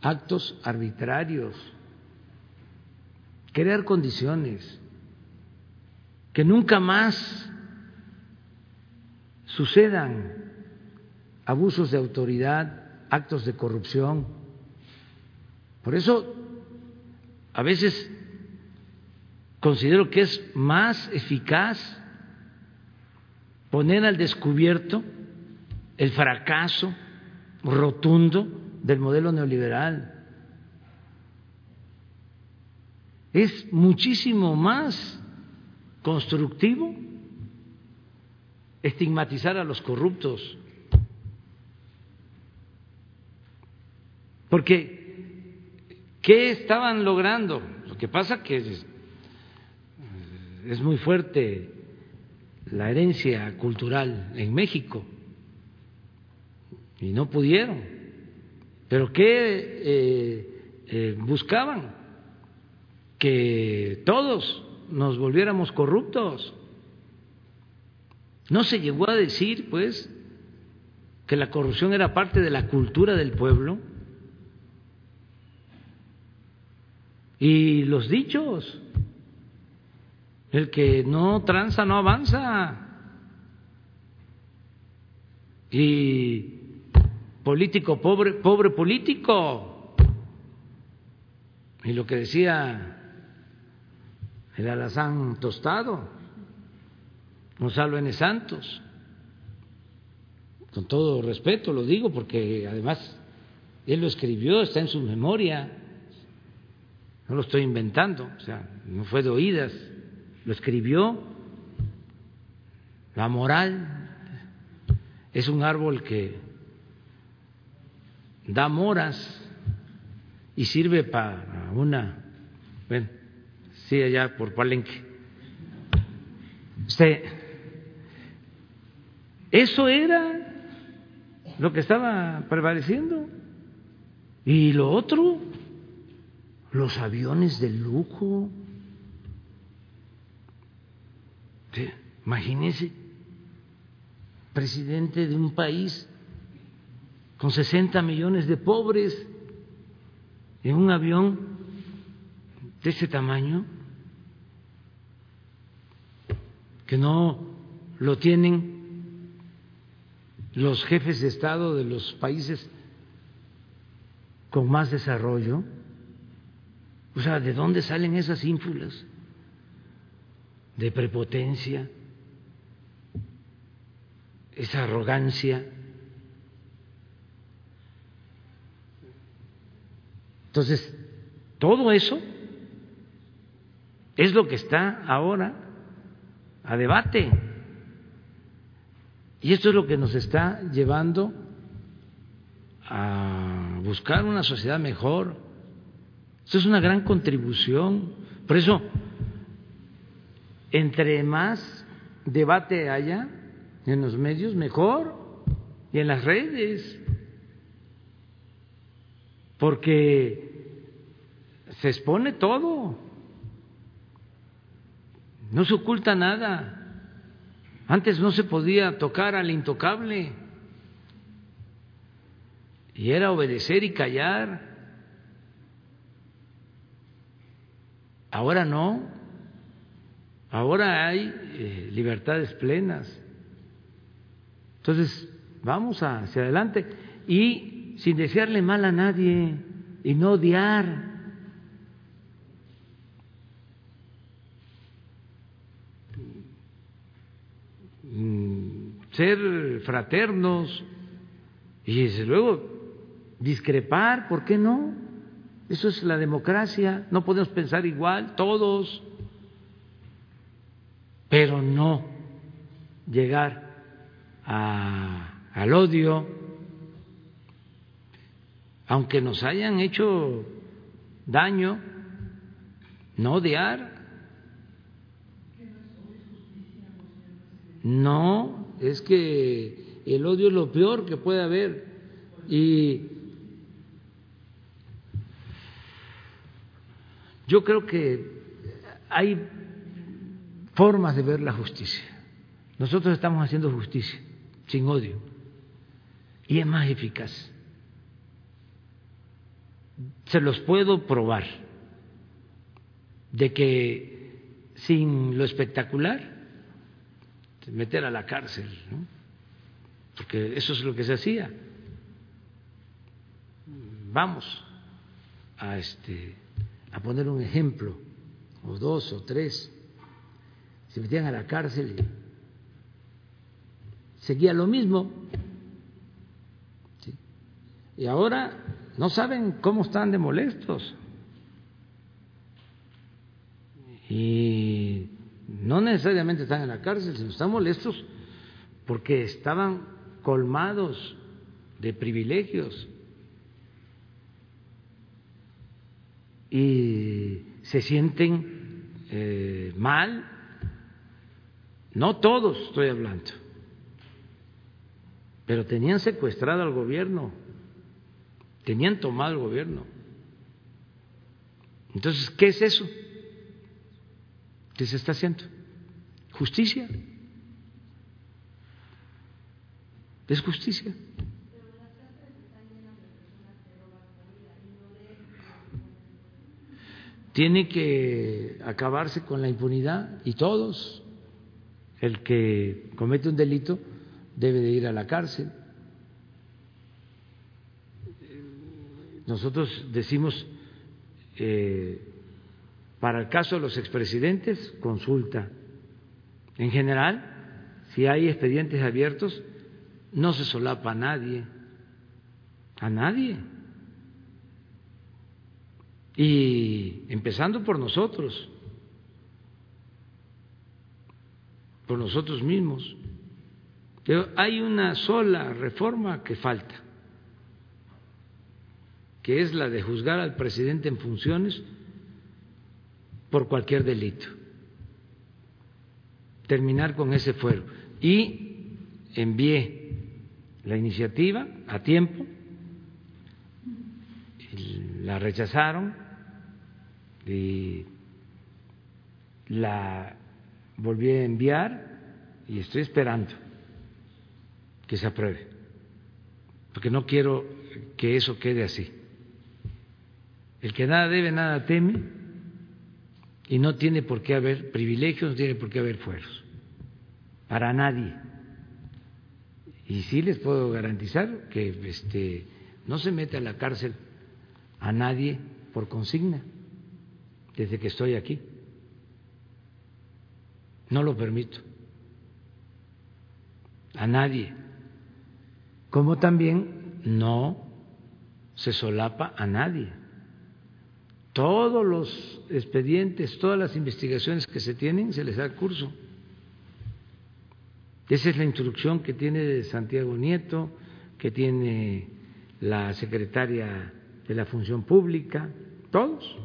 actos arbitrarios, crear condiciones que nunca más sucedan abusos de autoridad, actos de corrupción. Por eso, a veces considero que es más eficaz poner al descubierto el fracaso rotundo del modelo neoliberal. Es muchísimo más constructivo estigmatizar a los corruptos. Porque, ¿qué estaban logrando? Lo que pasa que es, muy fuerte la herencia cultural en México y no pudieron. ¿Pero qué eh, eh, buscaban? Que todos nos volviéramos corruptos. No se llegó a decir, pues, que la corrupción era parte de la cultura del pueblo. Y los dichos, el que no tranza no avanza. Y político pobre, pobre político. Y lo que decía el alazán tostado, Gonzalo N. Santos, con todo respeto lo digo porque además él lo escribió, está en su memoria, no lo estoy inventando, o sea, no fue de oídas, lo escribió. La moral es un árbol que da moras y sirve para una, sí, allá por Palenque. Usted, eso era lo que estaba prevaleciendo. Y lo otro, los aviones de lujo. Imagínense, presidente de un país con 60 millones de pobres en un avión de ese tamaño, que no lo tienen los jefes de Estado de los países con más desarrollo. O sea, ¿de dónde salen esas ínfulas? De prepotencia, esa arrogancia. Entonces, todo eso es lo que está ahora a debate. Y esto es lo que nos está llevando a buscar una sociedad mejor. Esto es una gran contribución. Por eso, entre más debate haya en los medios, mejor, y en las redes, porque se expone todo, no se oculta nada. Antes no se podía tocar al intocable y era obedecer y callar. Ahora no, ahora hay eh, libertades plenas. Entonces, vamos hacia adelante y sin desearle mal a nadie y no odiar. Ser fraternos y desde luego discrepar, ¿por qué no? Eso es la democracia, no podemos pensar igual todos, pero no llegar al odio, aunque nos hayan hecho daño, no odiar. No, es que el odio es lo peor que puede haber. Y yo creo que hay formas de ver la justicia. Nosotros estamos haciendo justicia, sin odio, y es más eficaz. Se los puedo probar de que sin lo espectacular meter a la cárcel, ¿no? porque eso es lo que se hacía. Vamos a, este, a poner un ejemplo, o dos o tres, se metían a la cárcel seguía lo mismo. Y ahora no saben cómo están de molestos. Y no necesariamente están en la cárcel, sino están molestos porque estaban colmados de privilegios y se sienten eh, mal no todos estoy hablando, pero tenían secuestrado al gobierno, tenían tomado el gobierno. Entonces, ¿qué es eso? ¿Qué se está haciendo? Justicia. Es justicia. Tiene que acabarse con la impunidad y todos. El que comete un delito debe de ir a la cárcel. Nosotros decimos, eh, para el caso de los expresidentes, consulta. En general, si hay expedientes abiertos, no se solapa a nadie, a nadie. Y empezando por nosotros, por nosotros mismos. Pero hay una sola reforma que falta, que es la de juzgar al presidente en funciones por cualquier delito. Terminar con ese fuero. Y envié la iniciativa a tiempo, la rechazaron y la volví a enviar y estoy esperando que se apruebe, porque no quiero que eso quede así. El que nada debe, nada teme, y no tiene por qué haber privilegios, no tiene por qué haber fueros, para nadie. Y sí les puedo garantizar que este, no se mete a la cárcel a nadie por consigna desde que estoy aquí. No lo permito. A nadie. Como también no se solapa a nadie. Todos los expedientes, todas las investigaciones que se tienen, se les da curso. Esa es la instrucción que tiene Santiago Nieto, que tiene la secretaria de la Función Pública, todos.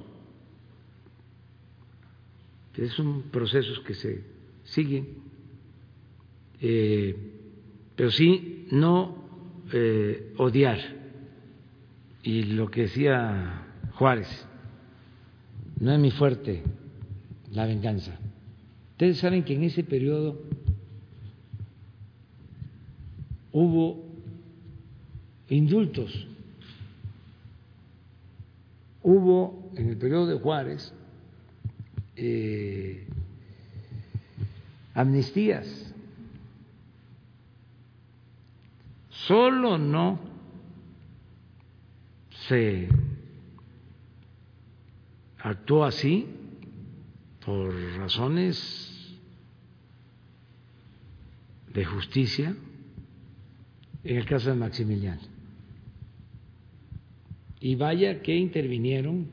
Son procesos que se siguen, eh, pero sí no eh, odiar. Y lo que decía Juárez, no es mi fuerte la venganza. Ustedes saben que en ese periodo hubo indultos, hubo en el periodo de Juárez eh, amnistías, solo no se actuó así por razones de justicia en el caso de Maximiliano. Y vaya que intervinieron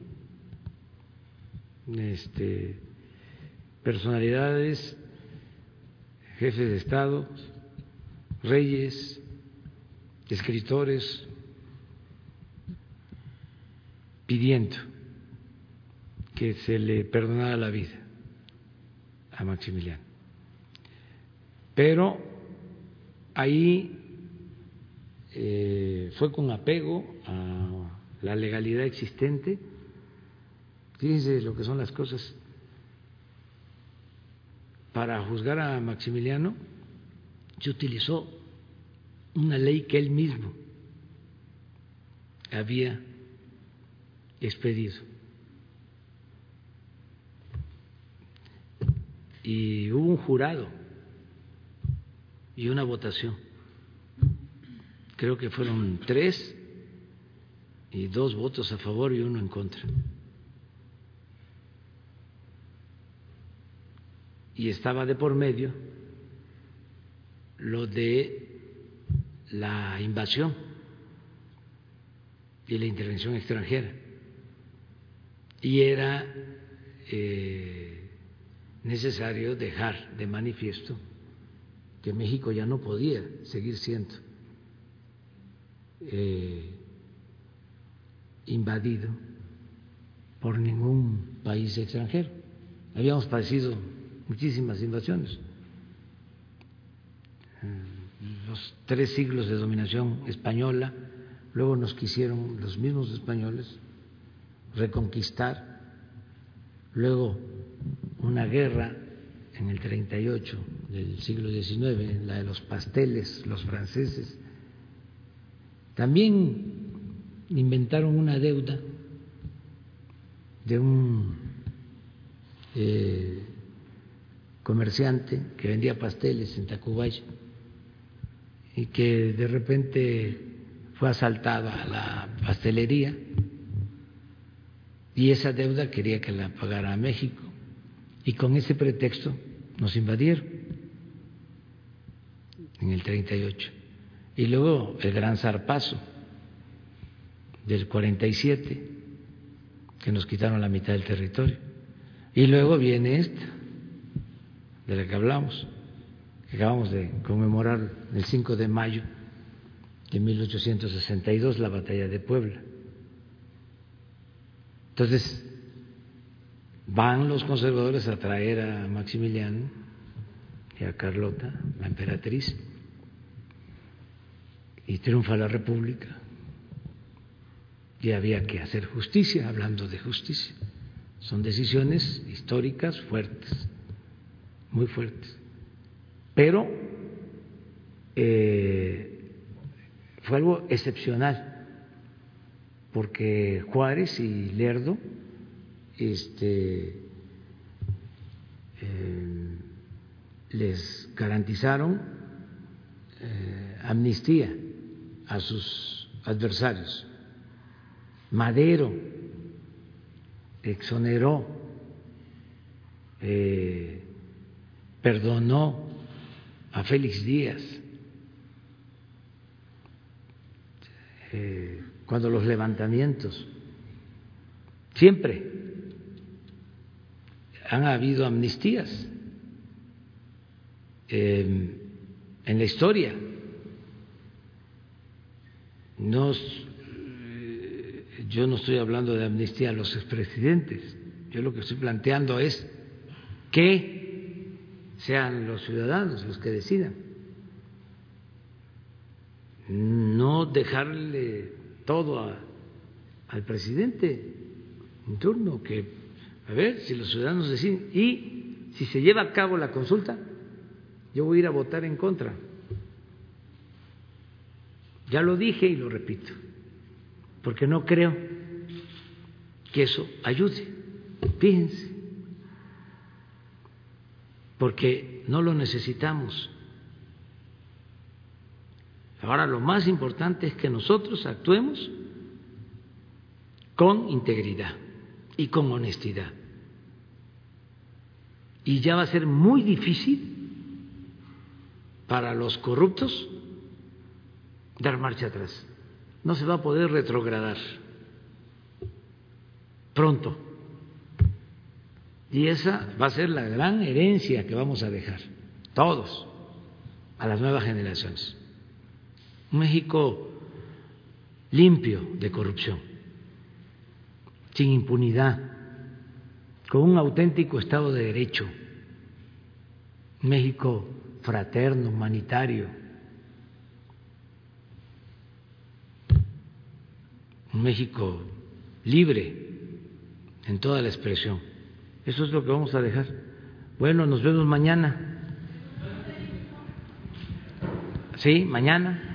este, personalidades, jefes de Estado, reyes, escritores, pidiendo que se le perdonara la vida a Maximiliano. Pero ahí eh, fue con apego a la legalidad existente. Fíjense lo que son las cosas. Para juzgar a Maximiliano se utilizó una ley que él mismo había expedido. Y hubo un jurado y una votación creo que fueron tres y dos votos a favor y uno en contra. Y estaba de por medio lo de la invasión y la intervención extranjera. Y era eh, necesario dejar de manifiesto que México ya no podía seguir siendo eh, invadido por ningún país extranjero. Habíamos padecido muchísimas invasiones los tres siglos de dominación española, luego nos quisieron los mismos españoles reconquistar, luego una guerra en el 38 del siglo XIX, la de los pasteles, los franceses, también inventaron una deuda de un eh, comerciante que vendía pasteles en Tacubaya y que de repente fue asaltada la pastelería y esa deuda quería que la pagara México y con ese pretexto nos invadieron en el 38. Y luego el gran zarpazo del 47, que nos quitaron la mitad del territorio. Y luego viene esta, de la que hablamos, que acabamos de conmemorar el 5 de mayo de 1862, la batalla de Puebla. Entonces, van los conservadores a traer a Maximiliano y a Carlota, la emperatriz, y triunfa la República. Y había que hacer justicia, hablando de justicia. Son decisiones históricas fuertes, muy fuertes. Pero eh, fue algo excepcional, porque Juárez y Lerdo este, eh, les garantizaron eh, amnistía a sus adversarios. Madero exoneró, eh, perdonó a Félix Díaz cuando los levantamientos, siempre han habido amnistías eh, en la historia. No, eh, yo no estoy hablando de amnistía a los expresidentes, yo lo que estoy planteando es que sean los ciudadanos los que decidan, no dejarle todo al presidente en turno, que a ver si los ciudadanos deciden. Y si se lleva a cabo la consulta, yo voy a ir a votar en contra. Ya lo dije y lo repito, porque no creo que eso ayude. Fíjense, porque no lo necesitamos. Ahora lo más importante es que nosotros actuemos con integridad y con honestidad y ya va a ser muy difícil para los corruptos dar marcha atrás. No se va a poder retrogradar pronto. Y esa va a ser la gran herencia que vamos a dejar, todos, a las nuevas generaciones. Un México limpio de corrupción, sin impunidad, con un auténtico Estado de Derecho, México fraterno, humanitario, un México libre en toda la expresión. Eso es lo que vamos a dejar. Bueno, nos vemos mañana. Sí, mañana.